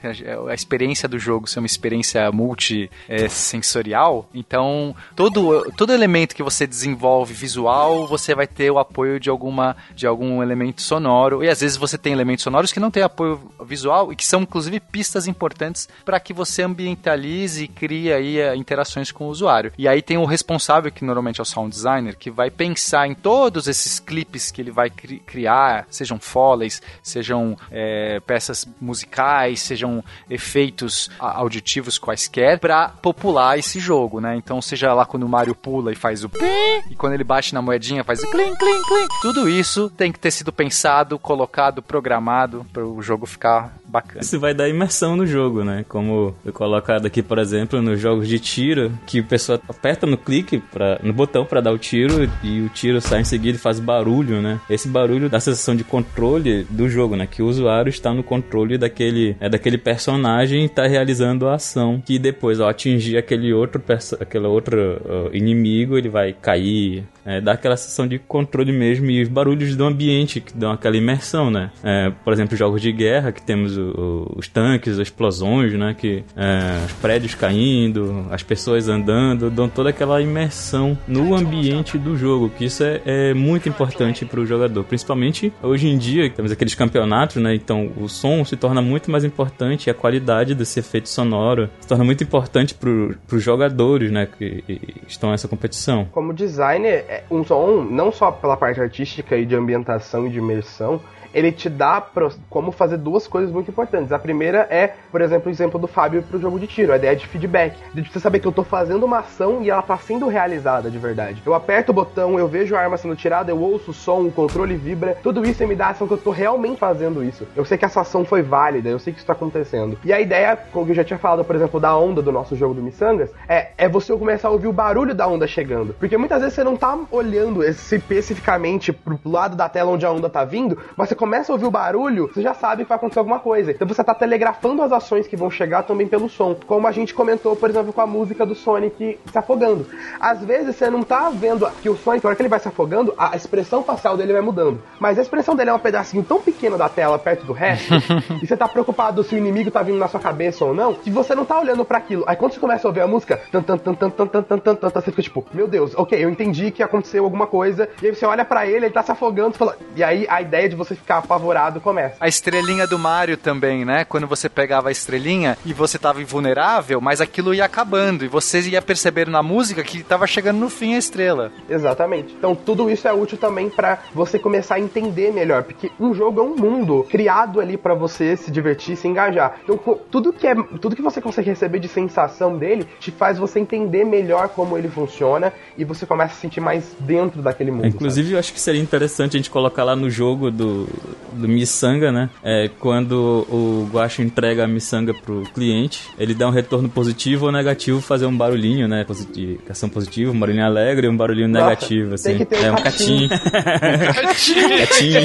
A experiência do jogo ser uma experiência multissensorial. Então, todo, todo elemento que você desenvolve visual, você vai ter o apoio de alguma de algum elemento sonoro. E às vezes você tem elementos sonoros que não têm apoio visual e que são inclusive pistas importantes para que você ambientalize e crie aí eh, interações com o usuário. E aí tem o responsável, que normalmente é o sound designer, que vai pensar em todos esses clipes que ele vai cri criar sejam foleys, sejam é, peças musicais, sejam efeitos auditivos quaisquer, para popular esse jogo, né? Então, seja lá quando o Mario pula e faz o pi, e quando ele bate na moedinha faz o clink, clink, clink. Tudo isso tem que ter sido pensado, colocado, programado para o jogo ficar bacana. Isso vai dar imersão no jogo, né? Como eu colocado aqui, por exemplo, nos jogos de tiro, que o pessoal aperta no clique, pra, no botão para dar o tiro e o tiro sai em seguida e faz barulho, né? Esse barulho dá sensação de controle do jogo, né? Que o usuário está no controle daquele, é, daquele personagem e está realizando a ação. Que depois, ao atingir aquele outro, aquele outro uh, inimigo, ele vai cair, é, dá aquela sensação de controle mesmo e os barulhos do ambiente que dão aquela imersão, né? É, por exemplo, jogos de guerra que temos o, o, os tanques, as explosões, né? Que é, os prédios caindo, as pessoas andando, dão toda aquela imersão no ambiente do jogo, que isso é, é muito importante para o jogador, principalmente hoje em dia temos aqueles campeonatos, né? Então o som se torna muito mais importante, a qualidade desse efeito sonoro se torna muito importante para os jogadores, né? Que estão nessa competição. Como designer é, um som, não só pela parte artística e de ambientação e de imersão, ele te dá como fazer duas coisas muito importantes. A primeira é, por exemplo, o exemplo do Fábio pro jogo de tiro, a ideia de feedback. De você saber que eu tô fazendo uma ação e ela tá sendo realizada de verdade. Eu aperto o botão, eu vejo a arma sendo tirada, eu ouço o som, o controle vibra, tudo isso me dá a ação que eu tô realmente fazendo isso. Eu sei que essa ação foi válida, eu sei que isso tá acontecendo. E a ideia, como eu já tinha falado, por exemplo, da onda do nosso jogo do Missangas, é, é você começar a ouvir o barulho da onda chegando. Porque muitas vezes você não tá olhando especificamente pro lado da tela onde a onda tá vindo, mas você começa a ouvir o barulho, você já sabe que vai acontecer alguma coisa. Então você tá telegrafando as ações que vão chegar também pelo som. Como a gente comentou, por exemplo, com a música do Sonic se afogando. Às vezes você não tá vendo que o Sonic, na hora que ele vai se afogando, a expressão facial dele vai mudando. Mas a expressão dele é um pedacinho tão pequeno da tela perto do resto, e você tá preocupado se o inimigo tá vindo na sua cabeça ou não, que você não tá olhando para aquilo. Aí quando você começa a ouvir a música, tan, tan, tan, tan, tan, tan, tan, tan, tan, você fica tipo, meu Deus, ok, eu entendi que aconteceu alguma coisa, e aí você olha para ele, ele tá se afogando, você fala, e aí a ideia de você ficar apavorado começa. A estrelinha do Mario também, né? Quando você pegava a estrelinha e você tava invulnerável, mas aquilo ia acabando e você ia percebendo na música que tava chegando no fim a estrela. Exatamente. Então tudo isso é útil também para você começar a entender melhor, porque um jogo é um mundo criado ali para você se divertir, se engajar. Então tudo que é, tudo que você consegue receber de sensação dele te faz você entender melhor como ele funciona e você começa a se sentir mais dentro daquele mundo. Inclusive, eu acho que seria interessante a gente colocar lá no jogo do, do miçanga, né? É, quando o Guacho entrega a miçanga pro cliente, ele dá um retorno positivo ou negativo, fazer um barulhinho, né? Positivo, ação positiva, um barulhinho alegre e um barulhinho Nossa, negativo, assim. tem que ter é um catinho. catinho. catinho.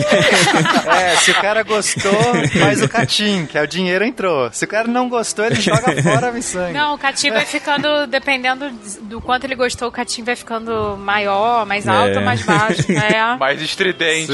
É, se o cara gostou, faz o catim, que é o dinheiro entrou. Se o cara não gostou, ele joga fora a miçanga. Não, o Catim vai ficando, dependendo do quanto ele gostou, o Catim vai ficando maior, mais alto É. ou mais baixo. É. Mais estridente.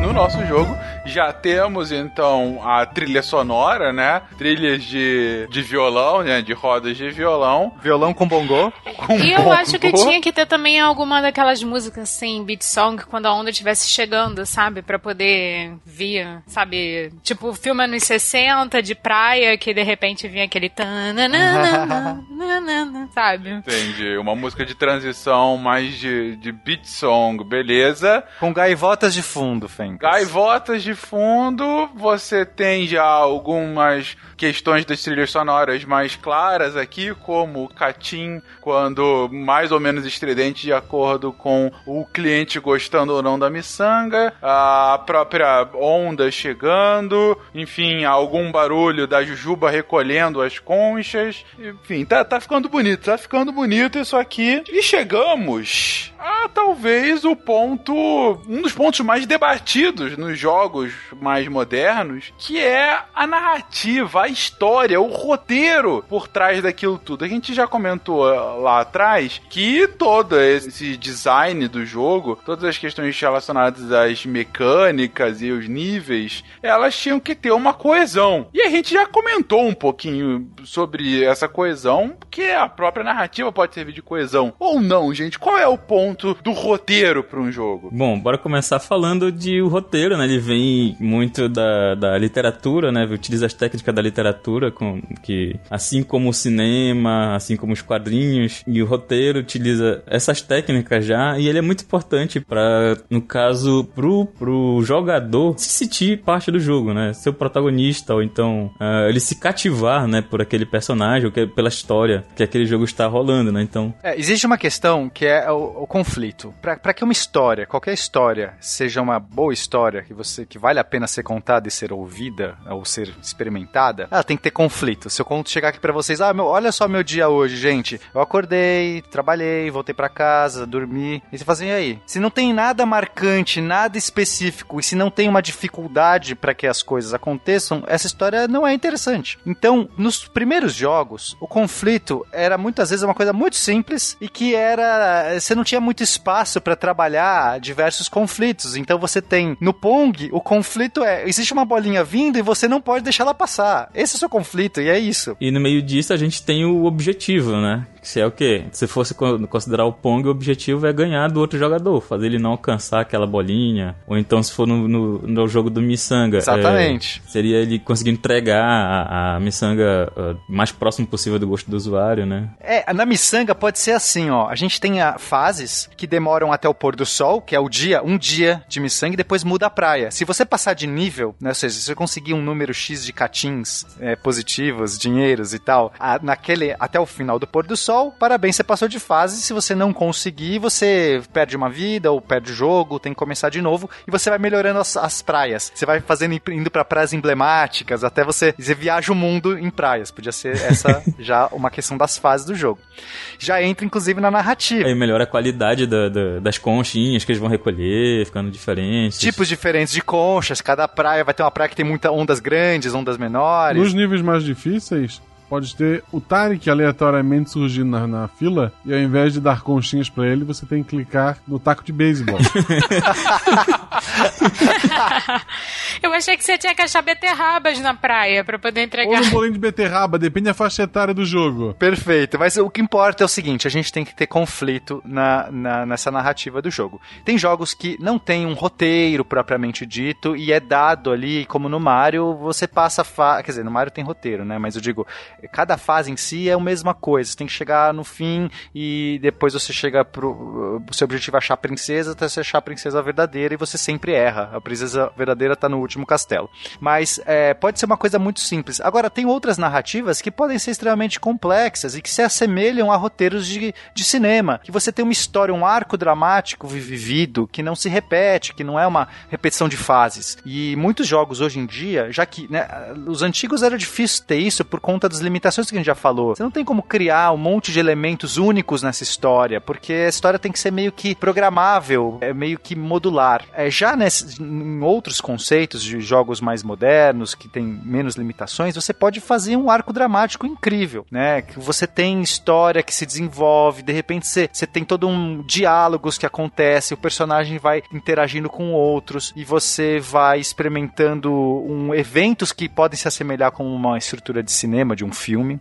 No nosso jogo já temos então a trilha sonora, né? Trilhas de, de violão, né? De rodas de violão. Violão com bongô. Com E eu acho que tinha que ter também alguma daquelas músicas assim, beat song, quando a onda estivesse chegando, sabe? Pra poder vir, sabe? Tipo, filme anos 60 de praia, que de repente vinha aquele. tananana, nanana, Sabe? Entendi. Uma música de transição mais de, de beat song, beleza. Com gaivotas de fundo, Fencas. Gaivotas de fundo, você tem já algumas questões das trilhas sonoras mais claras aqui, como o Catim, quando mais ou menos estridente de acordo com o cliente gostando ou não da miçanga, a própria onda chegando, enfim, algum barulho da jujuba recolhendo as conchas, enfim, tá, tá ficando bonito, tá ficando bonito isso aqui. E chegamos a talvez o ponto, um dos pontos mais debatidos nos jogos mais modernos, que é a narrativa, a história, o roteiro por trás daquilo tudo. A gente já comentou eh, lá atrás que todo esse design do jogo, todas as questões relacionadas às mecânicas e os níveis, elas tinham que ter uma coesão. E a gente já comentou um pouquinho sobre essa coesão, que a própria narrativa pode servir de coesão. Ou não, gente? Qual é o ponto do roteiro para um jogo? Bom, bora começar falando de o roteiro, né? Ele vem muito da, da literatura, né? Utiliza as técnicas da literatura, com, que assim como o cinema, assim como os quadrinhos, e o roteiro utiliza essas técnicas já, e ele é muito importante para, no caso, pro, pro jogador se sentir parte do jogo, né? Ser o protagonista, ou então ah, ele se cativar, né? Por aquele personagem, ou que- pela história que aquele jogo está rolando, né? Então, É, existe uma questão que é o, o conflito. Pra que uma história, qualquer história, seja uma boa história que você que vale a pena ser contada e ser ouvida ou ser experimentada, ela tem que ter conflito. Se eu chegar aqui pra vocês, ah, meu, olha só meu dia hoje, gente. Eu acordei, trabalhei, voltei pra casa, dormi. E você fala assim, aí? Se não tem nada marcante, nada específico, e se não tem uma dificuldade pra que as coisas aconteçam, essa história não é interessante. Então, nos primeiros jogos, o conflito era muitas vezes uma coisa muito simples e que era você não tinha muito espaço pra trabalhar diversos conflitos. Então você tem no Pong, o conflito é existe uma bolinha vindo e você não pode deixar ela passar. Esse é o seu conflito e é isso. E no meio disso a gente tem o objetivo, né? Se é o quê? Se fosse co- considerar o Pong, o objetivo é ganhar do outro jogador, fazer ele não alcançar aquela bolinha. Ou então, se for no, no, no jogo do Missanga, Exatamente. é, seria ele conseguir entregar a, a Missanga ah, mais próximo possível do gosto do usuário, né? É, na miçanga pode ser assim, ó. A gente tem a, fases que demoram até o pôr do sol, que é o dia, um dia de miçanga, e depois muda a praia. Se você passar de nível, né, ou seja, se você conseguir um número X de catins é, positivos, dinheiros e tal, a- naquele, até o final do pôr do sol, sol, parabéns, você passou de fase. Se você não conseguir, você perde uma vida ou perde o jogo, tem que começar de novo e você vai melhorando as, as praias. Você vai fazendo indo para praias emblemáticas, até você, você viaja o mundo em praias. Podia ser essa já uma questão das fases do jogo. Já entra inclusive na narrativa. Aí melhora a qualidade da- da- das conchinhas que eles vão recolher, ficando diferentes. Tipos diferentes de conchas, cada praia vai ter uma praia que tem muitas ondas grandes, ondas menores. Nos níveis mais difíceis, pode ter o Tarek aleatoriamente surgindo na, na fila, e ao invés de dar conchinhas pra ele, você tem que clicar no taco de beisebol. Eu achei que você tinha que achar beterrabas na praia pra poder Ou entregar. no bolinho de beterraba, depende da faixa etária do jogo. Perfeito, mas o que importa é o seguinte: a gente tem que ter conflito na, na- nessa narrativa do jogo. Tem jogos que não tem um roteiro propriamente dito e é dado ali, como no Mario, você passa. a Fa... Quer dizer, no Mario tem roteiro, né? Mas eu digo, cada fase em si é a mesma coisa. Você tem que chegar no fim e depois você chega pro. O seu objetivo é achar a princesa, até você achar a princesa verdadeira e você sempre erra. A princesa verdadeira tá no último castelo. Mas é, pode ser uma coisa muito simples. Agora, tem outras narrativas que podem ser extremamente complexas e que se assemelham a roteiros de, de cinema. Que você tem uma história, um arco dramático vi- vivido que não se repete, que não é uma repetição de fases. E muitos jogos hoje em dia, já que né, os antigos era difícil ter isso por conta das limitações que a gente já falou. Você não tem como criar um monte de elementos únicos nessa história, porque a história tem que ser meio que programável, é meio que modular. É, já nesse, em outros conceitos de jogos mais modernos, que tem menos limitações, você pode fazer um arco dramático incrível, né? Que você tem história que se desenvolve, de repente você, você tem todo um diálogos que acontece, o personagem vai interagindo com outros e você vai experimentando um, eventos que podem se assemelhar com uma estrutura de cinema, de um filme.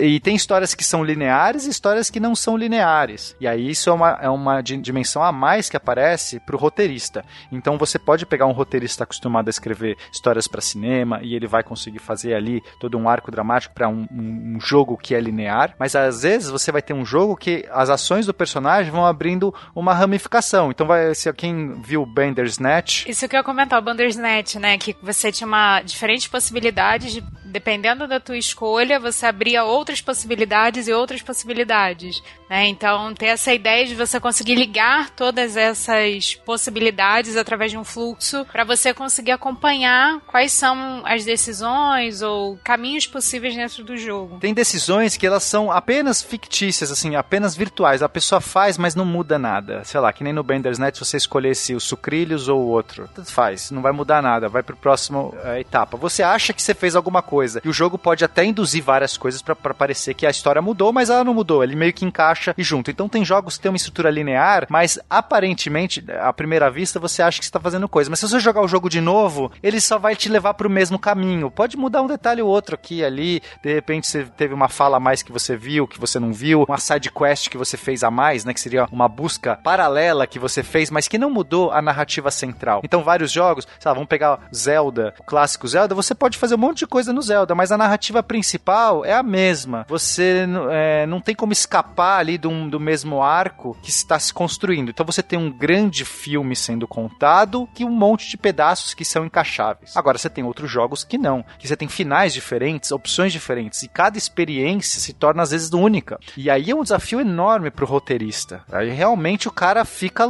E tem histórias que são lineares e histórias que não são lineares. E aí isso é uma, é uma di- dimensão a mais que aparece pro roteirista. Então você pode pegar um roteirista acostumado a escrever histórias para cinema e ele vai conseguir fazer ali todo um arco dramático para um, um- um jogo que é linear, mas às vezes você vai ter um jogo que as ações do personagem vão abrindo uma ramificação. Então vai se quem viu Bandersnatch, Isso que eu ia comentar, o Bandersnatch, né? Que você tinha uma diferentes possibilidades, de, dependendo da tua escolha, você abria outras possibilidades e outras possibilidades, né? Então, ter essa ideia de você conseguir ligar todas essas possibilidades através de um fluxo para você conseguir acompanhar quais são as decisões ou caminhos possíveis dentro do jogo. Tem decisões que elas são apenas fictícias, assim, apenas virtuais. A pessoa faz, mas não muda nada. Sei lá, que nem no Bandersnatch você escolhesse o sucrilhos ou o outro. Tanto faz, não vai mudar nada. Vai pro próximo eh, etapa. Você acha que você fez alguma coisa. E o jogo pode até induzir várias coisas pra parecer que a história mudou, mas ela não mudou. Ele meio que encaixa e junto. Então tem jogos que tem uma estrutura linear, mas aparentemente, à primeira vista, você acha que você tá fazendo coisa. Mas se você jogar o jogo de novo, ele só vai te levar pro mesmo caminho. Pode mudar um detalhe ou outro aqui ali. De repente você teve uma fala a mais que você viu, que você não viu, uma side quest que você fez a mais, né? Que seria uma busca paralela que você fez, mas que não mudou a narrativa central. Então, vários jogos, sei lá, vamos pegar Zelda, o clássico Zelda, você pode fazer um monte de coisa no Zelda, mas a narrativa principal é a mesma. Você é, não tem como escapar ali do, do mesmo arco que está se construindo. Então você tem um grande filme sendo contado e um monte de pedaços que são encaixáveis. Agora você tem outros jogos que não, que você tem finais diferentes, opções diferentes e cada experiência se torna às vezes única. E aí é um desafio enorme pro roteirista. Aí realmente o cara fica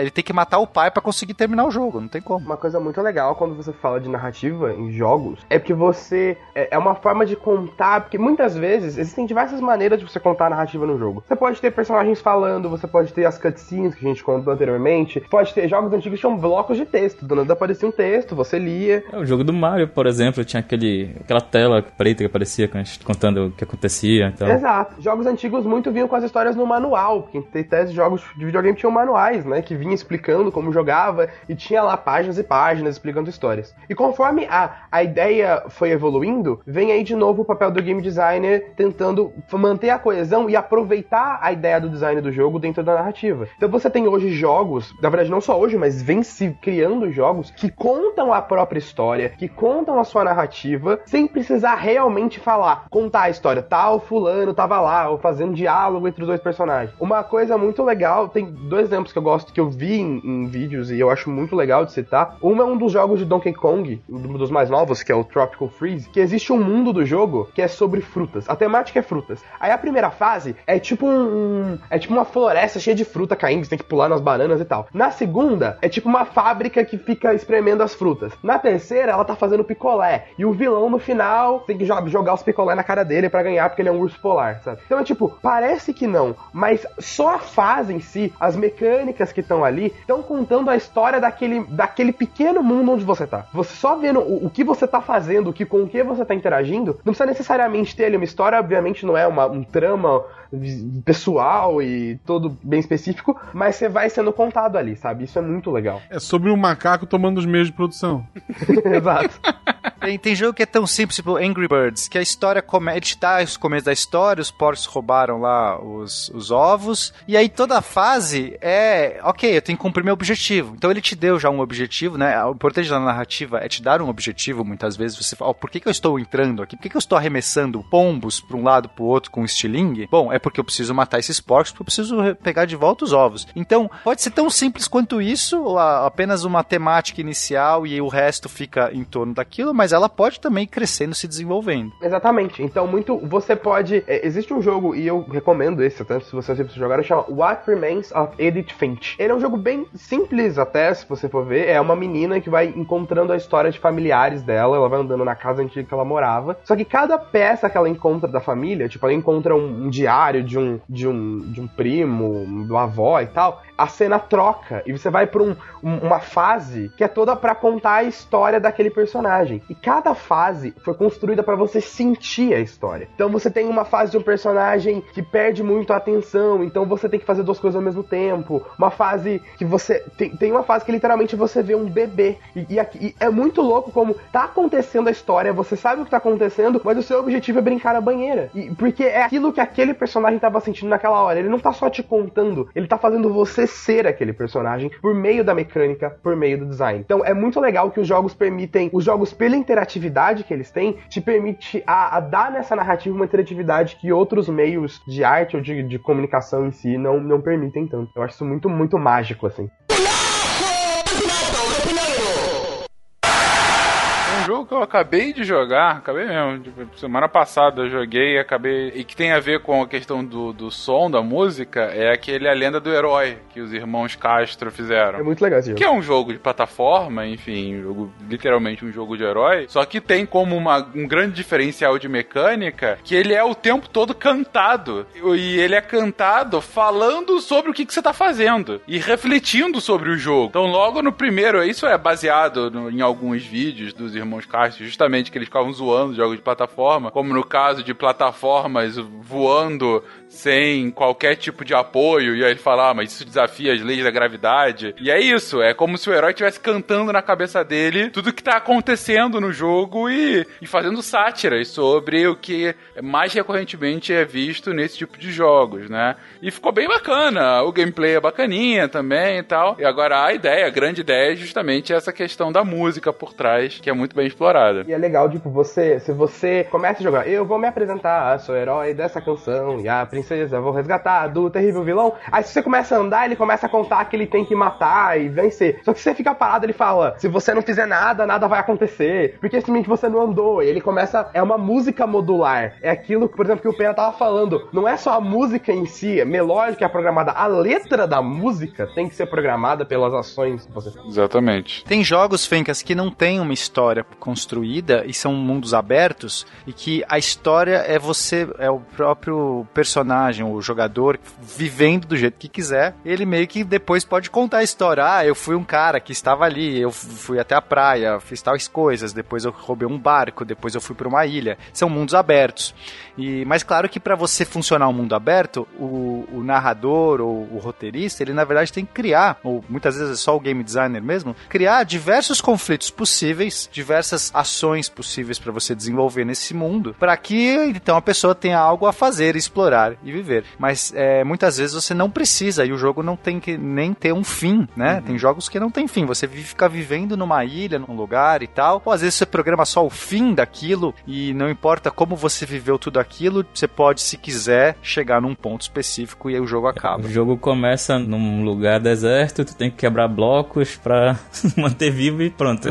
ele tem que matar o pai para conseguir terminar o jogo, não tem como. Uma coisa muito legal quando você fala de narrativa em jogos é porque você. É é uma forma de contar, porque muitas vezes existem diversas maneiras de você contar a narrativa no jogo. Você pode ter personagens falando, você pode ter as cutscenes que a gente contou anteriormente, pode ter jogos antigos que tinham blocos de texto. Do nada aparecia um texto, você lia. É, o jogo do Mario, por exemplo, tinha aquele, aquela tela preta que aparecia contando o que acontecia. Então, Exato. Jogos antigos muito vinham com as histórias no manual, porque tem até jogos de videogame tinham manuais, né? Que vinha explicando como jogava e tinha lá páginas e páginas explicando histórias. E conforme a, a ideia foi evoluindo, vem aí de novo o papel do game designer tentando manter a coesão e aceitar a ideia do design do jogo dentro da narrativa. Então você tem hoje jogos, na verdade não só hoje, mas vem se criando jogos que contam a própria história, que contam a sua narrativa, sem precisar realmente falar, contar a história. Tal fulano tava lá, ou fazendo diálogo entre os dois personagens. Uma coisa muito legal, tem dois exemplos que eu gosto, que eu vi em, em vídeos e eu acho muito legal de citar. Um é um dos jogos de Donkey Kong, um dos mais novos, que é o Tropical Freeze, que existe um mundo do jogo que é sobre frutas. A temática é frutas. Aí a primeira fase é tipo um. É tipo uma floresta cheia de fruta caindo, você tem que pular nas bananas e tal. Na segunda, é tipo uma fábrica que fica espremendo as frutas. Na terceira, ela tá fazendo picolé. E o vilão no final tem que jogar os picolé na cara dele para ganhar, porque ele é um urso polar, sabe? Então é tipo, parece que não, mas só a fase em si, as mecânicas que estão ali, estão contando a história daquele, daquele pequeno mundo onde você tá. Você só vendo o, o que você tá fazendo, o que, com o que você tá interagindo, não precisa necessariamente ter ali uma história, obviamente não é uma, um trama pessoal e todo bem específico, mas você vai sendo contado ali, sabe? Isso é muito legal. É sobre um macaco tomando os meios de produção. Exato. Tem, tem jogo que é tão simples, tipo Angry Birds, que a história come, ele te dá o começo da história, os porcos roubaram lá os, os ovos, e aí toda a fase é, ok, eu tenho que cumprir meu objetivo. Então ele te deu já um objetivo, né? O importante da narrativa é te dar um objetivo, muitas vezes você fala, oh, por que, que eu estou entrando aqui? Por que, que eu estou arremessando pombos para um lado para o outro com um estilingue? Bom, é porque eu preciso matar esses porcos, porque eu preciso pegar de volta os ovos. Então, pode ser tão simples quanto isso, apenas uma temática inicial e o resto fica em torno daquilo, mas ela pode também ir crescendo, se desenvolvendo. Exatamente. Então, muito. Você pode. É, existe um jogo, e eu recomendo esse, até se você sempre jogar, chama What Remains of Edith Finch. Ele é um jogo bem simples, até, se você for ver. É uma menina que vai encontrando a história de familiares dela, ela vai andando na casa antiga que ela morava. Só que cada peça que ela encontra da família, tipo, ela encontra um, um diário de um, de um, de um primo, do avó e tal, a cena troca e você vai para um, uma fase que é toda para contar a história daquele personagem. E cada fase foi construída para você sentir a história. Então você tem uma fase de um personagem que perde muito a atenção, então você tem que fazer duas coisas ao mesmo tempo. Uma fase que você tem, tem uma fase que literalmente você vê um bebê. E, e, e é muito louco como tá acontecendo a história, você sabe o que tá acontecendo, mas o seu objetivo é brincar na banheira. E porque é aquilo que aquele personagem tava sentindo naquela hora. Ele não tá só te contando, ele tá fazendo você ser aquele personagem por meio da mecânica, por meio do design. Então é muito legal que os jogos permitem, os jogos pela interatividade que eles têm, te permite a, a dar nessa narrativa uma interatividade que outros meios de arte ou de, de comunicação em si não, não permitem tanto. Eu acho isso muito, muito mágico, assim. Jogo que eu acabei de jogar, acabei mesmo, tipo, semana passada eu joguei e acabei. E que tem a ver com a questão do, do som, da música, é aquele A Lenda do Herói que os irmãos Castro fizeram. É muito legal esse jogo. Que é um jogo de plataforma, enfim, um jogo, literalmente um jogo de herói, só que tem como uma, um grande diferencial de mecânica que ele é o tempo todo cantado. E ele é cantado falando sobre o que, que você tá fazendo e refletindo sobre o jogo. Então, logo no primeiro, isso é baseado no, em alguns vídeos dos irmãos irmãos Castro, justamente que eles ficavam zoando jogos de plataforma, como no caso de plataformas voando sem qualquer tipo de apoio, e aí ele fala, ah, mas isso desafia as leis da gravidade. E é isso, é como se o herói estivesse cantando na cabeça dele tudo que tá acontecendo no jogo e, e fazendo sátiras sobre o que mais recorrentemente é visto nesse tipo de jogos, né? E ficou bem bacana, o gameplay é bacaninha também e tal. E agora a ideia, a grande ideia é justamente essa questão da música por trás, que é muito bem explorada. E é legal, tipo, você, se você começa a jogar, eu vou me apresentar, sou herói dessa canção, e a princesa, vou resgatar do terrível vilão. Aí se você começa a andar, ele começa a contar que ele tem que matar e vencer. Só que se você fica parado, ele fala: se você não fizer nada, nada vai acontecer. Porque simplesmente você não andou. E ele começa. É uma música modular. É aquilo, por exemplo, que o Pena tava falando. Não é só a música em si, a melódica é programada. A letra da música tem que ser programada pelas ações que você faz. Exatamente. Tem jogos, Fencas, que não tem uma história construída e são mundos abertos e que a história é você, é o próprio personagem personagem, o jogador, vivendo do jeito que quiser, ele meio que depois pode contar a história. Ah, eu fui um cara que estava ali, eu fui até a praia, fiz tais coisas, depois eu roubei um barco, depois eu fui para uma ilha. São mundos abertos. E, mas claro que para você funcionar um mundo aberto, o, o, narrador ou o roteirista, ele na verdade tem que criar, ou muitas vezes é só o game designer mesmo, criar diversos conflitos possíveis, diversas ações possíveis para você desenvolver nesse mundo, para que então a pessoa tenha algo a fazer, explorar e viver. Mas é, muitas vezes você não precisa e o jogo não tem que nem ter um fim, né? Tem jogos que não tem fim. Você fica vivendo numa ilha, num lugar e tal. Ou às vezes você programa só o fim daquilo e não importa como você viveu tudo aquilo, você pode, se quiser, chegar num ponto específico e aí o jogo acaba. O jogo começa num lugar deserto, tu tem que quebrar blocos pra manter vivo e pronto.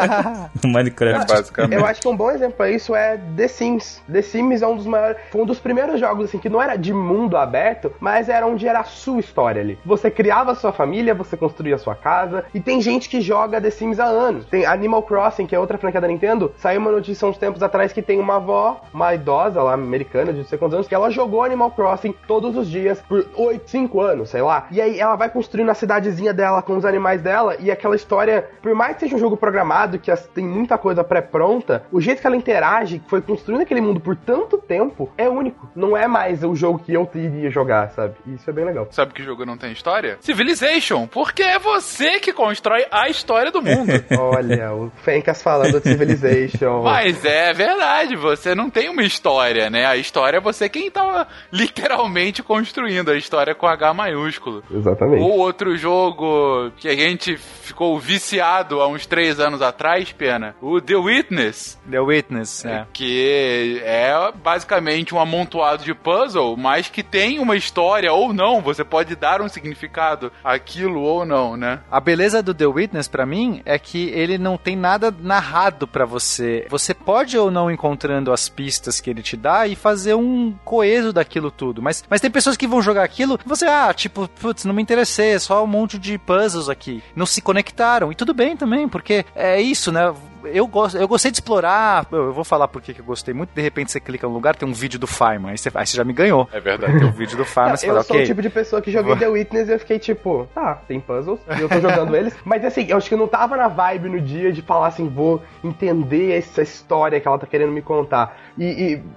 Minecraft. Basicamente. Eu acho que um bom exemplo pra isso é The Sims. The Sims é um dos maiores. Foi um dos primeiros jogos assim que não era de mundo aberto, mas era onde era a sua história ali. Você criava a sua família, você construía a sua casa. E tem gente que joga The Sims há anos. Tem Animal Crossing, que é outra franquia da Nintendo. Saiu uma notícia uns tempos atrás que tem uma avó, uma idosa lá, americana, de não sei quantos anos, que ela jogou Animal Crossing todos os dias por 8, 5 anos, sei lá. E aí ela vai construindo a cidadezinha dela com os animais dela e aquela história, por mais que seja um jogo programado, que tem muita coisa pré-pronta, o jeito que ela interage, que foi construindo aquele mundo por tanto tempo, é único. Não é mais o jogo que eu iria jogar, sabe? Isso é bem legal. Sabe que jogo não tem história? Civilization, porque é você que constrói a história do mundo. Olha, o Fencas falando de Civilization. Mas é verdade, você não tem uma história, né? A história é você quem tá literalmente construindo a história com H maiúsculo. Exatamente. Ou outro jogo que a gente ficou viciado há uns três anos atrás, pena, o The Witness. The Witness, é. Que é basicamente um amontoado de puzzle, mas que tem uma história ou não. Você pode dar um significado àquilo ou não, né? A beleza do The Witness pra mim é que ele não tem nada narrado pra você. Você pode ou não encontrando as pistas que ele te dá e fazer um coeso daquilo tudo. Mas, mas tem pessoas que vão jogar aquilo e você, ah, tipo, putz, não me interessei, é só um monte de puzzles aqui. Não se conectaram. E tudo bem também, porque é isso, né? Eu, gosto, eu gostei de explorar. Eu, eu vou falar por que que eu gostei muito. De repente você clica no lugar, tem um vídeo do Fireman. Aí você, aí você já me ganhou. É verdade. Tem um vídeo do Fireman, Não, você eu fala, sou ok. o tipo de pessoa que joguei The Witness e eu fiquei tipo, tá, tem puzzles, e eu tô jogando eles. Mas assim, eu acho que eu não tava na vibe no dia de falar assim, vou entender essa história que ela tá querendo me contar. E,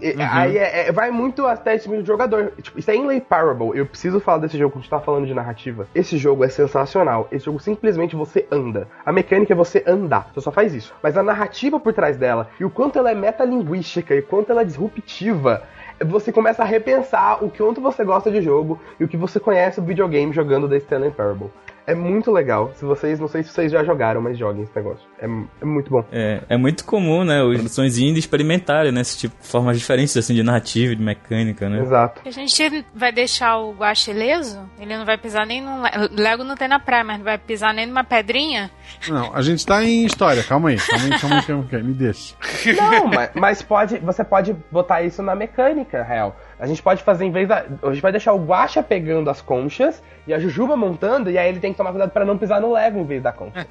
e- e aí é- é- vai muito até do jogador. Tipo, Stanley Parable, eu preciso falar desse jogo, quando a gente tá falando de narrativa. Esse jogo é sensacional. Esse jogo simplesmente você anda. A mecânica é você andar. Você só faz isso. Mas a narrativa por trás dela, e o quanto ela é metalinguística, e o quanto ela é disruptiva, você começa a repensar o quanto você gosta de jogo e o que você conhece do videogame jogando The Stanley Parable. É muito legal. Se vocês, não sei se vocês já jogaram, mas joguem esse negócio. É, é muito bom. É, é muito comum, né? Os produções indie experimentarem, né? Esse tipo de formas diferentes, assim, de narrativa, de mecânica, né? Exato. A gente vai deixar o guache ileso? Ele não vai pisar nem num... le- Lego não tem na praia, mas não vai pisar nem numa pedrinha? Não, a gente tá em história, calma aí, calma aí, calma aí, calma aí, me deixa. Não, mas, mas pode, você pode botar isso na mecânica, real. A gente pode fazer em vez da. A gente vai deixar o Guacha pegando as conchas e a Jujuba montando, e aí ele tem que tomar cuidado pra não pisar no Lego em vez da concha.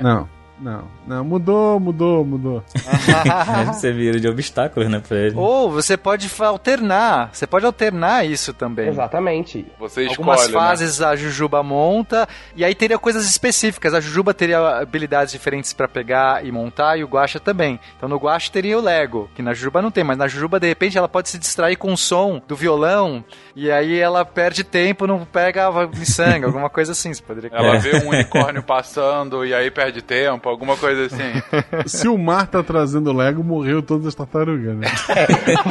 Não, não, não, mudou, mudou, mudou. Aí você vira de obstáculos, né, pra ele. Ou você pode alternar. Você pode alternar isso também. Exatamente. Você escolhe, Algumas né? fases a Jujuba monta, e aí teria coisas específicas. A Jujuba teria habilidades diferentes pra pegar e montar, e o Guacha também. Então no Guacha teria o Lego, que na Jujuba não tem, mas na Jujuba, de repente, ela pode se distrair com o som do violão, e aí ela perde tempo, não pega miçanga, alguma coisa assim. Você poderia. Ela É. vê um unicórnio passando e aí perde tempo, alguma coisa assim. Se o mar tá trazendo Lego, morreu todas as tartarugas, né?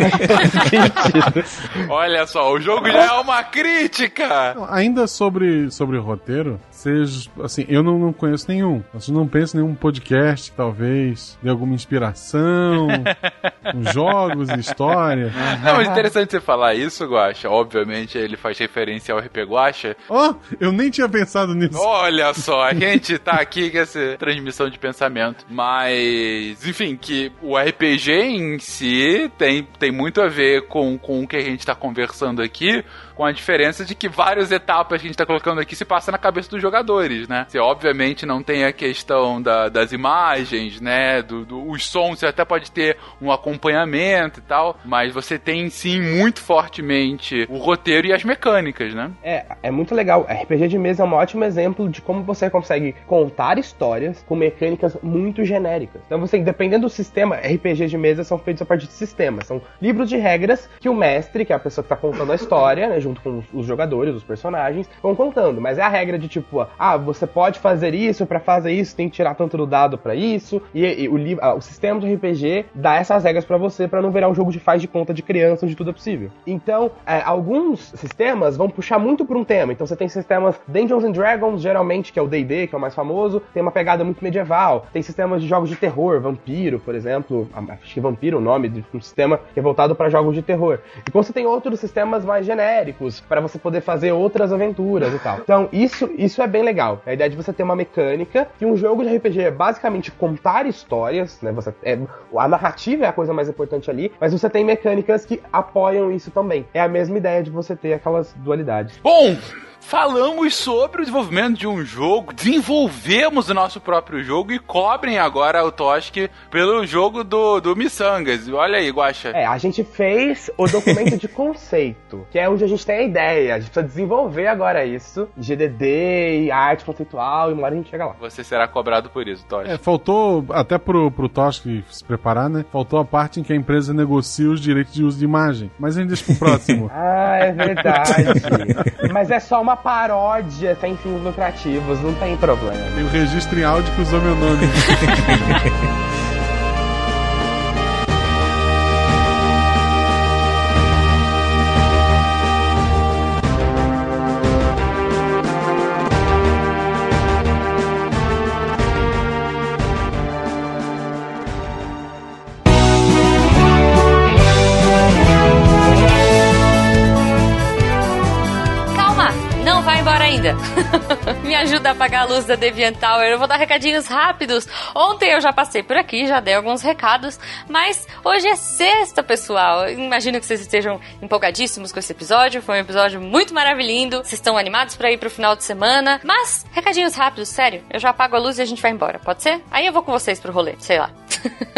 Olha só, o jogo já é uma crítica! Ainda sobre, sobre roteiro, vocês, assim, eu não, não conheço nenhum. Vocês não pensam em nenhum podcast, talvez, de alguma inspiração, com jogos e história. Não, mas interessante você falar isso, Guacha. Obviamente ele faz referência ao RP Guacha. Ó, eu nem tinha pensado nisso. Olha só, a gente tá aqui com essa transmissão de pensamento. Mas, enfim, que o RPG em si tem, tem muito a ver com, com o que a gente tá conversando aqui, com a diferença de que várias etapas que a gente tá colocando aqui se passa na cabeça dos jogadores, né? Você obviamente não tem a questão da- das imagens, né? Do, do- os sons, você até pode ter um acompanhamento e tal, mas você tem sim muito fortemente o roteiro e as mecânicas, né? É, é muito legal. RPG de mesa é um ótimo exemplo de como você consegue contar histórias com mecânicas muito genéricas. Então você, dependendo do sistema, RPG de mesa são feitos a partir de sistemas. São livros de regras que o mestre, que é a pessoa que está contando a história, né, junto com os, jogadores, os personagens, vão contando. Mas é a regra de tipo, ah, você pode fazer isso, para fazer isso tem que tirar tanto do dado para isso. E, e o, ah, o sistema de RPG dá essas regras para você para não virar um jogo de faz de conta de criança onde tudo é possível. Então, é, alguns sistemas vão puxar muito por um tema. Então você tem sistemas Dungeons and Dragons, geralmente, que é o D&D, que é o mais famoso, tem uma pegada muito medieval. Tem sistemas de jogos de terror, Vampiro, por exemplo. Acho que Vampiro é o nome de um sistema que é voltado para jogos de terror. E você tem outros sistemas mais genéricos, para você poder fazer outras aventuras e tal. Então, isso, isso é bem legal. A ideia de você ter uma mecânica que um jogo de RPG é basicamente contar histórias, né? Você, é, a narrativa é a coisa mais importante ali, mas você tem mecânicas que apoiam isso também. É a mesma ideia de você ter aquelas dualidades. Bom, falamos sobre o desenvolvimento de um jogo, desenvolvemos o nosso próprio jogo e cobrem agora o Toski pelo jogo do, do Missangas. Olha aí, Guaxa. É, a gente fez o documento de conceito, que é onde a gente tem a ideia. A gente precisa desenvolver agora isso, GDD e arte conceitual, e uma hora a gente chega lá. Você será cobrado por isso, Toski. É, faltou, até pro, pro Toski se preparar, né? Faltou a parte em que a empresa negocia os direitos de uso de imagem. Mas a gente deixa pro próximo. ah, é verdade. Mas é só uma paródia sem fins lucrativos, não tem problema. Tem o registro em áudio que usou meu nome. Apagar a luz da Deviant Tower. Eu vou dar recadinhos rápidos. Ontem eu já passei por aqui, já dei alguns recados, mas hoje é sexta, pessoal. Imagino que vocês estejam empolgadíssimos com esse episódio. Foi um episódio muito maravilhoso. Vocês estão animados para ir pro final de semana. Mas, recadinhos rápidos, sério. Eu já apago a luz e a gente vai embora, pode ser? Aí eu vou com vocês pro rolê, sei lá.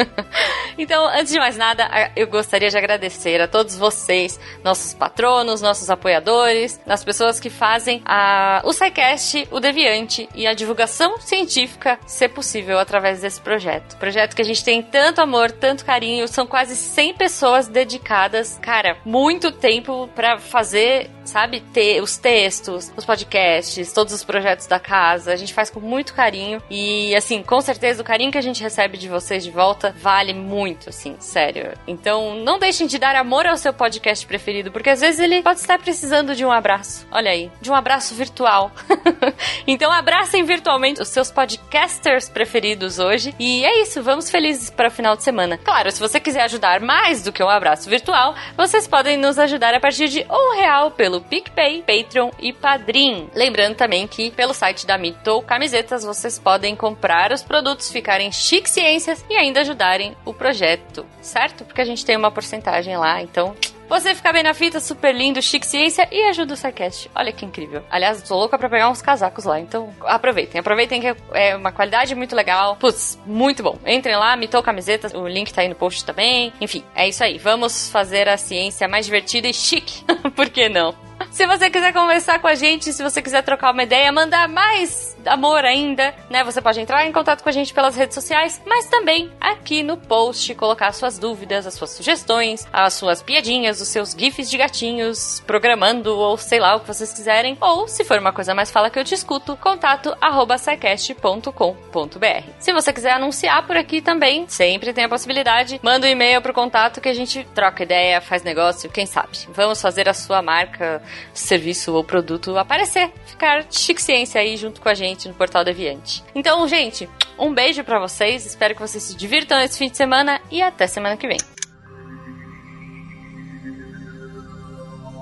então, antes de mais nada, eu gostaria de agradecer a todos vocês, nossos patronos, nossos apoiadores, as pessoas que fazem a, o SciCast, o Deviante e a divulgação científica ser possível através desse projeto. Projeto que a gente tem tanto amor, tanto carinho, são quase 100 pessoas dedicadas, cara, muito tempo para fazer, sabe, ter os textos, os podcasts, todos os projetos da casa. A gente faz com muito carinho e, assim, com certeza o carinho que a gente recebe de vocês de volta vale muito, assim, sério. Então, não deixem de dar amor ao seu podcast preferido, porque às vezes ele pode estar precisando de um abraço. Olha aí, de um abraço virtual. então, abracem virtualmente os seus podcasters preferidos hoje. E é isso, vamos felizes para o final de semana. Claro, se você quiser ajudar mais do que um abraço virtual, vocês podem nos ajudar a partir de um real pelo PicPay, Patreon e Padrim. Lembrando também que pelo site da Mito Camisetas vocês podem comprar os produtos, ficarem chique ciências e ainda ajudarem o projeto, certo? Porque a gente tem uma porcentagem lá, então você fica bem na fita, super lindo, chique ciência e ajuda o SciCast. Olha que incrível. Aliás, tô louca pra pegar uns casacos lá, então aproveitem. Aproveitem que é uma qualidade muito legal. Putz, muito bom. Entrem lá, mitou camisetas, o link tá aí no post também. Enfim, é isso aí. Vamos fazer a ciência mais divertida e chique. Por que não? Se você quiser conversar com a gente, se você quiser trocar uma ideia, mandar mais amor ainda, né? Você pode entrar em contato com a gente pelas redes sociais, mas também aqui no post colocar suas dúvidas, as suas sugestões, as suas piadinhas, os seus gifs de gatinhos, programando ou sei lá o que vocês quiserem. Ou, se for uma coisa mais fala que eu te escuto, contato arroba Se você quiser anunciar por aqui também, sempre tem a possibilidade. Manda um e-mail pro contato que a gente troca ideia, faz negócio, quem sabe. Vamos fazer a sua marca serviço ou produto aparecer, ficar chique ciência aí junto com a gente no Portal Deviante. Então, gente, um beijo para vocês, espero que vocês se divirtam esse fim de semana e até semana que vem.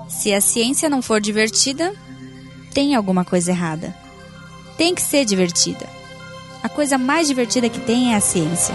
Se a ciência não for divertida, tem alguma coisa errada. Tem que ser divertida. A coisa mais divertida que tem é a ciência.